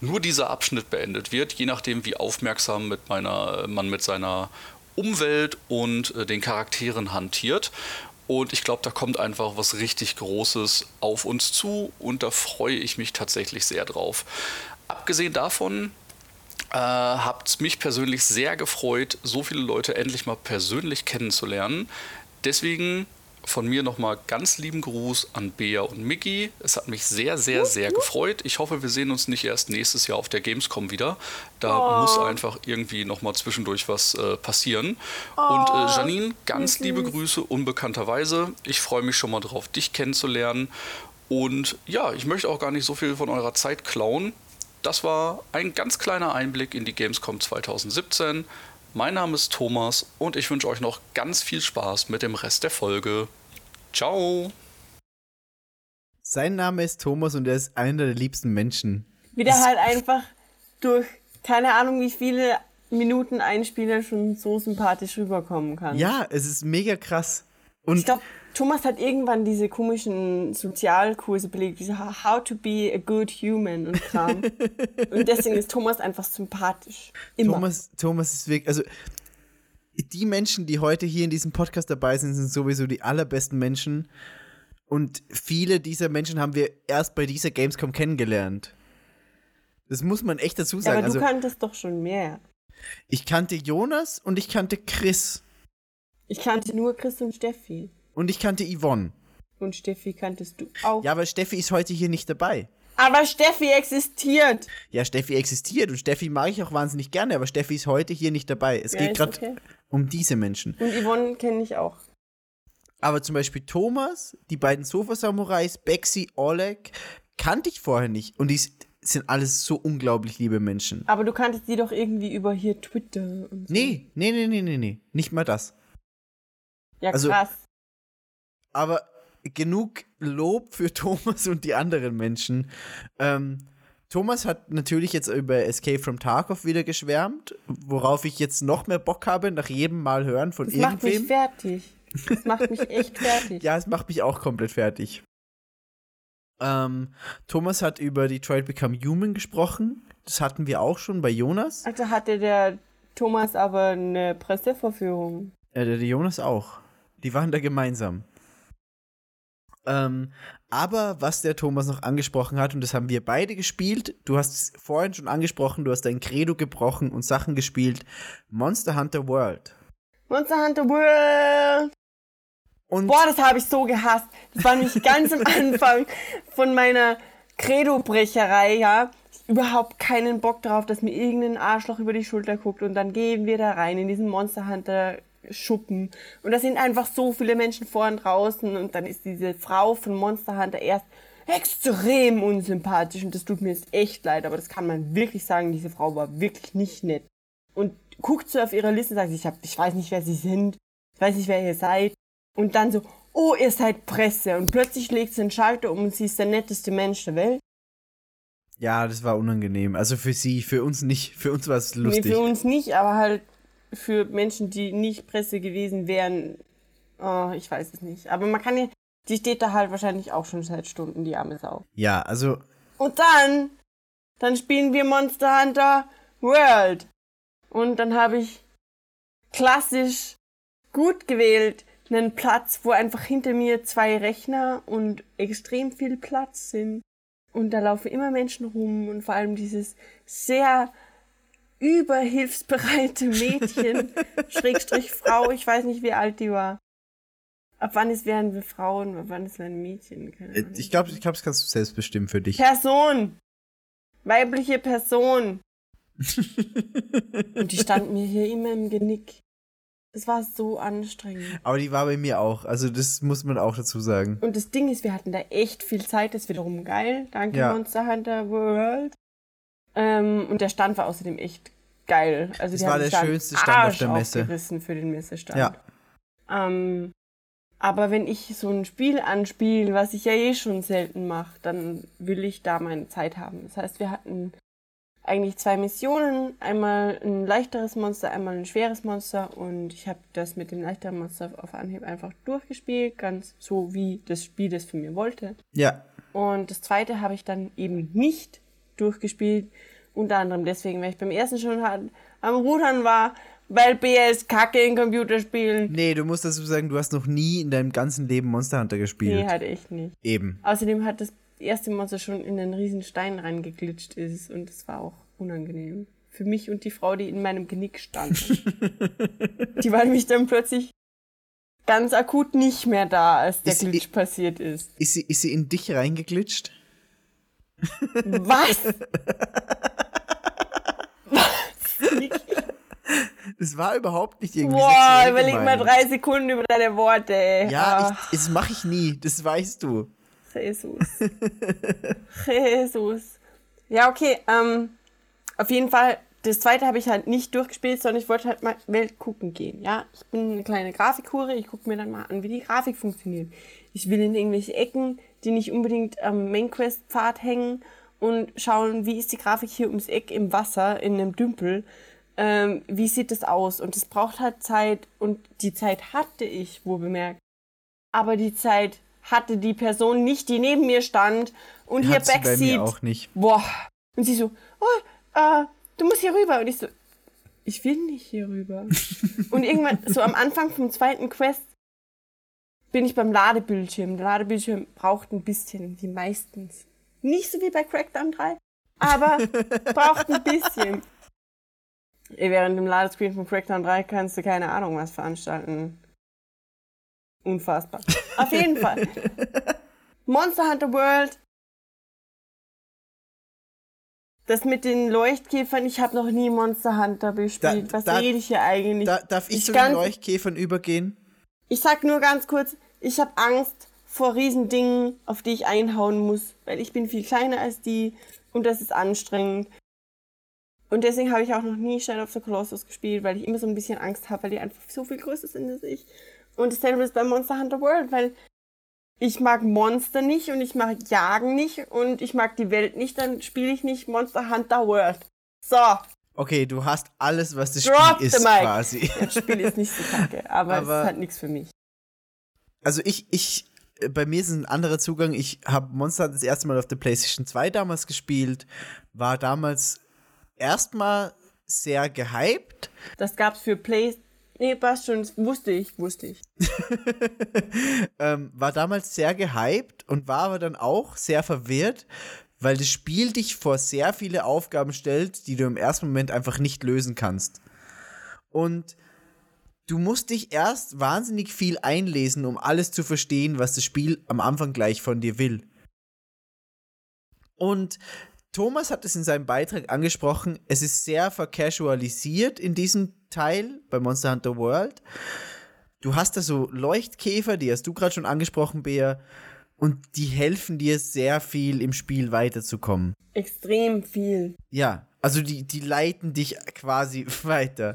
nur dieser Abschnitt beendet wird, je nachdem, wie aufmerksam mit meiner, man mit seiner Umwelt und äh, den Charakteren hantiert. Und ich glaube, da kommt einfach was richtig Großes auf uns zu und da freue ich mich tatsächlich sehr drauf. Abgesehen davon äh, hat es mich persönlich sehr gefreut, so viele Leute endlich mal persönlich kennenzulernen. Deswegen von mir nochmal ganz lieben Gruß an Bea und Mickey. Es hat mich sehr, sehr, sehr gefreut. Ich hoffe, wir sehen uns nicht erst nächstes Jahr auf der Gamescom wieder. Da Oh. muss einfach irgendwie nochmal zwischendurch was äh, passieren. Oh, und äh, Janine, ganz wie liebe. Grüße, unbekannterweise. Ich freue mich schon mal drauf, dich kennenzulernen. Und ja, ich möchte auch gar nicht so viel von eurer Zeit klauen. Das war ein ganz kleiner Einblick in die Gamescom 2017. Mein Name ist Thomas und ich wünsche euch noch ganz viel Spaß mit dem Rest der Folge. Ciao! Sein Name ist Thomas und er ist einer der liebsten Menschen. Wie der halt einfach durch keine Ahnung wie viele Minuten Einspieler schon so sympathisch rüberkommen kann. Ja, es ist mega krass. Und Ich glaube, Thomas hat irgendwann diese komischen Sozialkurse belegt, diese How to be a good human und Kram. und deswegen ist Thomas einfach sympathisch. Immer. Thomas, Thomas ist wirklich, also die Menschen, die heute hier in diesem Podcast dabei sind, sind sowieso die allerbesten Menschen. Und viele dieser Menschen haben wir erst bei dieser Gamescom kennengelernt. Das muss man echt dazu ja, sagen. aber also, du kanntest doch schon mehr. ich kannte Jonas und ich kannte Chris Ich kannte nur Chris und Steffi. und ich kannte Yvonne. Und Steffi kanntest du auch. Ja, aber Steffi ist heute hier nicht dabei. Aber Steffi existiert. Ja, Steffi existiert und Steffi mag ich auch wahnsinnig gerne, aber Steffi ist heute hier nicht dabei. Es Ja, geht gerade okay. Um diese Menschen. Und Yvonne kenne ich auch. Aber zum Beispiel Thomas, die beiden Sofa-Samurais, Bexi, Oleg, kannte ich vorher nicht. Und die sind alles so unglaublich liebe Menschen. Aber du kanntest die doch irgendwie über hier Twitter und so. Nee, nee, nee, nee, nee, nee. Nicht mal das. Ja, also- krass. Aber genug Lob für Thomas und die anderen Menschen. Ähm, Thomas hat natürlich jetzt über Escape from Tarkov wieder geschwärmt, worauf ich jetzt noch mehr Bock habe, nach jedem Mal hören von Das macht mich irgendwem. fertig. Das macht mich echt fertig. Ja, es macht mich auch komplett fertig. Ähm, Thomas hat über Detroit Become Human gesprochen. Das hatten wir auch schon bei Jonas. Also hatte der Thomas aber eine Presseverführung. Äh, der Jonas auch. Die waren da gemeinsam. Ähm, aber was der Thomas noch angesprochen hat, und das haben wir beide gespielt, du hast es vorhin schon angesprochen, du hast dein Credo gebrochen und Sachen gespielt, Monster Hunter World. Monster Hunter World. Und Boah, das habe ich so gehasst. Das war nämlich ganz am Anfang von meiner Credo-Brecherei, ja. Überhaupt keinen Bock drauf, dass mir irgendein Arschloch über die Schulter guckt und dann gehen wir da rein in diesen Monster Hunter Schuppen und da sind einfach so viele Menschen vor und draußen und dann ist diese Frau von Monster Hunter erst extrem unsympathisch und das tut mir jetzt echt leid, aber das kann man wirklich sagen, diese Frau war wirklich nicht nett. Und guckt so auf ihre Liste und sagt, ich, hab, ich weiß nicht, wer sie sind, ich weiß nicht, wer ihr seid. Und dann so, oh, ihr seid Presse. Und plötzlich legt sie den Schalter um und sie ist der netteste Mensch der Welt. ja, das war unangenehm. Also für sie, für uns nicht. Für uns war es lustig. Nee, für uns nicht, aber halt für Menschen, die nicht Presse gewesen wären, oh, ich weiß es nicht. Aber man kann ja, die steht da halt wahrscheinlich auch schon seit Stunden, die arme Sau. ja, also Und dann, dann spielen wir Monster Hunter World. Und dann habe ich klassisch gut gewählt einen Platz, wo einfach hinter mir zwei Rechner und extrem viel Platz sind. Und da laufen immer Menschen rum und vor allem dieses sehr überhilfsbereite Mädchen, Schrägstrich Frau, ich weiß nicht, wie alt die war. Ab wann es wären wir Frauen, ab wann es wären Mädchen? Keine äh, ich glaube, ich glaub, das kannst du selbst bestimmen für dich. Person. Weibliche Person. Und die stand mir hier immer im Genick. Das war so anstrengend. Aber die war bei mir auch. Also das muss man auch dazu sagen. Und das Ding ist, wir hatten da echt viel Zeit. Das ist wiederum geil. Danke, Ja. Monster Hunter World. Ähm, und der Stand war außerdem echt geil. Also Das die war haben der einen schönste Stand auf Arsch der Messe. aufgerissen für den Messestand. Ja. Ähm, aber wenn ich so ein Spiel anspiele, was ich ja eh schon selten mache, dann will ich da meine Zeit haben. Das heißt, wir hatten eigentlich zwei Missionen, einmal ein leichteres Monster, einmal ein schweres Monster und ich habe das mit dem leichteren Monster auf Anhieb einfach durchgespielt, ganz so wie das Spiel das von mir wollte. Ja. Und das zweite habe ich dann eben nicht durchgespielt, unter anderem deswegen, weil ich beim ersten schon halt am Rudern war, weil BS Kacke in Computerspielen. Nee, du musst dazu sagen, du hast noch nie in deinem ganzen Leben Monster Hunter gespielt. Nee, halt echt nicht. Eben. Außerdem hat das erste Monster schon in einen riesen Stein reingeglitscht ist und das war auch unangenehm. Für mich und die Frau, die in meinem Genick stand. die war nämlich dann plötzlich ganz akut nicht mehr da, als der Ist- Glitch passiert ist. Ist sie, ist sie in dich reingeglitscht? Was? Was? Das war überhaupt nicht irgendwie Boah, sexuell überleg mal drei Sekunden über deine Worte, ey. Ja, ich, das mache ich nie. Das weißt du. Jesus. Jesus. Ja, okay, ähm, auf jeden Fall, das zweite habe ich halt nicht durchgespielt, sondern ich wollte halt mal Welt gucken gehen, ja. Ich bin eine kleine Grafikhure, ich gucke mir dann mal an, wie die Grafik funktioniert. Ich will in irgendwelche Ecken, die nicht unbedingt am Main Quest Pfad hängen und schauen, wie ist die Grafik hier ums Eck im Wasser, in einem Dümpel. Ähm, wie sieht das aus? Und es braucht halt Zeit und die Zeit hatte ich, wo bemerkt. Aber die Zeit hatte die Person nicht, die neben mir stand und hier sie bei Backseat. mir auch nicht. Boah. Und sie so, oh, äh, du musst hier rüber. Und ich so, ich will nicht hier rüber. und irgendwann, so am Anfang vom zweiten Quest, bin ich beim Ladebildschirm. Der Ladebildschirm braucht ein bisschen, wie meistens. Nicht so wie bei Crackdown 3, aber braucht ein bisschen. Während dem Ladescreen von Crackdown 3 kannst du keine Ahnung was veranstalten. Unfassbar. Auf jeden Fall. Monster Hunter World. Das mit den Leuchtkäfern, ich habe noch nie Monster Hunter gespielt. Da- Was da- rede ich hier eigentlich? Da, darf ich, Ich zu den Leuchtkäfern übergehen? Ich sag nur ganz kurz, ich habe Angst vor Riesendingen, auf die ich einhauen muss, weil ich bin viel kleiner als die und das ist anstrengend. Und deswegen habe ich auch noch nie Shadow of the Colossus gespielt, weil ich immer so ein bisschen Angst habe, weil die einfach so viel größer sind als ich. Und dasselbe ist bei Monster Hunter World, weil ich mag Monster nicht und ich mag Jagen nicht und ich mag die Welt nicht, dann spiele ich nicht Monster Hunter World. So, Okay, du hast alles, was das Drop Spiel ist, mic. quasi. das Spiel ist nicht so kacke, aber, es Aber- ist halt nichts für mich. Also ich, ich, äh, bei mir ist es ein anderer Zugang. Ich habe Monster das erste Mal auf der PlayStation 2 damals gespielt, war damals erstmal sehr gehypt. Das gab's für Play. Nee, passt schon, das wusste ich, wusste ich. ähm, war damals sehr gehypt und war aber dann auch sehr verwirrt, weil das Spiel dich vor sehr viele Aufgaben stellt, die du im ersten Moment einfach nicht lösen kannst. Und du musst dich erst wahnsinnig viel einlesen, um alles zu verstehen, was das Spiel am Anfang gleich von dir will. Und Thomas hat es in seinem Beitrag angesprochen, es ist sehr vercasualisiert in diesem Teil bei Monster Hunter World. Du hast da so Leuchtkäfer, die hast du gerade schon angesprochen, Bea, und die helfen dir sehr viel im Spiel weiterzukommen. Extrem viel. Ja, also die, die leiten dich quasi weiter.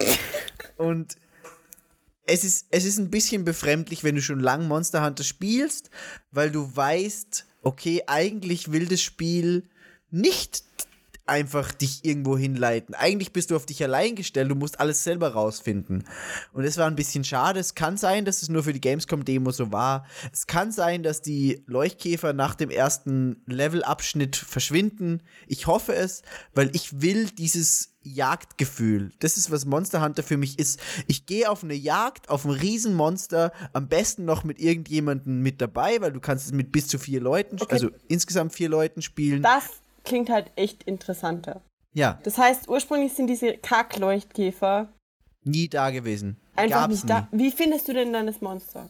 und es ist, es ist ein bisschen befremdlich, wenn du schon lang Monster Hunter spielst, weil du weißt, okay, eigentlich will das Spiel nicht einfach dich irgendwo hinleiten. Eigentlich bist du auf dich allein gestellt, du musst alles selber rausfinden. Und es war ein bisschen schade. Es kann sein, dass es nur für die Gamescom-Demo so war. Es kann sein, dass die Leuchtkäfer nach dem ersten Levelabschnitt verschwinden. Ich hoffe es, weil ich will dieses Jagdgefühl. Das ist, was Monster Hunter für mich ist. Ich gehe auf eine Jagd, auf ein Riesenmonster, am besten noch mit irgendjemandem mit dabei, weil du kannst es mit bis zu vier Leuten, Okay. also insgesamt vier Leuten spielen. Das klingt halt echt interessanter. ja, Das heißt, ursprünglich sind diese Kackleuchtkäfer nie da gewesen. einfach Gab's nicht da. Wie findest du denn dann das Monster?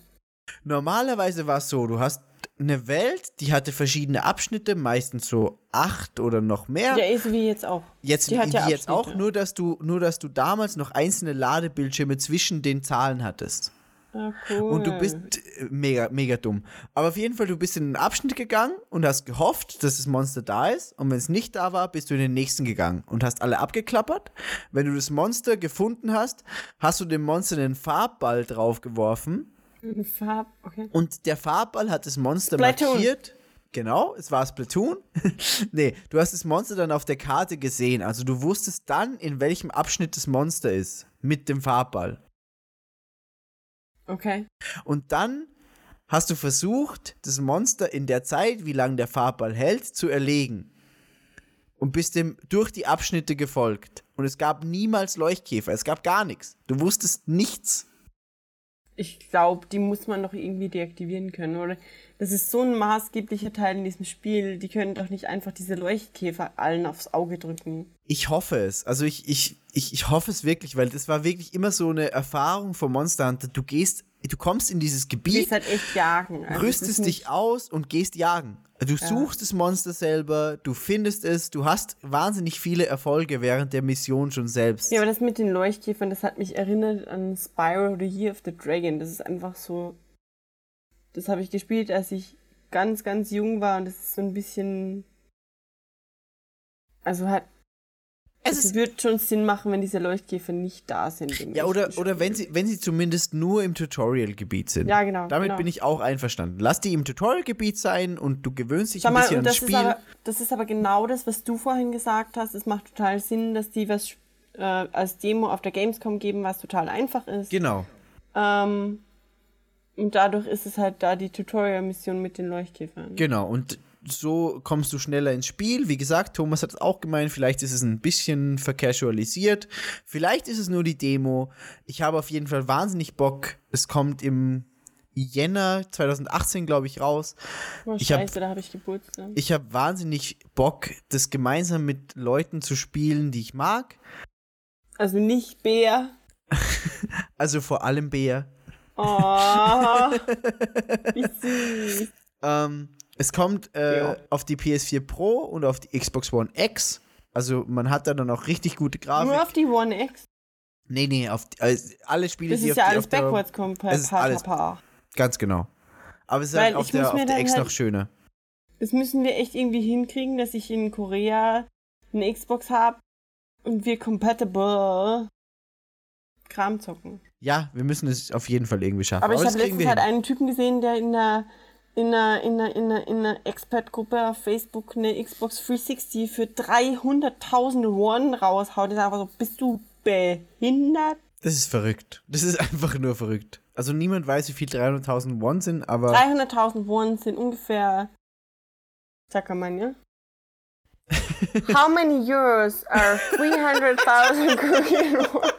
Normalerweise war es so, du hast eine Welt, die hatte verschiedene Abschnitte, meistens so acht oder noch mehr. Ja, so wie jetzt auch. jetzt die wie hat ja jetzt auch, nur dass du nur dass du damals noch einzelne Ladebildschirme zwischen den Zahlen hattest. Ah, cool. Und du bist äh, mega, mega dumm. Aber auf jeden Fall, du bist in einen Abschnitt gegangen und hast gehofft, dass das Monster da ist. Und wenn es nicht da war, bist du in den nächsten gegangen und hast alle abgeklappert. Wenn du das Monster gefunden hast, hast du dem Monster einen Farbball draufgeworfen. Farb, okay. Und der Farbball hat das Monster Splatoon. markiert. Genau, es war Splatoon. nee, du hast das Monster dann auf der Karte gesehen. Also du wusstest dann, in welchem Abschnitt das Monster ist. Mit dem Farbball. Okay. Und dann hast du versucht, das Monster in der Zeit, wie lange der Farbball hält, zu erlegen. Und bist dem durch die Abschnitte gefolgt. Und es gab niemals Leuchtkäfer. Es gab gar nichts. Du wusstest nichts. Ich glaube, die muss man doch irgendwie deaktivieren können, oder? Das ist so ein maßgeblicher Teil in diesem Spiel. Die können doch nicht einfach diese Leuchtkäfer allen aufs Auge drücken. Ich hoffe es. Also ich, ich, ich, ich hoffe es wirklich, weil das war wirklich immer so eine Erfahrung von Monster Hunter. Du gehst, du kommst in dieses Gebiet, halt echt jagen. Also rüstest dich aus und gehst jagen. Du suchst das Monster selber, du findest es, du hast wahnsinnig viele Erfolge während der Mission schon selbst. Ja, aber das mit den Leuchtkäfern, das hat mich erinnert an Spyro the Year of the Dragon. Das ist einfach so. Das habe ich gespielt, als ich ganz, ganz jung war und das ist so ein bisschen. Also hat. Es Es wird schon Sinn machen, wenn diese Leuchtkäfer nicht da sind. Ja, oder, oder wenn, sie, wenn sie zumindest nur im Tutorial-Gebiet sind. Ja, genau, Damit genau. bin ich auch einverstanden. Lass die im Tutorial-Gebiet sein und du gewöhnst dich Schau ein mal, bisschen ans das Spiel. ist, aber, das ist aber genau das, was du vorhin gesagt hast. Es macht total Sinn, dass die was äh, als Demo auf der Gamescom geben, was total einfach ist. genau. Ähm, und dadurch ist es halt da die Tutorial-Mission mit den Leuchtkäfern. Genau, und so kommst du schneller ins Spiel. Wie gesagt, Thomas hat es auch gemeint, vielleicht ist es ein bisschen vercasualisiert. Vielleicht ist es nur die Demo. Ich habe auf jeden Fall wahnsinnig Bock. Es kommt im Jänner 2018, glaube ich, raus. Oh, Ich hab- scheiße, da habe ich Geburtstag. Ich habe wahnsinnig Bock, das gemeinsam mit Leuten zu spielen, die ich mag. Also nicht Bär. Also vor allem Bär. Oh, wie süß. Ähm, es kommt äh, Ja. auf die PS4 Pro und auf die Xbox One X. Also man hat da dann auch richtig gute Grafik. Nur auf die One X. Nee, nee, auf die, also alle Spiele, Das die ist auf ja die, alles auf der, backwards kompatibel. alles- Ganz genau. Aber es ist halt auf der, auf der X halt- noch schöner. Das müssen wir echt irgendwie hinkriegen, dass ich in Korea eine Xbox habe und wir compatible Kram zocken. Ja, wir müssen es auf jeden Fall irgendwie schaffen. Aber ich habe letztens halt einen Typen gesehen, der in einer in einer, in einer, in einer, in einer Expert-Gruppe auf Facebook eine Xbox 360 für 300.000 Won raushaut. Das ist einfach so, bist du behindert? Das ist verrückt. Das ist einfach nur verrückt. Also niemand weiß, wie viel 300.000 Won sind, aber 300.000 Won sind ungefähr, sag mal, ja? How many euros are 300.000 Korean Won?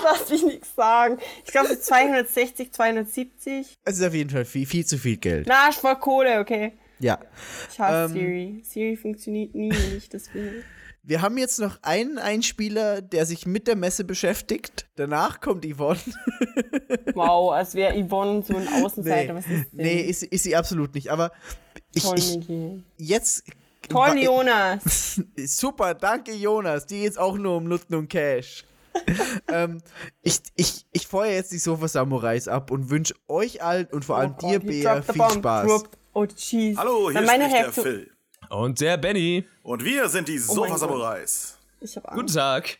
Lass mich nichts sagen. Ich glaube, so 260, 270. Es ist auf jeden Fall viel, viel zu viel Geld. Na, ich war Kohle, okay. Ja. Ich hasse Ähm. Siri. Siri funktioniert nie, wenn ich das will. Wir haben jetzt noch einen Einspieler, der sich mit der Messe beschäftigt. Danach kommt Yvonne. Wow, als wäre Yvonne so ein Nee, Außenseiter. Was ist denn? nee ist, ist sie absolut nicht. Aber ich, Toll, ich jetzt. Toll, Jonas. Super, danke Jonas. Die jetzt auch nur um Nutten und Cash. ähm, ich, ich, ich feuer jetzt die Sofa-Samurais ab und wünsche euch allen und vor allem Oh dir, Gott, Bea, viel bomb. Spaß. Dropped- Oh, jeez. Hallo, hier spricht der Phil. Und der Benny. Und wir sind die Oh Sofa-Samurais. Ich hab Guten Angst. Tag.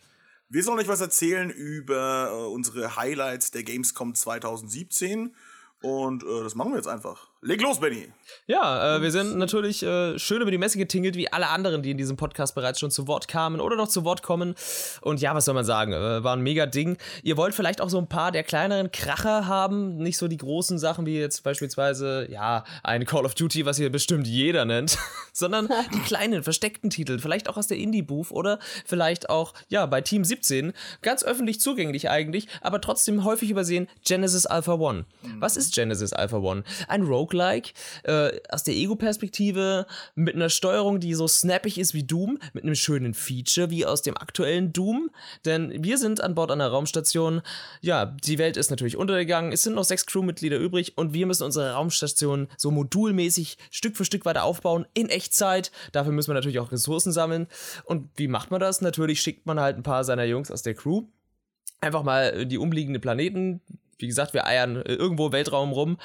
wir sollen euch was erzählen über äh, unsere Highlights der Gamescom 2017. Und äh, das machen wir jetzt einfach. Leg los, Benny. Ja, äh, wir sind natürlich äh, schön über die Messe getingelt, wie alle anderen, die in diesem Podcast bereits schon zu Wort kamen oder noch zu Wort kommen. Und ja, was soll man sagen? Äh, war ein mega Ding. Ihr wollt vielleicht auch so ein paar der kleineren Kracher haben, nicht so die großen Sachen wie jetzt beispielsweise, ja, ein Call of Duty, was hier bestimmt jeder nennt, sondern die kleinen, versteckten Titel, vielleicht auch aus der Indie-Booth oder vielleicht auch, ja, bei Team 17, ganz öffentlich zugänglich eigentlich, aber trotzdem häufig übersehen, Genesis Alpha One. Was ist Genesis Alpha One? Ein Roguelike äh, aus der Ego-Perspektive mit einer Steuerung, die so snappig ist wie Doom, mit einem schönen Feature wie aus dem aktuellen Doom. Denn wir sind an Bord einer Raumstation. Ja, die Welt ist natürlich untergegangen. Es sind noch sechs Crewmitglieder übrig und wir müssen unsere Raumstation so modulmäßig Stück für Stück weiter aufbauen in Echtzeit. Dafür müssen wir natürlich auch Ressourcen sammeln. Und wie macht man das? Natürlich schickt man halt ein paar seiner Jungs aus der Crew einfach mal die umliegenden Planeten. Wie gesagt, wir eiern äh, irgendwo im Weltraum rum.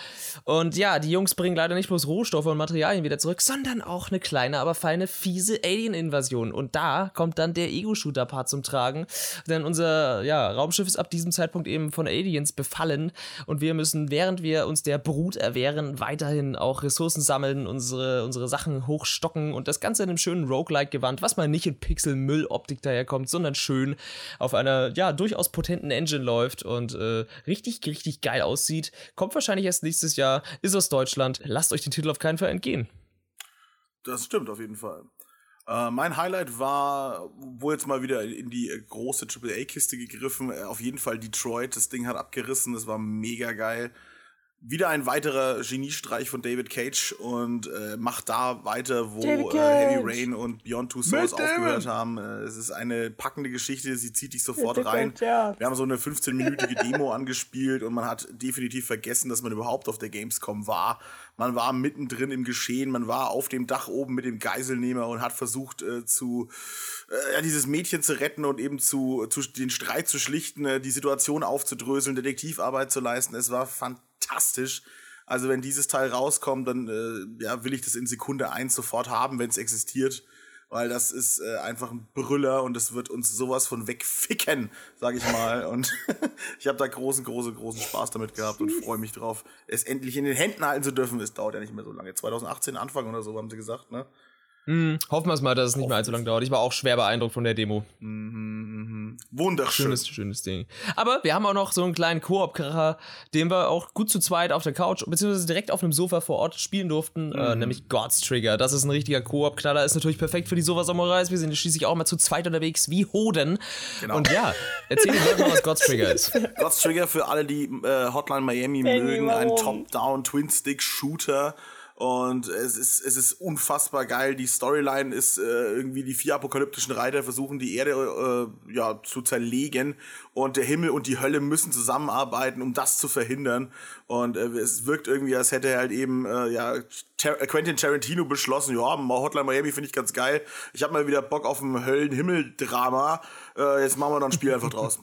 Und ja, die Jungs bringen leider nicht bloß Rohstoffe und Materialien wieder zurück, sondern auch eine kleine, aber feine, fiese Alien-Invasion. Und da kommt dann der Ego-Shooter-Part zum Tragen. Denn unser ja, Raumschiff ist ab diesem Zeitpunkt eben von Aliens befallen. Und wir müssen, während wir uns der Brut erwehren, weiterhin auch Ressourcen sammeln, unsere, unsere Sachen hochstocken und das Ganze in einem schönen Roguelike-Gewand, was mal nicht in Pixel-Müll-Optik daherkommt, sondern schön auf einer, ja, durchaus potenten Engine läuft und äh, richtig, richtig geil aussieht. Kommt wahrscheinlich erst nächstes Jahr, ist aus Deutschland. Lasst euch den Titel auf keinen Fall entgehen. Das stimmt auf jeden Fall. Äh, mein Highlight war, wo jetzt mal wieder in die große AAA-Kiste gegriffen, äh, auf jeden Fall Detroit. Das Ding hat abgerissen, das war mega geil. Wieder ein weiterer Geniestreich von David Cage und äh, macht da weiter, wo äh, Heavy. Rain und Beyond Two Souls Damon. aufgehört haben. Äh, es ist eine packende Geschichte, sie zieht dich sofort rein. Wir haben so eine 15-minütige Demo angespielt und man hat definitiv vergessen, dass man überhaupt auf der Gamescom war. Man war mittendrin im Geschehen, man war auf dem Dach oben mit dem Geiselnehmer und hat versucht äh, zu äh, dieses Mädchen zu retten und eben zu, zu den Streit zu schlichten, äh, die Situation aufzudröseln, Detektivarbeit zu leisten. Es war fantastisch. Also wenn dieses Teil rauskommt, dann äh, ja, will ich das in Sekunde eins sofort haben, wenn es existiert. Weil das ist äh, einfach ein Brüller und das wird uns sowas von wegficken, sag ich mal. Und ich habe da großen, großen, großen Spaß damit gehabt und freue mich drauf, es endlich in den Händen halten zu dürfen. Es dauert ja nicht mehr so lange. 2018 Anfang oder so, haben sie gesagt, ne? Hm, hoffen wir es mal, dass es nicht mehr allzu lange dauert. Ich war auch schwer beeindruckt von der Demo. Wunderschön. Schönes, schönes Ding. Aber wir haben auch noch so einen kleinen Koop-Kracher, den wir auch gut zu zweit auf der Couch, beziehungsweise direkt auf einem Sofa vor Ort spielen durften, äh, nämlich God's Trigger. Das ist ein richtiger Koop-Knaller, ist natürlich perfekt für die Sofa-Samurais. Wir sind schließlich auch mal zu zweit unterwegs, wie Hoden. Genau. Und ja, erzähl Leuten mal, was God's Trigger ist. God's Trigger für alle, die äh, Hotline Miami mögen, ein? Top-Down-Twin-Stick-Shooter. Und es ist, es ist unfassbar geil. Die Storyline ist äh, irgendwie, die vier apokalyptischen Reiter versuchen die Erde äh, ja, zu zerlegen. Und der Himmel und die Hölle müssen zusammenarbeiten, um das zu verhindern. Und äh, es wirkt irgendwie, als hätte halt eben äh, ja, Tar Quentin Tarantino beschlossen, ja, Hotline Miami finde ich ganz geil. Ich habe mal wieder Bock auf ein Höllen-Himmel-Drama. Äh, jetzt machen wir noch ein Spiel einfach draus.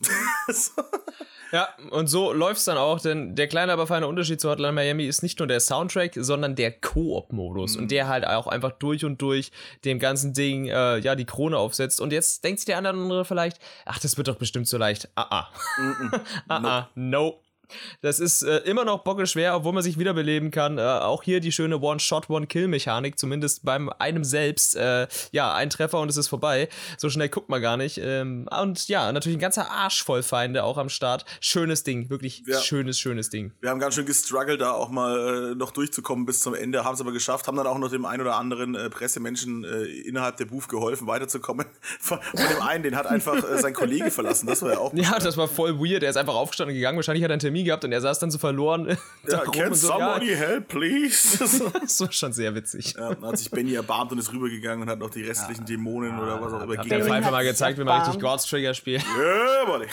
Ja, und so läuft's dann auch, denn der kleine, aber feine Unterschied zu Hotline Miami ist nicht nur der Soundtrack, sondern der Koop-Modus. Und der halt auch einfach durch und durch dem ganzen Ding, äh, ja, die Krone aufsetzt. Und jetzt denkt sich der andere vielleicht, ach, das wird doch bestimmt so leicht. Ah, ah. ah, ah, no. Das ist äh, immer noch bockelschwer, obwohl man sich wiederbeleben kann. Äh, auch hier die schöne One-Shot, One-Kill-Mechanik, zumindest beim einem selbst. Äh, ja, ein Treffer und es ist vorbei. So schnell guckt man gar nicht. Ähm, und ja, natürlich ein ganzer Arsch voll Feinde auch am Start. Schönes Ding, wirklich Ja. schönes, schönes Ding. Wir haben ganz schön gestruggelt, da auch mal äh, noch durchzukommen bis zum Ende, haben es aber geschafft, haben dann auch noch dem einen oder anderen äh, Pressemenschen äh, innerhalb der Booth geholfen, weiterzukommen. Von, von dem einen, den hat einfach sein Kollege verlassen, das war ja auch. Ja, das war voll weird. Er ist einfach aufgestanden und gegangen. Wahrscheinlich hat er einen Termin gehabt und er saß dann so verloren. da Ja, can so, somebody ja, help, please? das war schon sehr witzig. ja, dann hat sich Benny erbarmt und ist rübergegangen und hat noch die restlichen Dämonen oder was auch immer Hab gegen der hat mal sich gezeigt, wie man richtig. Gods Trigger spielt. Ja, Buddy.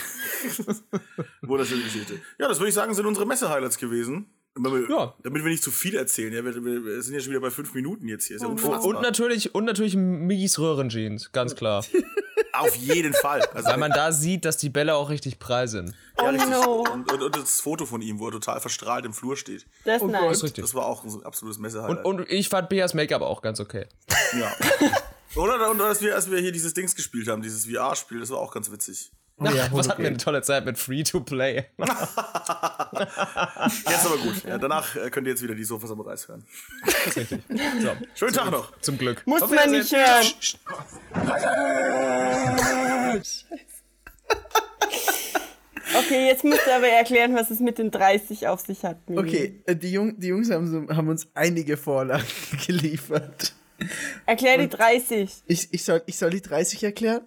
Wunderschöne Geschichte. Ja, das würde ich sagen, sind unsere Messe-Highlights gewesen. Damit wir, Ja. damit wir nicht zu viel erzählen. Ja, wir, wir sind ja schon wieder bei fünf Minuten jetzt hier. Ist ja unfassbar. Und natürlich, und natürlich Miggis Röhrenjeans, ganz klar. Auf jeden Fall. Also, Weil man da sieht, dass die Bälle auch richtig prall sind. ja, Oh richtig. no. und, und, und das Foto von ihm, wo er total verstrahlt im Flur steht. Das ist Das nice. richtig. Das war auch ein absolutes Und, Messe-Highlight. und ich fand Beas Make-up auch ganz okay. ja. Oder, und als wir, als wir hier dieses Dings gespielt haben, dieses VR-Spiel, das war auch ganz witzig. Was hatten wir eine tolle Zeit mit Free-to-Play. Jetzt aber gut. Ja, danach äh, könnt ihr jetzt wieder die Sofas am Reis hören. richtig. So, Schönen Tag noch. zum Glück. Muss Auf man nicht hören. Okay, jetzt musst du aber erklären, was es mit den 30 auf sich hat. Mimi. Okay, äh, die, Jung, die Jungs haben, so, haben uns einige Vorlagen geliefert. Erklär die 30. Ich, ich, soll, ich soll die 30 erklären?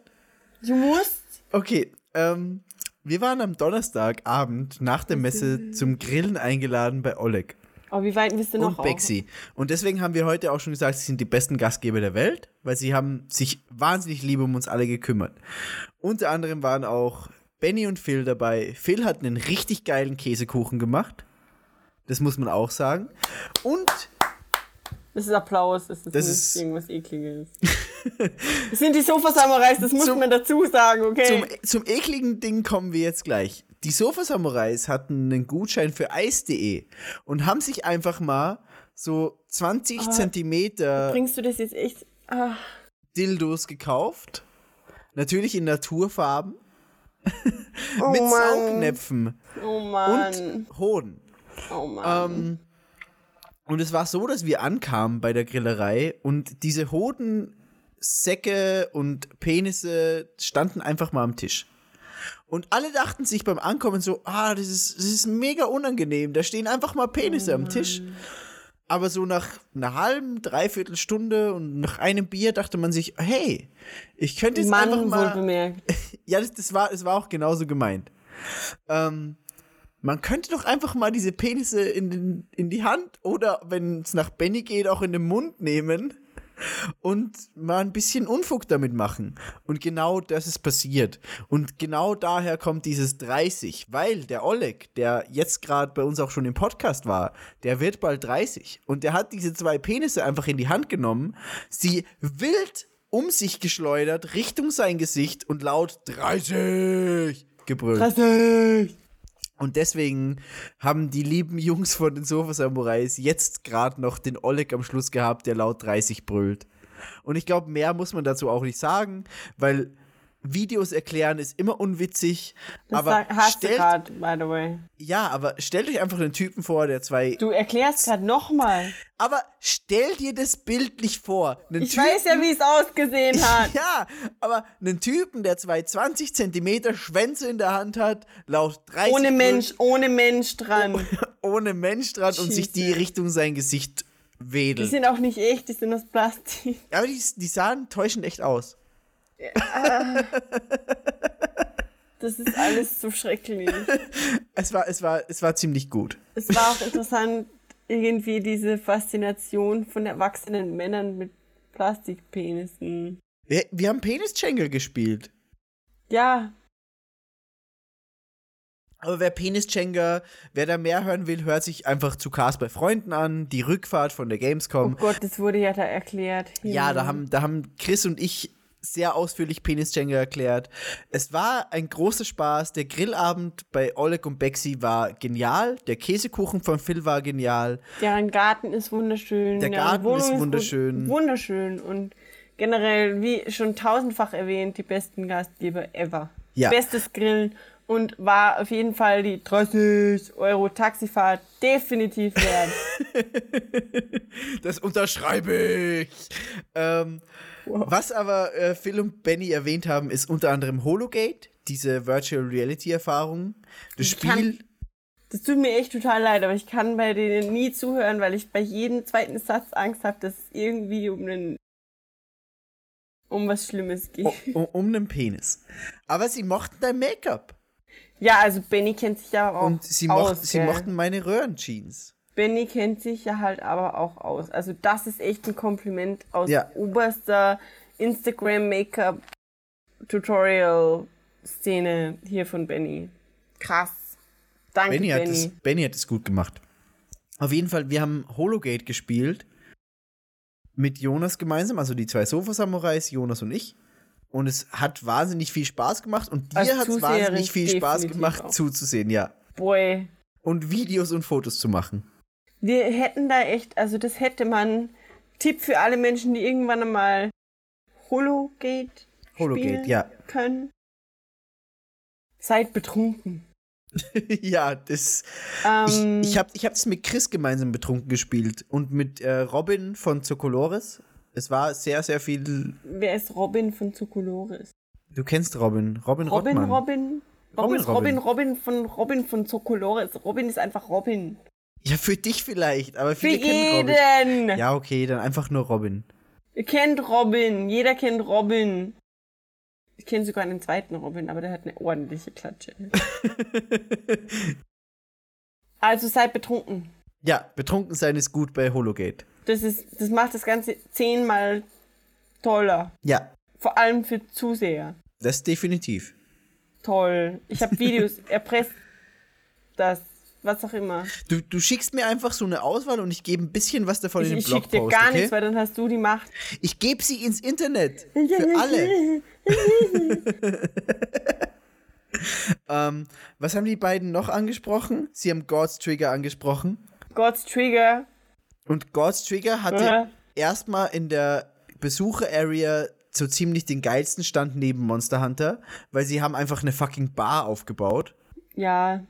Du musst. Okay, ähm, wir waren am Donnerstagabend nach der Messe zum Grillen eingeladen bei Oleg Oh, wie weit bist du noch? und Bexi. Und deswegen haben wir heute auch schon gesagt, sie sind die besten Gastgeber der Welt, weil sie haben sich wahnsinnig lieb um uns alle gekümmert. Unter anderem waren auch Benny und Phil dabei. Phil hat einen richtig geilen Käsekuchen gemacht. Das muss man auch sagen. Und Das ist Applaus, das ist Das ist- irgendwas Ekliges. das sind die Sofa-Samurais, das muss Zum- man dazu sagen, okay? Zum, zum ekligen Ding kommen wir jetzt gleich. Die Sofa-Samurais hatten einen Gutschein für Eis.de und haben sich einfach mal so 20 Ah, Zentimeter Bringst du das jetzt echt. Ah, Dildos gekauft. Natürlich in Naturfarben. oh mit Mann. Saugnäpfen Oh Mann. und Hoden. oh Mann. Ähm, und es war so, dass wir ankamen bei der Grillerei und diese Hodensäcke und Penisse standen einfach mal am Tisch. Und alle dachten sich beim Ankommen so, ah, das ist, das ist mega unangenehm. Da stehen einfach mal Penisse am Tisch. Aber so nach einer halben, dreiviertel Stunde und nach einem Bier dachte man sich, hey, ich könnte jetzt einfach Mann, wohl mal. bemerkt. Ja, das, das, war, das war auch genauso gemeint. Ähm, man könnte doch einfach mal diese Penisse in, den, in die Hand oder, wenn es nach Benny geht, auch in den Mund nehmen und mal ein bisschen Unfug damit machen. Und genau das ist passiert. Und genau daher kommt dieses 30, weil der Oleg, der jetzt gerade bei uns auch schon im Podcast war, der wird bald 30. Und der hat diese zwei Penisse einfach in die Hand genommen, sie wild um sich geschleudert, Richtung sein Gesicht und laut 30 gebrüllt. 30. Und deswegen haben die lieben Jungs von den Sofa Samurais jetzt gerade noch den Oleg am Schluss gehabt, der laut 30 brüllt. Und ich glaube, mehr muss man dazu auch nicht sagen, weil Videos erklären ist immer unwitzig. Das aber hast du stellt, gerade, by the way. ja, aber stellt euch einfach einen Typen vor, der zwei. Du erklärst gerade nochmal. Aber stell dir das bildlich vor. Einen Ich weiß ja, wie es ausgesehen hat. Ja, aber einen Typen, der zwei 20 Zentimeter Schwänze in der Hand hat, laut 30 Ohne Mensch, ohne Mensch dran. ohne Mensch dran und sich die. Richtung sein Gesicht Die wedelt. sind auch nicht echt, die sind aus Plastik. Aber die, die sahen täuschend echt aus. Das ist alles so schrecklich. Es war, es war, es war ziemlich gut. Es war auch interessant, irgendwie diese Faszination von erwachsenen Männern mit Plastikpenissen. Wir, wir haben Penis-Jangle gespielt. Ja, Aber wer Penis-Jangle, wer da mehr hören will, hört sich einfach zu Cast bei Freunden an. Die Rückfahrt von der oh Gamescom. Gott, das wurde ja da erklärt. Ja, da haben, da haben Chris und ich sehr ausführlich Penis Jenga erklärt. Es war ein großer Spaß. Der Grillabend bei Oleg und Bexi war genial. Der Käsekuchen von Phil war genial. Deren Garten ist wunderschön. Der Garten Wohnung ist wu- wunderschön. Wunderschön und generell, wie schon tausendfach erwähnt, die besten Gastgeber ever. Ja. Bestes Grillen und war auf jeden Fall die 30 Euro Taxifahrt definitiv wert. Das unterschreibe ich. Ähm, Was aber äh, Phil und Benny erwähnt haben, ist unter anderem Hologate, diese Virtual Reality Erfahrung. Das Ich kann- Spiel, Das tut mir echt total leid, aber ich kann bei denen nie zuhören, weil ich bei jedem zweiten Satz Angst habe, dass es irgendwie um einen um was Schlimmes geht. um, um einen Penis. Aber sie mochten dein Make-up. Ja, also Benny kennt sich ja auch Und sie, aus. mochten, sie mochten meine Röhrenjeans. Benny kennt sich ja halt aber auch aus. Also das ist echt ein Kompliment aus Ja. oberster Instagram Make-up Tutorial Szene hier von Benny. Krass. Danke Benny Benny. hat, es, Benny hat es gut gemacht. Auf jeden Fall, wir haben Hologate gespielt. Mit Jonas gemeinsam, also die zwei Sofa-Samurais, Jonas und ich. Und es hat wahnsinnig viel Spaß gemacht. Und dir hat es wahnsinnig viel Spaß gemacht, auch. zuzusehen, ja. Boy, Und Videos und Fotos zu machen. Wir hätten da echt, also das hätte man Tipp für alle Menschen, die irgendwann einmal Hologate Hologate, spielen ja. können. Seid betrunken. ja, das. Ähm, ich ich habe ich hab das mit Chris gemeinsam betrunken gespielt. Und mit äh, Robin von Zocolores. Es war sehr, sehr viel. Wer ist Robin von Zucolores? Du kennst Robin. Robin, Robin, Rottmann. Robin? Warum Robin, ist Robin, Robin. Robin von Robin von Zocolores? Robin ist einfach Robin. Ja, für dich vielleicht, aber Für viele kennen jeden! Robin. Ja, okay, dann einfach nur Robin. Ihr kennt Robin. Jeder kennt Robin. Ich kenne sogar einen zweiten Robin, aber der hat eine ordentliche Klatsche. also seid betrunken. Ja, betrunken sein ist gut bei Hologate. Das, ist, das macht das Ganze zehnmal toller. Ja, Vor allem für Zuseher. das definitiv. Toll. Ich habe Videos, erpresst das, was auch immer. Du, du schickst mir einfach so eine Auswahl und ich gebe ein bisschen was davon Ich, in den ich schick dir Blogpost, gar okay? nichts, weil dann hast du die Macht. Ich gebe sie ins Internet. Für alle. ähm, was haben die beiden noch angesprochen? Sie haben God's Trigger angesprochen. God's Trigger. Und God's Trigger hatte Ja. erstmal in der Besucher-Area so ziemlich den geilsten Stand neben Monster Hunter, weil sie haben einfach eine fucking Bar aufgebaut. Ja,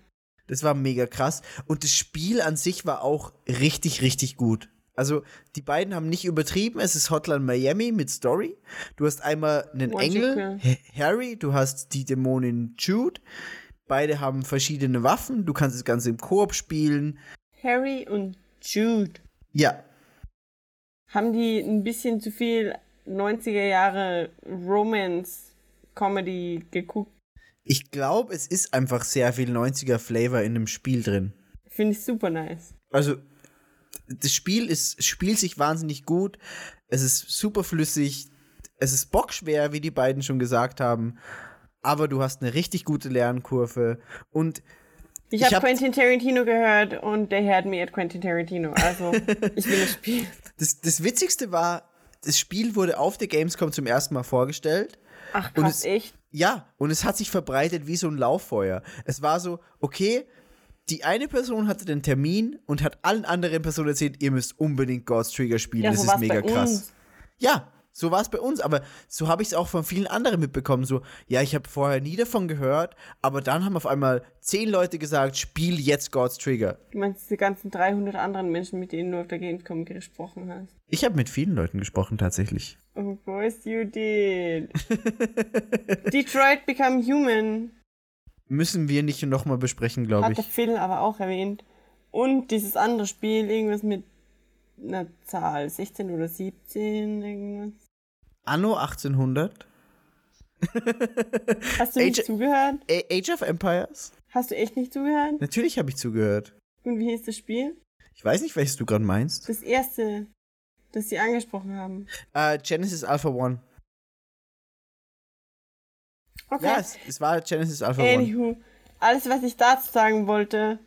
Das war mega krass. Und das Spiel an sich war auch richtig, richtig gut. Also, die beiden haben nicht übertrieben. Es ist Hotline Miami mit Story. Du hast einmal einen One Engel, Harry, du hast die Dämonin Jude. Beide haben verschiedene Waffen. Du kannst das Ganze im Koop spielen. Harry und Jude. Ja, Haben die ein bisschen zu viel 90er Jahre Romance-Comedy geguckt? Ich glaube, es ist einfach sehr viel 90er-Flavor in dem Spiel drin. Finde ich super nice. Also, das Spiel ist, spielt sich wahnsinnig gut. Es ist super flüssig. Es ist bockschwer, wie die beiden schon gesagt haben. Aber du hast eine richtig gute Lernkurve. Und Ich, habe hab- Quentin Tarantino gehört und der hört mir at Quentin Tarantino. Also, ich will das Spiel. das, das Witzigste war, das Spiel wurde auf der Gamescom zum ersten Mal vorgestellt. Ach Und krass, es- echt? Ja, und es hat sich verbreitet wie so ein Lauffeuer. Es war so, okay, die eine Person hatte den Termin und hat allen anderen Personen erzählt, ihr müsst unbedingt God's Trigger spielen. Ja, das so ist mega krass. uns. Ja, so war es bei uns, aber so habe ich es auch von vielen anderen mitbekommen. So, ja, ich habe vorher nie davon gehört, aber dann haben auf einmal zehn Leute gesagt, spiel jetzt God's Trigger. Du meinst die ganzen 300 anderen Menschen, mit denen du auf der Gamescom gesprochen hast? Ich habe mit vielen Leuten gesprochen, tatsächlich. Of course you did. Detroit Become Human Müssen wir nicht nochmal besprechen, glaube hat der ich. Phil aber auch erwähnt. Und dieses andere Spiel, irgendwas mit einer Zahl, 16 oder 17, irgendwas. Anno 1800? Hast du nicht Age- zugehört? Age of Empires? Hast du echt nicht zugehört? Natürlich habe ich zugehört. Und wie hieß das Spiel? Ich weiß nicht, welches du gerade meinst. Das erste, das sie angesprochen haben. Äh, Genesis Alpha One. Okay. Ja, es, es war Genesis Alpha One. Anywho, alles, was ich dazu sagen wollte,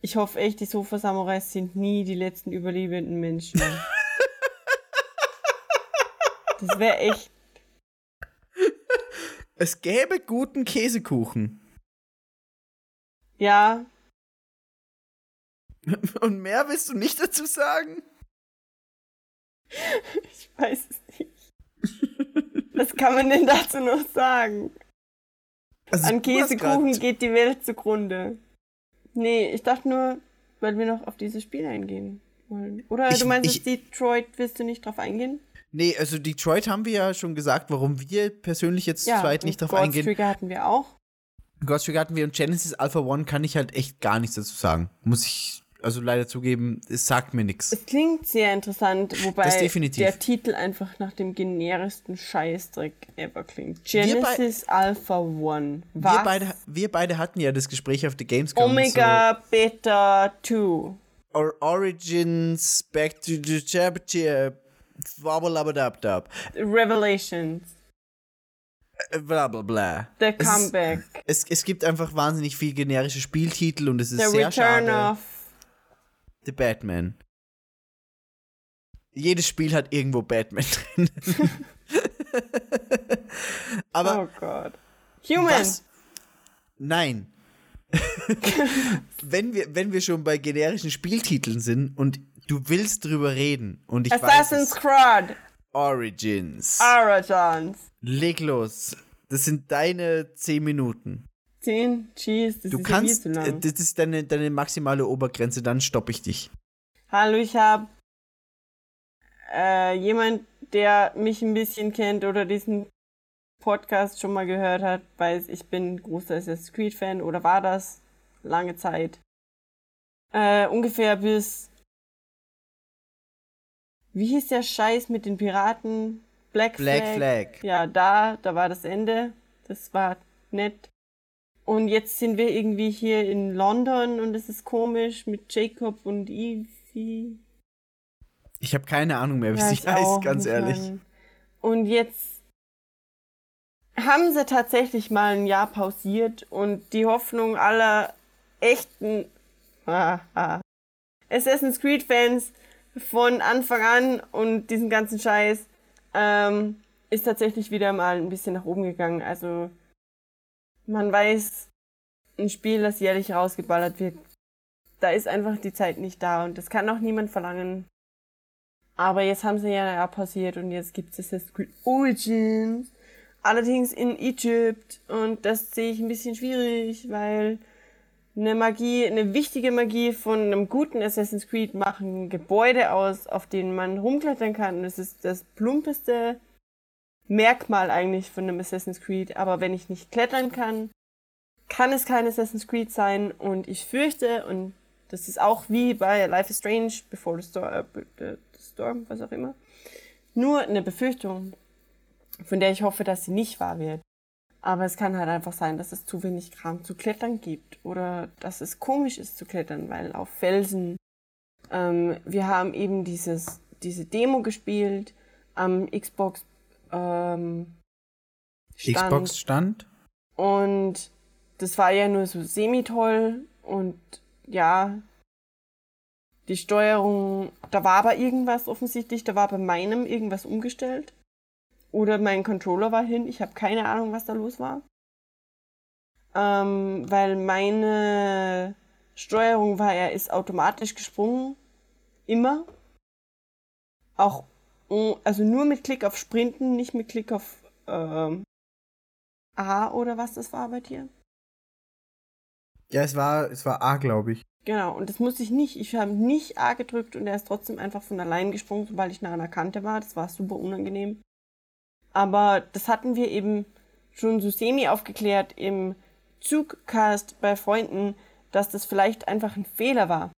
ich hoffe echt, die Sofa-Samurais sind nie die letzten überlebenden Menschen. das wäre echt. Es gäbe guten Käsekuchen. Ja, Und mehr willst du nicht dazu sagen? ich weiß es nicht. Was kann man denn dazu noch sagen? Also, An Käsekuchen geht die Welt zugrunde. Nee, ich dachte nur, weil wir noch auf dieses Spiel eingehen wollen. Oder Ich- du meinst, ich- Detroit willst du nicht drauf eingehen? Nee, also Detroit haben wir ja schon gesagt, warum wir persönlich jetzt zu zweit nicht drauf Ghost eingehen. Trigger hatten wir auch. Ghost Trick hatten wir und Genesis Alpha One kann ich halt echt gar nichts dazu sagen. Muss ich also leider zugeben, es sagt mir nichts. Es klingt sehr interessant, wobei der Titel einfach nach dem generischsten Scheißdreck ever klingt. Genesis Alpha One. Was? Wir beide, wir beide hatten ja das Gespräch auf der Gamescom. Omega Beta 2. So Or Origins, Back to the Chapter, Wabblabadabdab, Revelations. äh, bla bla bla. The Es Comeback. Es, es gibt einfach wahnsinnig viel generische Spieltitel und es ist The sehr Return schade. of. The Batman. Jedes Spiel hat irgendwo Batman drin. Aber Oh Gott. Human. was? Nein. wenn, wir, wenn wir schon bei generischen Spieltiteln sind und du willst drüber reden und ich Assassin's weiß Creed. Origins. Origins. Leg los. Das sind deine 10 Minuten. 10. Jeez, das Du ist kannst, ja viel zu äh, lang. das ist deine, deine maximale Obergrenze, dann stoppe ich dich. Hallo, ich habe äh, jemand, der mich ein bisschen kennt oder diesen Podcast schon mal gehört hat, weiß, ich bin großer Assassin's Creed Fan oder war das lange Zeit. Äh, ungefähr bis wie hieß der Scheiß mit den Piraten? Black, Black Flag. Flag. Ja, da, da war das Ende. Das war nett. Und jetzt sind wir irgendwie hier in London und es ist komisch mit Jacob und Evie. Ich habe keine Ahnung mehr, wie Ja, sie ich heißt, ganz ehrlich. Mann. Und jetzt haben sie tatsächlich mal ein Jahr pausiert und die Hoffnung aller echten Assassin's Creed Fans von Anfang an und diesen ganzen Scheiß ähm, ist tatsächlich wieder mal ein bisschen nach oben gegangen. Also man weiß, ein Spiel, das jährlich rausgeballert wird, da ist einfach die Zeit nicht da und das kann auch niemand verlangen. Aber jetzt haben sie ja pausiert und jetzt gibt es Assassin's Creed Origins. Allerdings in Egypt und das sehe ich ein bisschen schwierig, weil eine Magie, eine wichtige Magie von einem guten Assassin's Creed machen Gebäude aus, auf denen man rumklettern kann. Das ist das plumpeste Merkmal eigentlich von einem Assassin's Creed. Aber wenn ich nicht klettern kann, kann es kein Assassin's Creed sein. Und ich fürchte, und das ist auch wie bei Life is Strange, Before the Storm, äh, the Storm was auch immer, nur eine Befürchtung, von der ich hoffe, dass sie nicht wahr wird. Aber es kann halt einfach sein, dass es zu wenig Kram zu klettern gibt oder dass es komisch ist zu klettern, weil auf Felsen. Ähm, wir haben eben dieses, diese Demo gespielt am Xbox ähm, Stand. Xbox stand. Und das war ja nur so semi-toll und ja, die Steuerung, da war aber irgendwas offensichtlich, da war bei meinem irgendwas umgestellt. Oder mein Controller war hin, ich habe keine Ahnung, was da los war. Ähm, weil meine Steuerung war, er ist automatisch gesprungen. Immer. Auch, mm, also nur mit Klick auf Sprinten, nicht mit Klick auf ähm, A oder was das war bei dir. Ja, es war, es war A, glaube ich. Genau, und das musste ich nicht. Ich habe nicht A gedrückt und er ist trotzdem einfach von allein gesprungen, sobald ich nah an der Kante war. Das war super unangenehm. Aber das hatten wir eben schon so semi aufgeklärt im Zugcast bei Freunden, dass das vielleicht einfach ein Fehler war.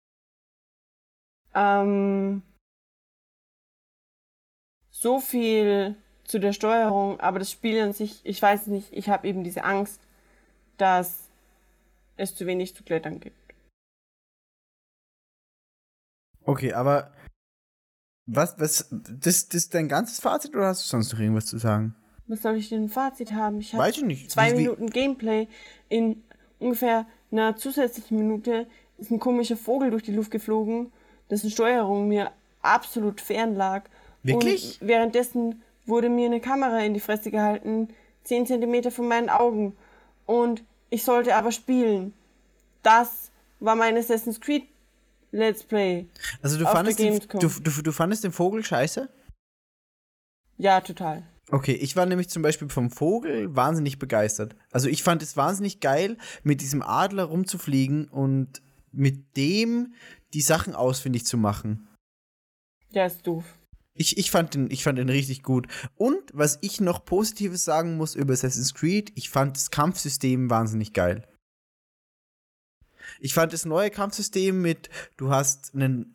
Ähm, so viel zu der Steuerung, aber das Spiel an sich, ich weiß nicht, ich habe eben diese Angst, dass es zu wenig zu klettern gibt. Okay, aber was, was, das, das ist dein ganzes Fazit oder hast du sonst noch irgendwas zu sagen? Was soll ich denn ein Fazit haben? Ich habe zwei wie- Minuten Gameplay. In ungefähr einer zusätzlichen Minute ist ein komischer Vogel durch die Luft geflogen, dessen Steuerung mir absolut fern lag. Wirklich? Und währenddessen wurde mir eine Kamera in die Fresse gehalten, 10 Zentimeter von meinen Augen. Und ich sollte aber spielen. Das war mein Assassin's Creed Let's Play. Also du fandest, den, du, du, du fandest den Vogel scheiße? Ja, total. Okay, ich war nämlich zum Beispiel vom Vogel wahnsinnig begeistert. Also ich fand es wahnsinnig geil, mit diesem Adler rumzufliegen und mit dem die Sachen ausfindig zu machen. Der ist doof. Ich, ich, fand den, ich fand den richtig gut. Und was ich noch Positives sagen muss über Assassin's Creed, ich fand das Kampfsystem wahnsinnig geil. Ich fand das neue Kampfsystem mit, du hast einen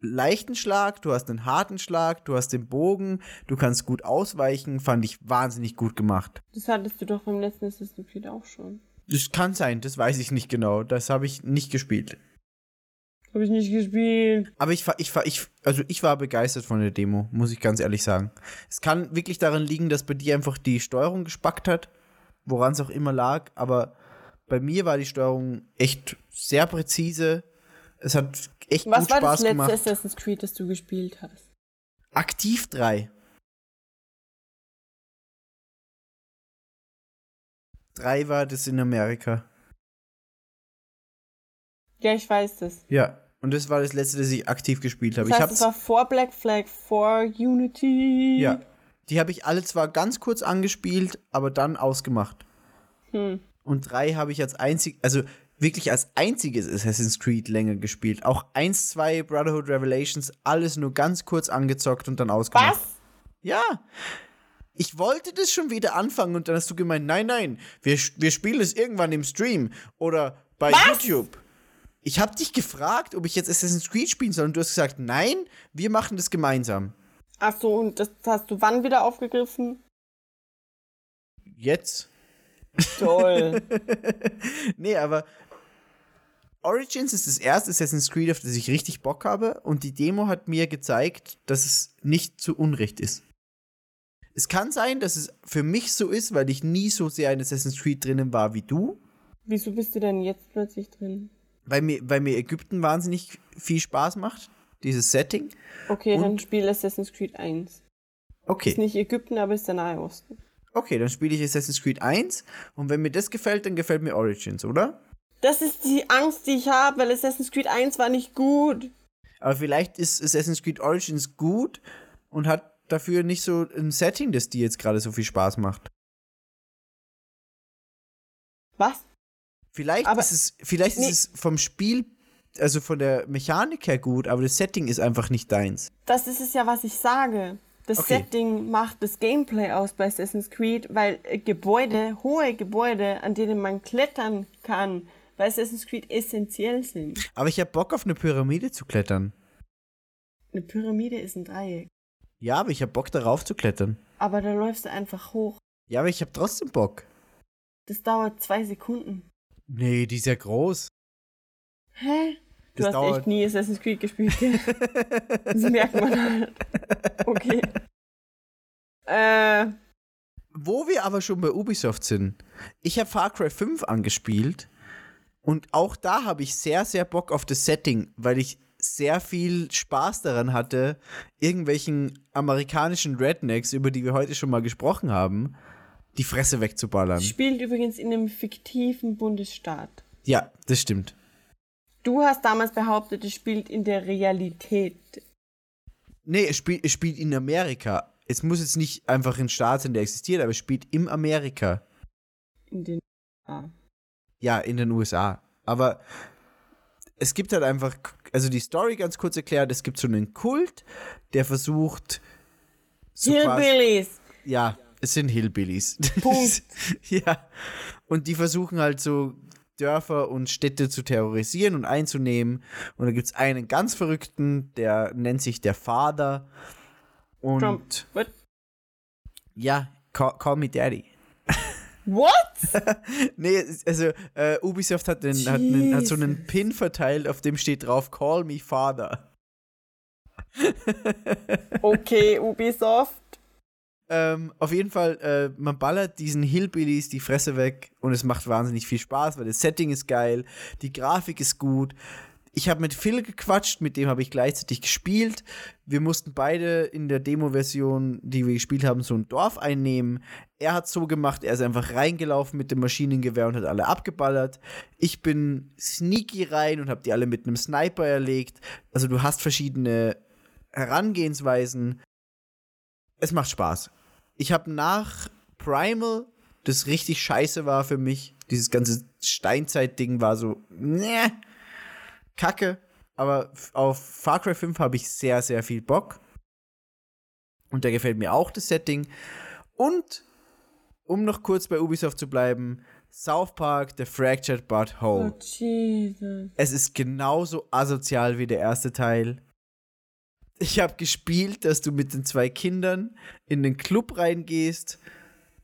leichten Schlag, du hast einen harten Schlag, du hast den Bogen, du kannst gut ausweichen, fand ich wahnsinnig gut gemacht. Das hattest du doch beim letzten Assassin's Creed auch schon. Das kann sein, das weiß ich nicht genau. Das habe ich nicht gespielt. Habe ich nicht gespielt. Aber ich war, ich war, ich, also ich war begeistert von der Demo, muss ich ganz ehrlich sagen. Es kann wirklich daran liegen, dass bei dir einfach die Steuerung gespackt hat, woran es auch immer lag, aber bei mir war die Steuerung echt sehr präzise. Es hat echt Was gut war Spaß das letzte gemacht. Assassin's Creed, das du gespielt hast? Aktiv 3. 3 war das in Amerika. Ja, ich weiß das. Ja. Und das war das letzte, das ich aktiv gespielt habe. Das ich heißt, hab's, es war vor Black Flag, vor Unity. ja. Die habe ich alle zwar ganz kurz angespielt, aber dann ausgemacht. Hm. Und 3 habe ich als einzig, also wirklich als einziges Assassin's Creed länger gespielt. Auch 1, 2, Brotherhood Revelations, alles nur ganz kurz angezockt und dann ausgemacht. Was? Ja. Ich wollte das schon wieder anfangen und dann hast du gemeint, nein, nein, wir, wir spielen es irgendwann im Stream oder bei YouTube. Ich habe dich gefragt, ob ich jetzt Assassin's Creed spielen soll und du hast gesagt, nein, wir machen das gemeinsam. Ach so, und das hast du wann wieder aufgegriffen? Jetzt? Toll. nee, aber Origins ist das erste Assassin's Creed, auf das ich richtig Bock habe und die Demo hat mir gezeigt, dass es nicht zu Unrecht ist. Es kann sein, dass es für mich so ist, weil ich nie so sehr in Assassin's Creed drinnen war wie du, Wieso bist du denn jetzt plötzlich drin? weil mir, weil mir Ägypten wahnsinnig viel Spaß macht, dieses Setting. Okay, dann Und- spiel Assassin's Creed 1. Ist Okay, nicht Ägypten, aber ist der Nahe Osten. Okay, dann spiele ich Assassin's Creed 1 und wenn mir das gefällt, dann gefällt mir Origins, oder? Das ist die Angst, die ich habe, weil Assassin's Creed 1 war nicht gut. Aber vielleicht ist Assassin's Creed Origins gut und hat dafür nicht so ein Setting, das dir jetzt gerade so viel Spaß macht. Was? Vielleicht Aber- ist es, vielleicht Nee. ist es vom Spiel, also von der Mechanik her gut, aber das Setting ist einfach nicht deins. Das ist es ja, was ich sage. Das Okay. Setting macht das Gameplay aus bei Assassin's Creed, weil Gebäude, hohe Gebäude, an denen man klettern kann, bei Assassin's Creed essentiell sind. Aber ich habe Bock auf eine Pyramide zu klettern. Eine Pyramide ist ein Dreieck. Ja, aber ich habe Bock darauf zu klettern. Aber da läufst du einfach hoch. Ja, aber ich habe trotzdem Bock. Das dauert zwei Sekunden. Nee, die ist ja groß. Hä? Du Das hast dauert- echt nie Assassin's Creed gespielt, gell? das merkt man halt. Okay. Äh, Wo wir aber schon bei Ubisoft sind. Ich habe Far Cry 5 angespielt und auch da habe ich sehr, sehr Bock auf das Setting, weil ich sehr viel Spaß daran hatte, irgendwelchen amerikanischen Rednecks, über die wir heute schon mal gesprochen haben, die Fresse wegzuballern. spielt übrigens in einem fiktiven Bundesstaat. Ja, das stimmt. Du hast damals behauptet, es spielt in der Realität. Nee, es, spiel, es spielt in Amerika. Es muss jetzt nicht einfach ein Staat sein, der existiert, aber es spielt im Amerika. In den ah. Ja, in den USA. Aber es gibt halt einfach, also die Story ganz kurz erklärt, es gibt so einen Kult, der versucht so Hillbillies! Ja, es sind Hillbillies. Punkt. ja. Und die versuchen halt so Dörfer und Städte zu terrorisieren und einzunehmen. Und da gibt es einen ganz Verrückten, der nennt sich der Vater. Und Trump. What? ja, call, call me Daddy. What? Nee, also äh, Ubisoft hat, den, hat, einen, hat so einen Pin verteilt, auf dem steht drauf Call me Father. Okay, Ubisoft. Ähm, auf jeden Fall, äh, man ballert diesen Hillbillies die Fresse weg und es macht wahnsinnig viel Spaß, weil das Setting ist geil, die Grafik ist gut. Ich habe mit Phil gequatscht, mit dem habe ich gleichzeitig gespielt. Wir mussten beide in der Demo-Version, die wir gespielt haben, so ein Dorf einnehmen. Er hat so gemacht, er ist einfach reingelaufen mit dem Maschinengewehr und hat alle abgeballert. Ich bin sneaky rein und habe die alle mit einem Sniper erlegt. Also du hast verschiedene Herangehensweisen. Es macht Spaß. Ich habe nach Primal, das richtig scheiße war für mich, dieses ganze Steinzeit-Ding war so, ne, kacke. Aber auf Far Cry 5 habe ich sehr, sehr viel Bock. Und da gefällt mir auch das Setting. Und, um noch kurz bei Ubisoft zu bleiben, South Park, The Fractured But Oh, Whole. Jesus. Es ist genauso asozial wie der erste Teil. Ich habe gespielt, dass du mit den zwei Kindern in den Club reingehst.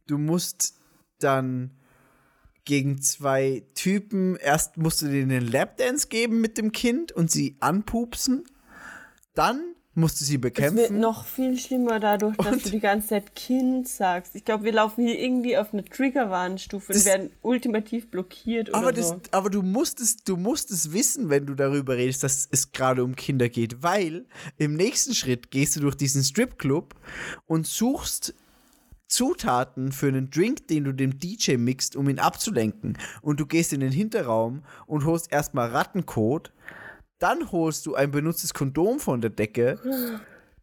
Du musst dann gegen zwei Typen, erst musst du denen einen Lapdance geben mit dem Kind und sie anpupsen. Dann musst du sie Es wird bekämpfen. noch viel schlimmer dadurch, dass Und- du die ganze Zeit Kind sagst. Ich glaube, wir laufen hier irgendwie auf eine Triggerwarnstufe und werden ultimativ blockiert Aber, das, so. aber du musst es, du musst es wissen, wenn du darüber redest, dass es gerade um Kinder geht, weil im nächsten Schritt gehst du durch diesen Stripclub und suchst Zutaten für einen Drink, den du dem DJ mixt, um ihn abzulenken. Und du gehst in den Hinterraum und holst erstmal Rattenkot, dann holst du ein benutztes Kondom von der Decke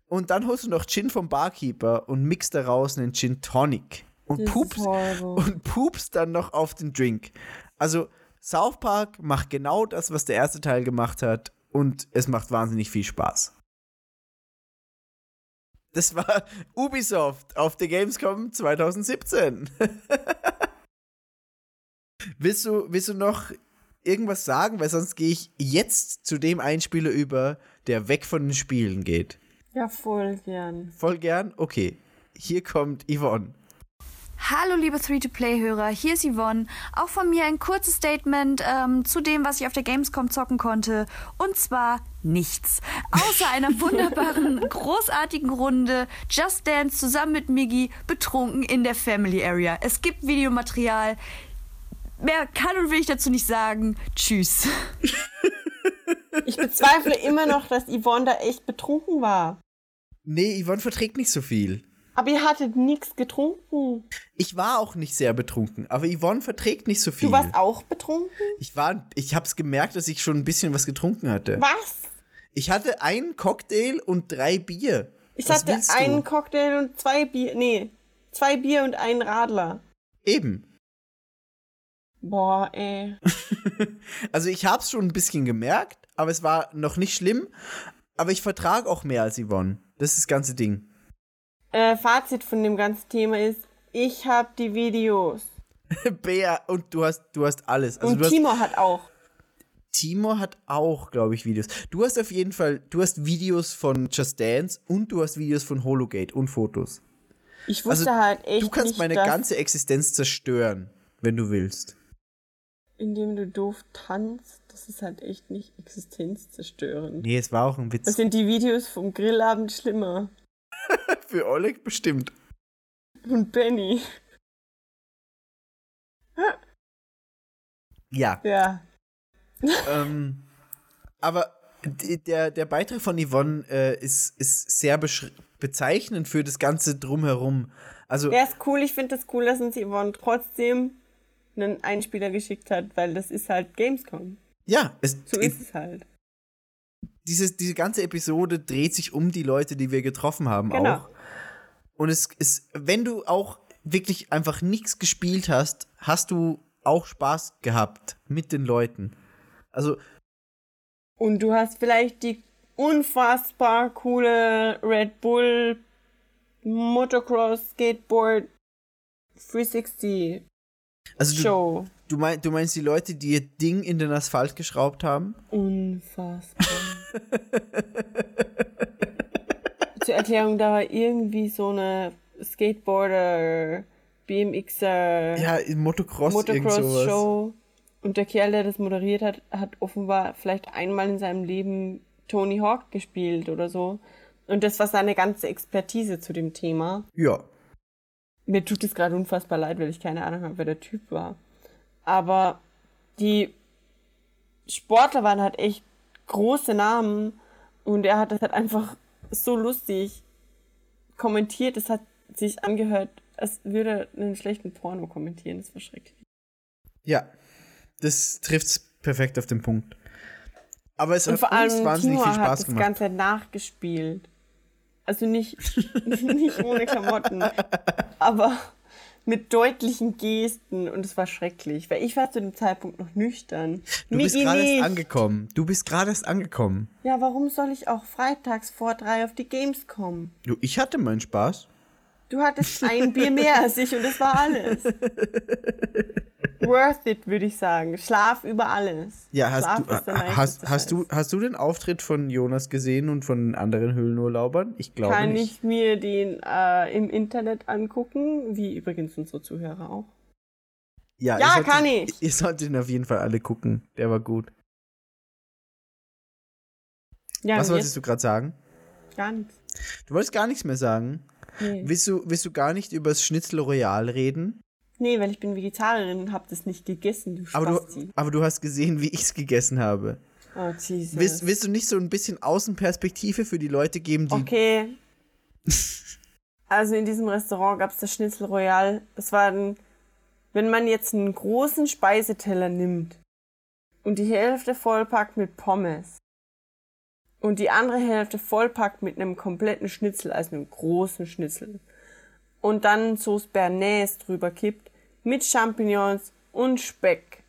und dann holst du noch Gin vom Barkeeper und mixt daraus einen Gin Tonic und pupst und pupst dann noch auf den Drink. Also South Park macht genau das, was der erste Teil gemacht hat und es macht wahnsinnig viel Spaß. Das war Ubisoft auf der Gamescom 2017. willst, du, willst du noch irgendwas sagen? Weil sonst gehe ich jetzt zu dem Einspieler über, der weg von den Spielen geht. Ja, voll gern. Voll gern? Okay. Hier kommt Yvonne. Hallo liebe 3-to-Play-Hörer, hier ist Yvonne. Auch von mir ein kurzes Statement ähm, zu dem, was ich auf der Gamescom zocken konnte. Und zwar nichts. Außer einer wunderbaren, großartigen Runde Just Dance zusammen mit Miggy betrunken in der Family Area. Es gibt Videomaterial. Mehr kann und will ich dazu nicht sagen. Tschüss. Ich bezweifle immer noch, dass Yvonne da echt betrunken war. Nee, Yvonne verträgt nicht so viel. Aber ihr hattet nichts getrunken. Ich war auch nicht sehr betrunken, aber Yvonne verträgt nicht so viel. Du warst auch betrunken? Ich war, ich hab's gemerkt, dass ich schon ein bisschen was getrunken hatte. Was? Ich hatte einen Cocktail und drei Bier. Ich was hatte einen? Cocktail und zwei Bier. Nee, zwei Bier und einen Radler. Eben. Boah, ey. Also ich hab's schon ein bisschen gemerkt, aber es war noch nicht schlimm. Aber ich vertrage auch mehr als Yvonne. Das ist das ganze Ding. Äh, Fazit von dem ganzen Thema ist, ich habe die Videos. Bea, und du hast, du hast alles. Also und hast, Timo hat auch. Timo hat auch, glaube ich, Videos. Du hast auf jeden Fall, du hast Videos von Just Dance und du hast Videos von Hologate und Fotos. Ich wusste Also, halt echt Du kannst nicht, meine ganze Existenz zerstören, wenn du willst. Indem du doof tanzt, das ist halt echt nicht existenzzerstörend. Nee, es war auch ein Witz. Das sind die Videos vom Grillabend schlimmer. Für Oleg bestimmt. Und Benny. Ja. Ja. ähm, aber der, der Beitrag von Yvonne äh, ist, ist sehr bezeichnend für das Ganze drumherum. Also, Ja, ist cool. Ich finde das cool, dass uns Yvonne trotzdem einen Einspieler geschickt hat, weil das ist halt Gamescom. ja, es, So ist es halt. dieses, diese ganze Episode dreht sich um die Leute, die wir getroffen haben Genau. auch. Und es ist, wenn du auch wirklich einfach nichts gespielt hast, hast du auch Spaß gehabt mit den Leuten. Also, Und du hast vielleicht die unfassbar coole Red Bull Motocross Skateboard 360 also du, Show. du, mein, du meinst die Leute, die ihr Ding in den Asphalt geschraubt haben? Unfassbar. Zur Erklärung, da war irgendwie so eine Skateboarder, BMXer, Ja, Motocross, irgend sowas. Motocross-Show. Und der Kerl, der das moderiert hat, hat offenbar vielleicht einmal in seinem Leben Tony Hawk gespielt oder so. Und das war seine ganze Expertise zu dem Thema. Ja. Mir tut es gerade unfassbar leid, weil ich keine Ahnung habe, wer der Typ war. Aber die Sportler waren halt echt große Namen und er hat das halt einfach so lustig kommentiert. Es hat sich angehört, als würde er einen schlechten Porno kommentieren. Das war schrecklich. Ja. Das trifft's perfekt auf den Punkt. Aber es Und hat vor uns allem wahnsinnig Timo viel hat Spaß das gemacht. Ganze nachgespielt. Also nicht, nicht ohne Klamotten, aber mit deutlichen Gesten und es war schrecklich, weil ich war zu dem Zeitpunkt noch nüchtern. Du bist gerade erst angekommen. Du bist gerade erst angekommen. Ja, warum soll ich auch freitags vor drei auf die Games kommen? Du, ich hatte meinen Spaß. Du hattest ein Bier mehr als ich und das war alles. Worth it, würde ich sagen. Schlaf über alles. Ja, hast Schlaf du, hast, hast, du, hast du den Auftritt von Jonas gesehen und von den anderen Höhlenurlaubern? Ich glaube Kann nicht. ich mir den äh, im Internet angucken, wie übrigens unsere Zuhörer auch. Ja, Ja, ihr solltet, kann ich. Ihr solltet ihn auf jeden Fall alle gucken. Der war gut. Ja, Was wolltest jetzt du gerade sagen? Gar nichts. Du wolltest gar nichts mehr sagen. Nee. Willst du, willst du gar nicht über das Schnitzel Royal reden? nee, weil ich bin Vegetarierin und hab das nicht gegessen, du Aber Spasti. du, aber du hast gesehen, wie ich es gegessen habe. Oh, Jesus. Willst, willst du nicht so ein bisschen Außenperspektive für die Leute geben, die. Okay. Also in diesem Restaurant gab es das Schnitzel Royal. Das war ein, wenn man jetzt einen großen Speiseteller nimmt und die Hälfte vollpackt mit Pommes und die andere Hälfte vollpackt mit einem kompletten Schnitzel, also einem großen Schnitzel und dann Sauce Bernays drüber kippt mit Champignons und Speck.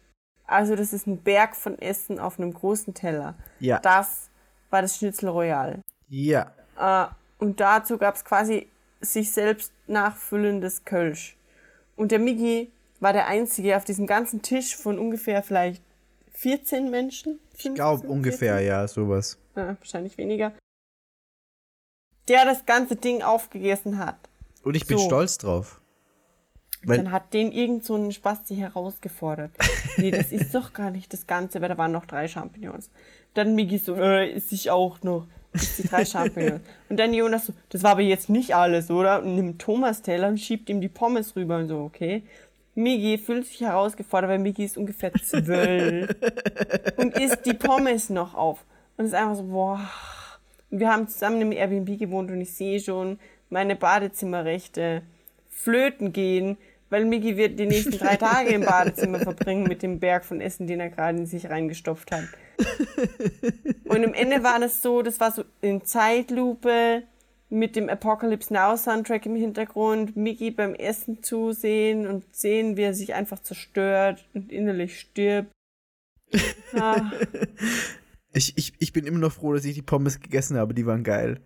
Also das ist ein Berg von Essen auf einem großen Teller. Ja. Das war das Schnitzel Royal. Ja. Äh, und dazu gab es quasi sich selbst nachfüllendes Kölsch. Und der Migi war der Einzige auf diesem ganzen Tisch von ungefähr vielleicht 14 Menschen. Ich glaube ungefähr, ja, sowas. Ja, wahrscheinlich weniger. Der das ganze Ding aufgegessen hat. Und ich bin So. stolz drauf. Weil, Dann hat den irgend so einen Spasti herausgefordert. nee, das ist doch gar nicht das Ganze, weil da waren noch drei Champignons. Dann Migi so, äh, ist ich auch noch. Ist die drei Champignons. Und dann Jonas so, das war aber jetzt nicht alles, oder? Und nimmt Thomas Teller und schiebt ihm die Pommes rüber und so, okay. Migi fühlt sich herausgefordert, weil Migi ist ungefähr zwölf und isst die Pommes noch auf. Und ist einfach so, boah. Und wir haben zusammen im Airbnb gewohnt und ich sehe schon meine Badezimmerrechte flöten gehen, weil Migi wird die nächsten drei Tage im Badezimmer verbringen mit dem Berg von Essen, den er gerade in sich reingestopft hat. Und im Ende war das so, das war so in Zeitlupe mit dem Apocalypse Now Soundtrack im Hintergrund, Migi beim Essen zusehen und sehen, wie er sich einfach zerstört und innerlich stirbt. Ah, ich, ich, ich bin immer noch froh, dass ich die Pommes gegessen habe. Die waren geil.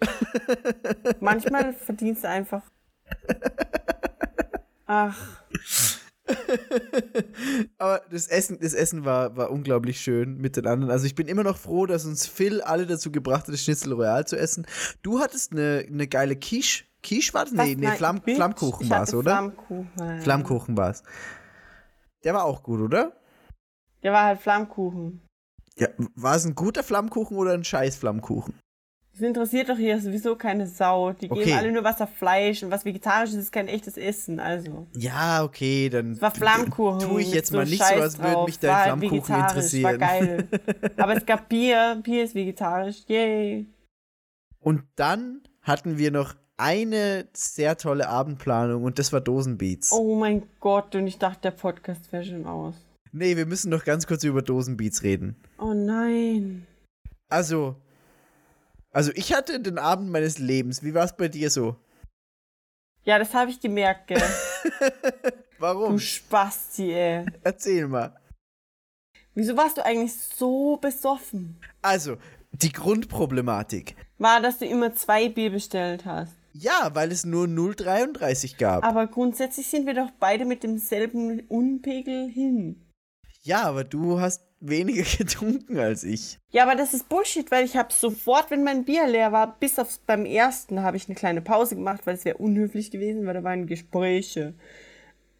manchmal verdienst du einfach. Ach, Aber das Essen, das Essen war, war unglaublich schön mit den anderen. Also ich bin immer noch froh, dass uns Phil alle dazu gebracht hat, das Schnitzel Royal zu essen. Du hattest eine, eine geile Quiche. Quiche war das? Nee, nee, Flamm. Flammkuchen war es, oder? Flammkuchen. Flammkuchen war es. Der war auch gut, oder? Der war halt Flammkuchen. Ja, war es ein guter Flammkuchen oder ein scheiß Flammkuchen? Das interessiert doch hier sowieso keine Sau. Die Okay. geben alle nur was auf Fleisch und was vegetarisch ist, ist kein echtes Essen. Also. Ja, okay, dann Es war Flammkuchen. tue ich jetzt so mal nicht Scheiß so, als würde mich Es war dein halt Flammkuchen vegetarisch, War interessieren. geil. Aber es gab Bier. Bier ist vegetarisch. Yay. Und dann hatten wir noch eine sehr tolle Abendplanung und das war Dosenbeats. Oh mein Gott, und ich dachte, der Podcast wäre schon aus. Nee, wir müssen noch ganz kurz über Dosenbeats reden. Oh nein. Also, also ich hatte den Abend meines Lebens. Wie war es bei dir so? Ja, das habe ich gemerkt, gell. Warum? Du Spasti, ey. Erzähl mal. Wieso warst du eigentlich so besoffen? Also, die Grundproblematik. War, dass du immer zwei Bier bestellt hast. Ja, weil es nur 0,33 gab. Aber grundsätzlich sind wir doch beide mit demselben Unpegel hin. Ja, aber du hast weniger getrunken als ich. Ja, aber das ist Bullshit, weil ich habe sofort, wenn mein Bier leer war, bis aufs beim ersten habe ich eine kleine Pause gemacht, weil es wäre unhöflich gewesen, weil da waren Gespräche.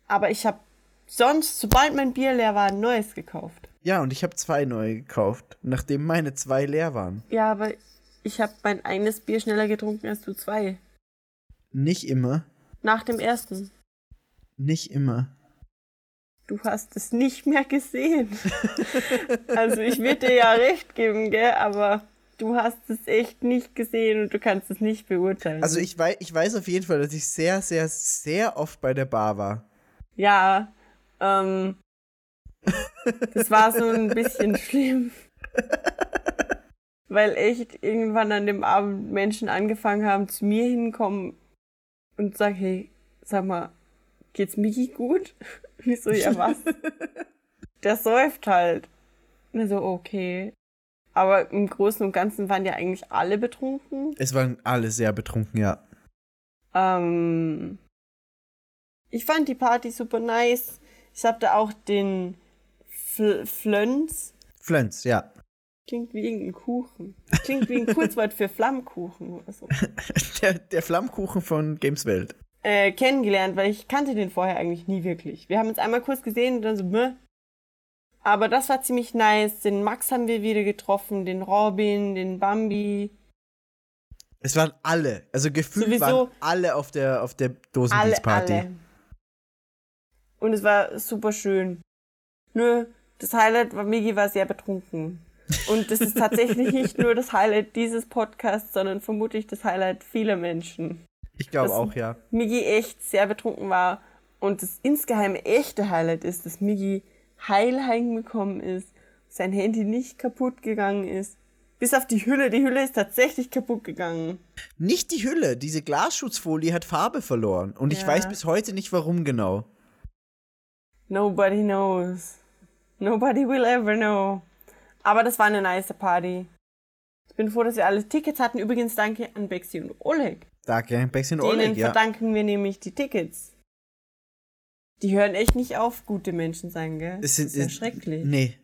Aber ich habe sonst, sobald mein Bier leer war, ein neues gekauft. Ja, und ich habe zwei neue gekauft, nachdem meine zwei leer waren. Ja, aber ich habe mein eines Bier schneller getrunken als du zwei. Nicht immer. Nach dem ersten. Nicht immer. Du hast es nicht mehr gesehen. also ich würde dir ja recht geben, gell, aber du hast es echt nicht gesehen und du kannst es nicht beurteilen. Also ich weiß, ich weiß auf jeden Fall, dass ich sehr, sehr, sehr oft bei der Bar war. Ja, ähm, das war so ein bisschen schlimm. weil echt irgendwann an dem Abend Menschen angefangen haben, zu mir hinkommen und sagen, hey, sag mal, geht's Miki gut? Ich so, ja was? Der säuft halt. Und er so, okay. Aber im Großen und Ganzen waren ja eigentlich alle betrunken. Es waren alle sehr betrunken, ja. Ähm, ich fand die Party super nice. Ich hatte auch den Fl Flönz. Flönz, ja. Klingt wie irgendein Kuchen. Klingt wie ein Kurzwort für Flammkuchen oder so. Der, der Flammkuchen von Gameswelt. Äh, kennengelernt, weil ich kannte den vorher eigentlich nie wirklich. Wir haben uns einmal kurz gesehen und dann so, Meh. Aber das war ziemlich nice. Den Max haben wir wieder getroffen, den Robin, den Bambi. Es waren alle, also gefühlt Sowieso- waren alle auf der, auf der Alle, Dosenbeats-Party. alle. Und es war super schön. Nur das Highlight war, Migi war sehr betrunken. Und das ist tatsächlich nicht nur das Highlight dieses Podcasts, sondern vermutlich das Highlight vieler Menschen. Ich glaube auch, ja. Migi echt sehr betrunken war. Und das insgeheime echte Highlight ist, dass Migi heil heimgekommen ist, sein Handy nicht kaputt gegangen ist. Bis auf die Hülle. Die Hülle ist tatsächlich kaputt gegangen. Nicht die Hülle, diese Glasschutzfolie hat Farbe verloren. Und ich Ja. weiß bis heute nicht, warum genau. Nobody knows. Nobody will ever know. Aber das war eine nice Party. Ich bin froh, dass wir alle Tickets hatten. Übrigens danke an Bexi und Oleg. Danke, ein bisschen Denen Oleg, ja. verdanken wir nämlich die Tickets. Die hören echt nicht auf, gute Menschen sein, gell? Es sind, das ist ja schrecklich. Nee.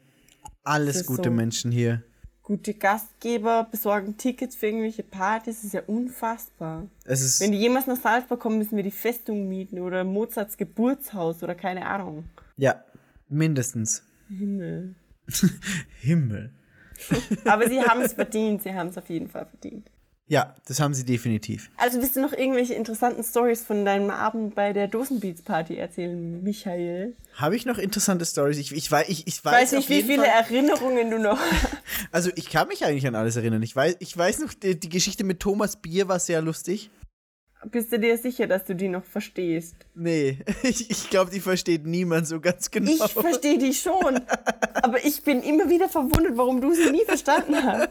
Alles gute so. Menschen hier. Gute Gastgeber besorgen Tickets für irgendwelche Partys. Das ist ja unfassbar. Es ist. Wenn die jemals nach Salzburg kommen, müssen wir die Festung mieten oder Mozarts Geburtshaus oder keine Ahnung. Ja, mindestens. Himmel. Himmel. Aber sie haben es verdient. Sie haben es auf jeden Fall verdient. Ja, das haben sie definitiv. Also willst du noch irgendwelche interessanten Stories von deinem Abend bei der Dosenbeats-Party erzählen, Michael? Habe ich noch interessante Stories? Ich, ich, weiß, ich, ich weiß, weiß nicht, wie viele Fall, Erinnerungen du noch Also ich kann mich eigentlich an alles erinnern. Ich weiß, ich weiß noch, die, die Geschichte mit Thomas Bier war sehr lustig. Bist du dir sicher, dass du die noch verstehst? Nee, ich, ich glaube, die versteht niemand so ganz genau. Ich verstehe die schon. Aber ich bin immer wieder verwundert, warum du sie nie verstanden hast.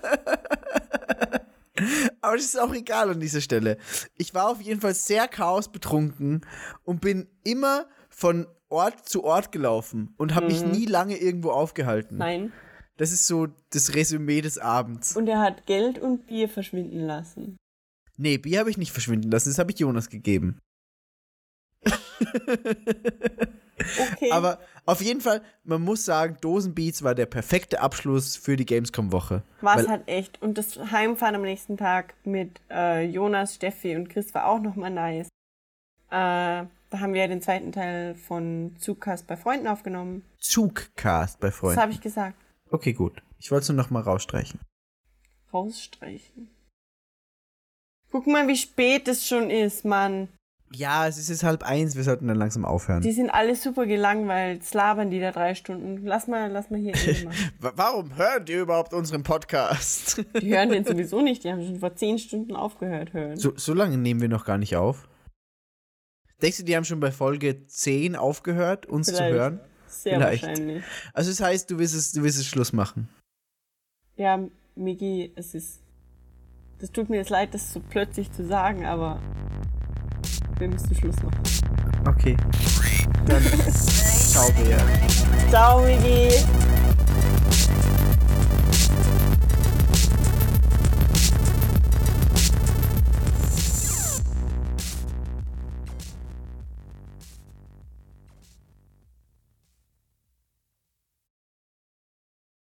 Aber das ist auch egal an dieser Stelle. Ich war auf jeden Fall sehr chaosbetrunken und bin immer von Ort zu Ort gelaufen und habe mich nie lange irgendwo aufgehalten. Mhm. Nein. Das ist so das Resümee des Abends. Und er hat Geld und Bier verschwinden lassen. Nee, Bier habe ich nicht verschwinden lassen, das habe ich Jonas gegeben. Okay. Aber auf jeden Fall, man muss sagen, Dosenbeats war der perfekte Abschluss für die Gamescom-Woche. war es halt echt. Und das Heimfahren am nächsten Tag mit äh, Jonas, Steffi und Chris war auch nochmal nice. Äh, da haben wir ja den zweiten Teil von Zugcast bei Freunden aufgenommen. Zugcast bei Das Freunden. habe ich gesagt. Okay, gut. Ich wollte es nur noch mal rausstreichen. Rausstreichen. Guck mal, wie spät es schon ist, Mann. Ja, es ist jetzt halb eins, wir sollten dann langsam aufhören. Die sind alle super gelangweilt. Slabern die da drei Stunden. Lass mal, lass mal hier Warum hören die überhaupt unseren Podcast? Die hören den sowieso nicht. Die haben schon vor zehn Stunden aufgehört hören. so, so lange nehmen wir noch gar nicht auf. Denkst du, die haben schon bei Folge 10 aufgehört, uns zu Vielleicht. hören? Sehr vielleicht. wahrscheinlich. Also das heißt, du willst es, du willst es Schluss machen. Ja, Migi, es ist. Das tut mir jetzt leid, das so plötzlich zu sagen, aber wir müssen Schluss machen. Okay. Dann ciao, Bea. Ciao, Migi.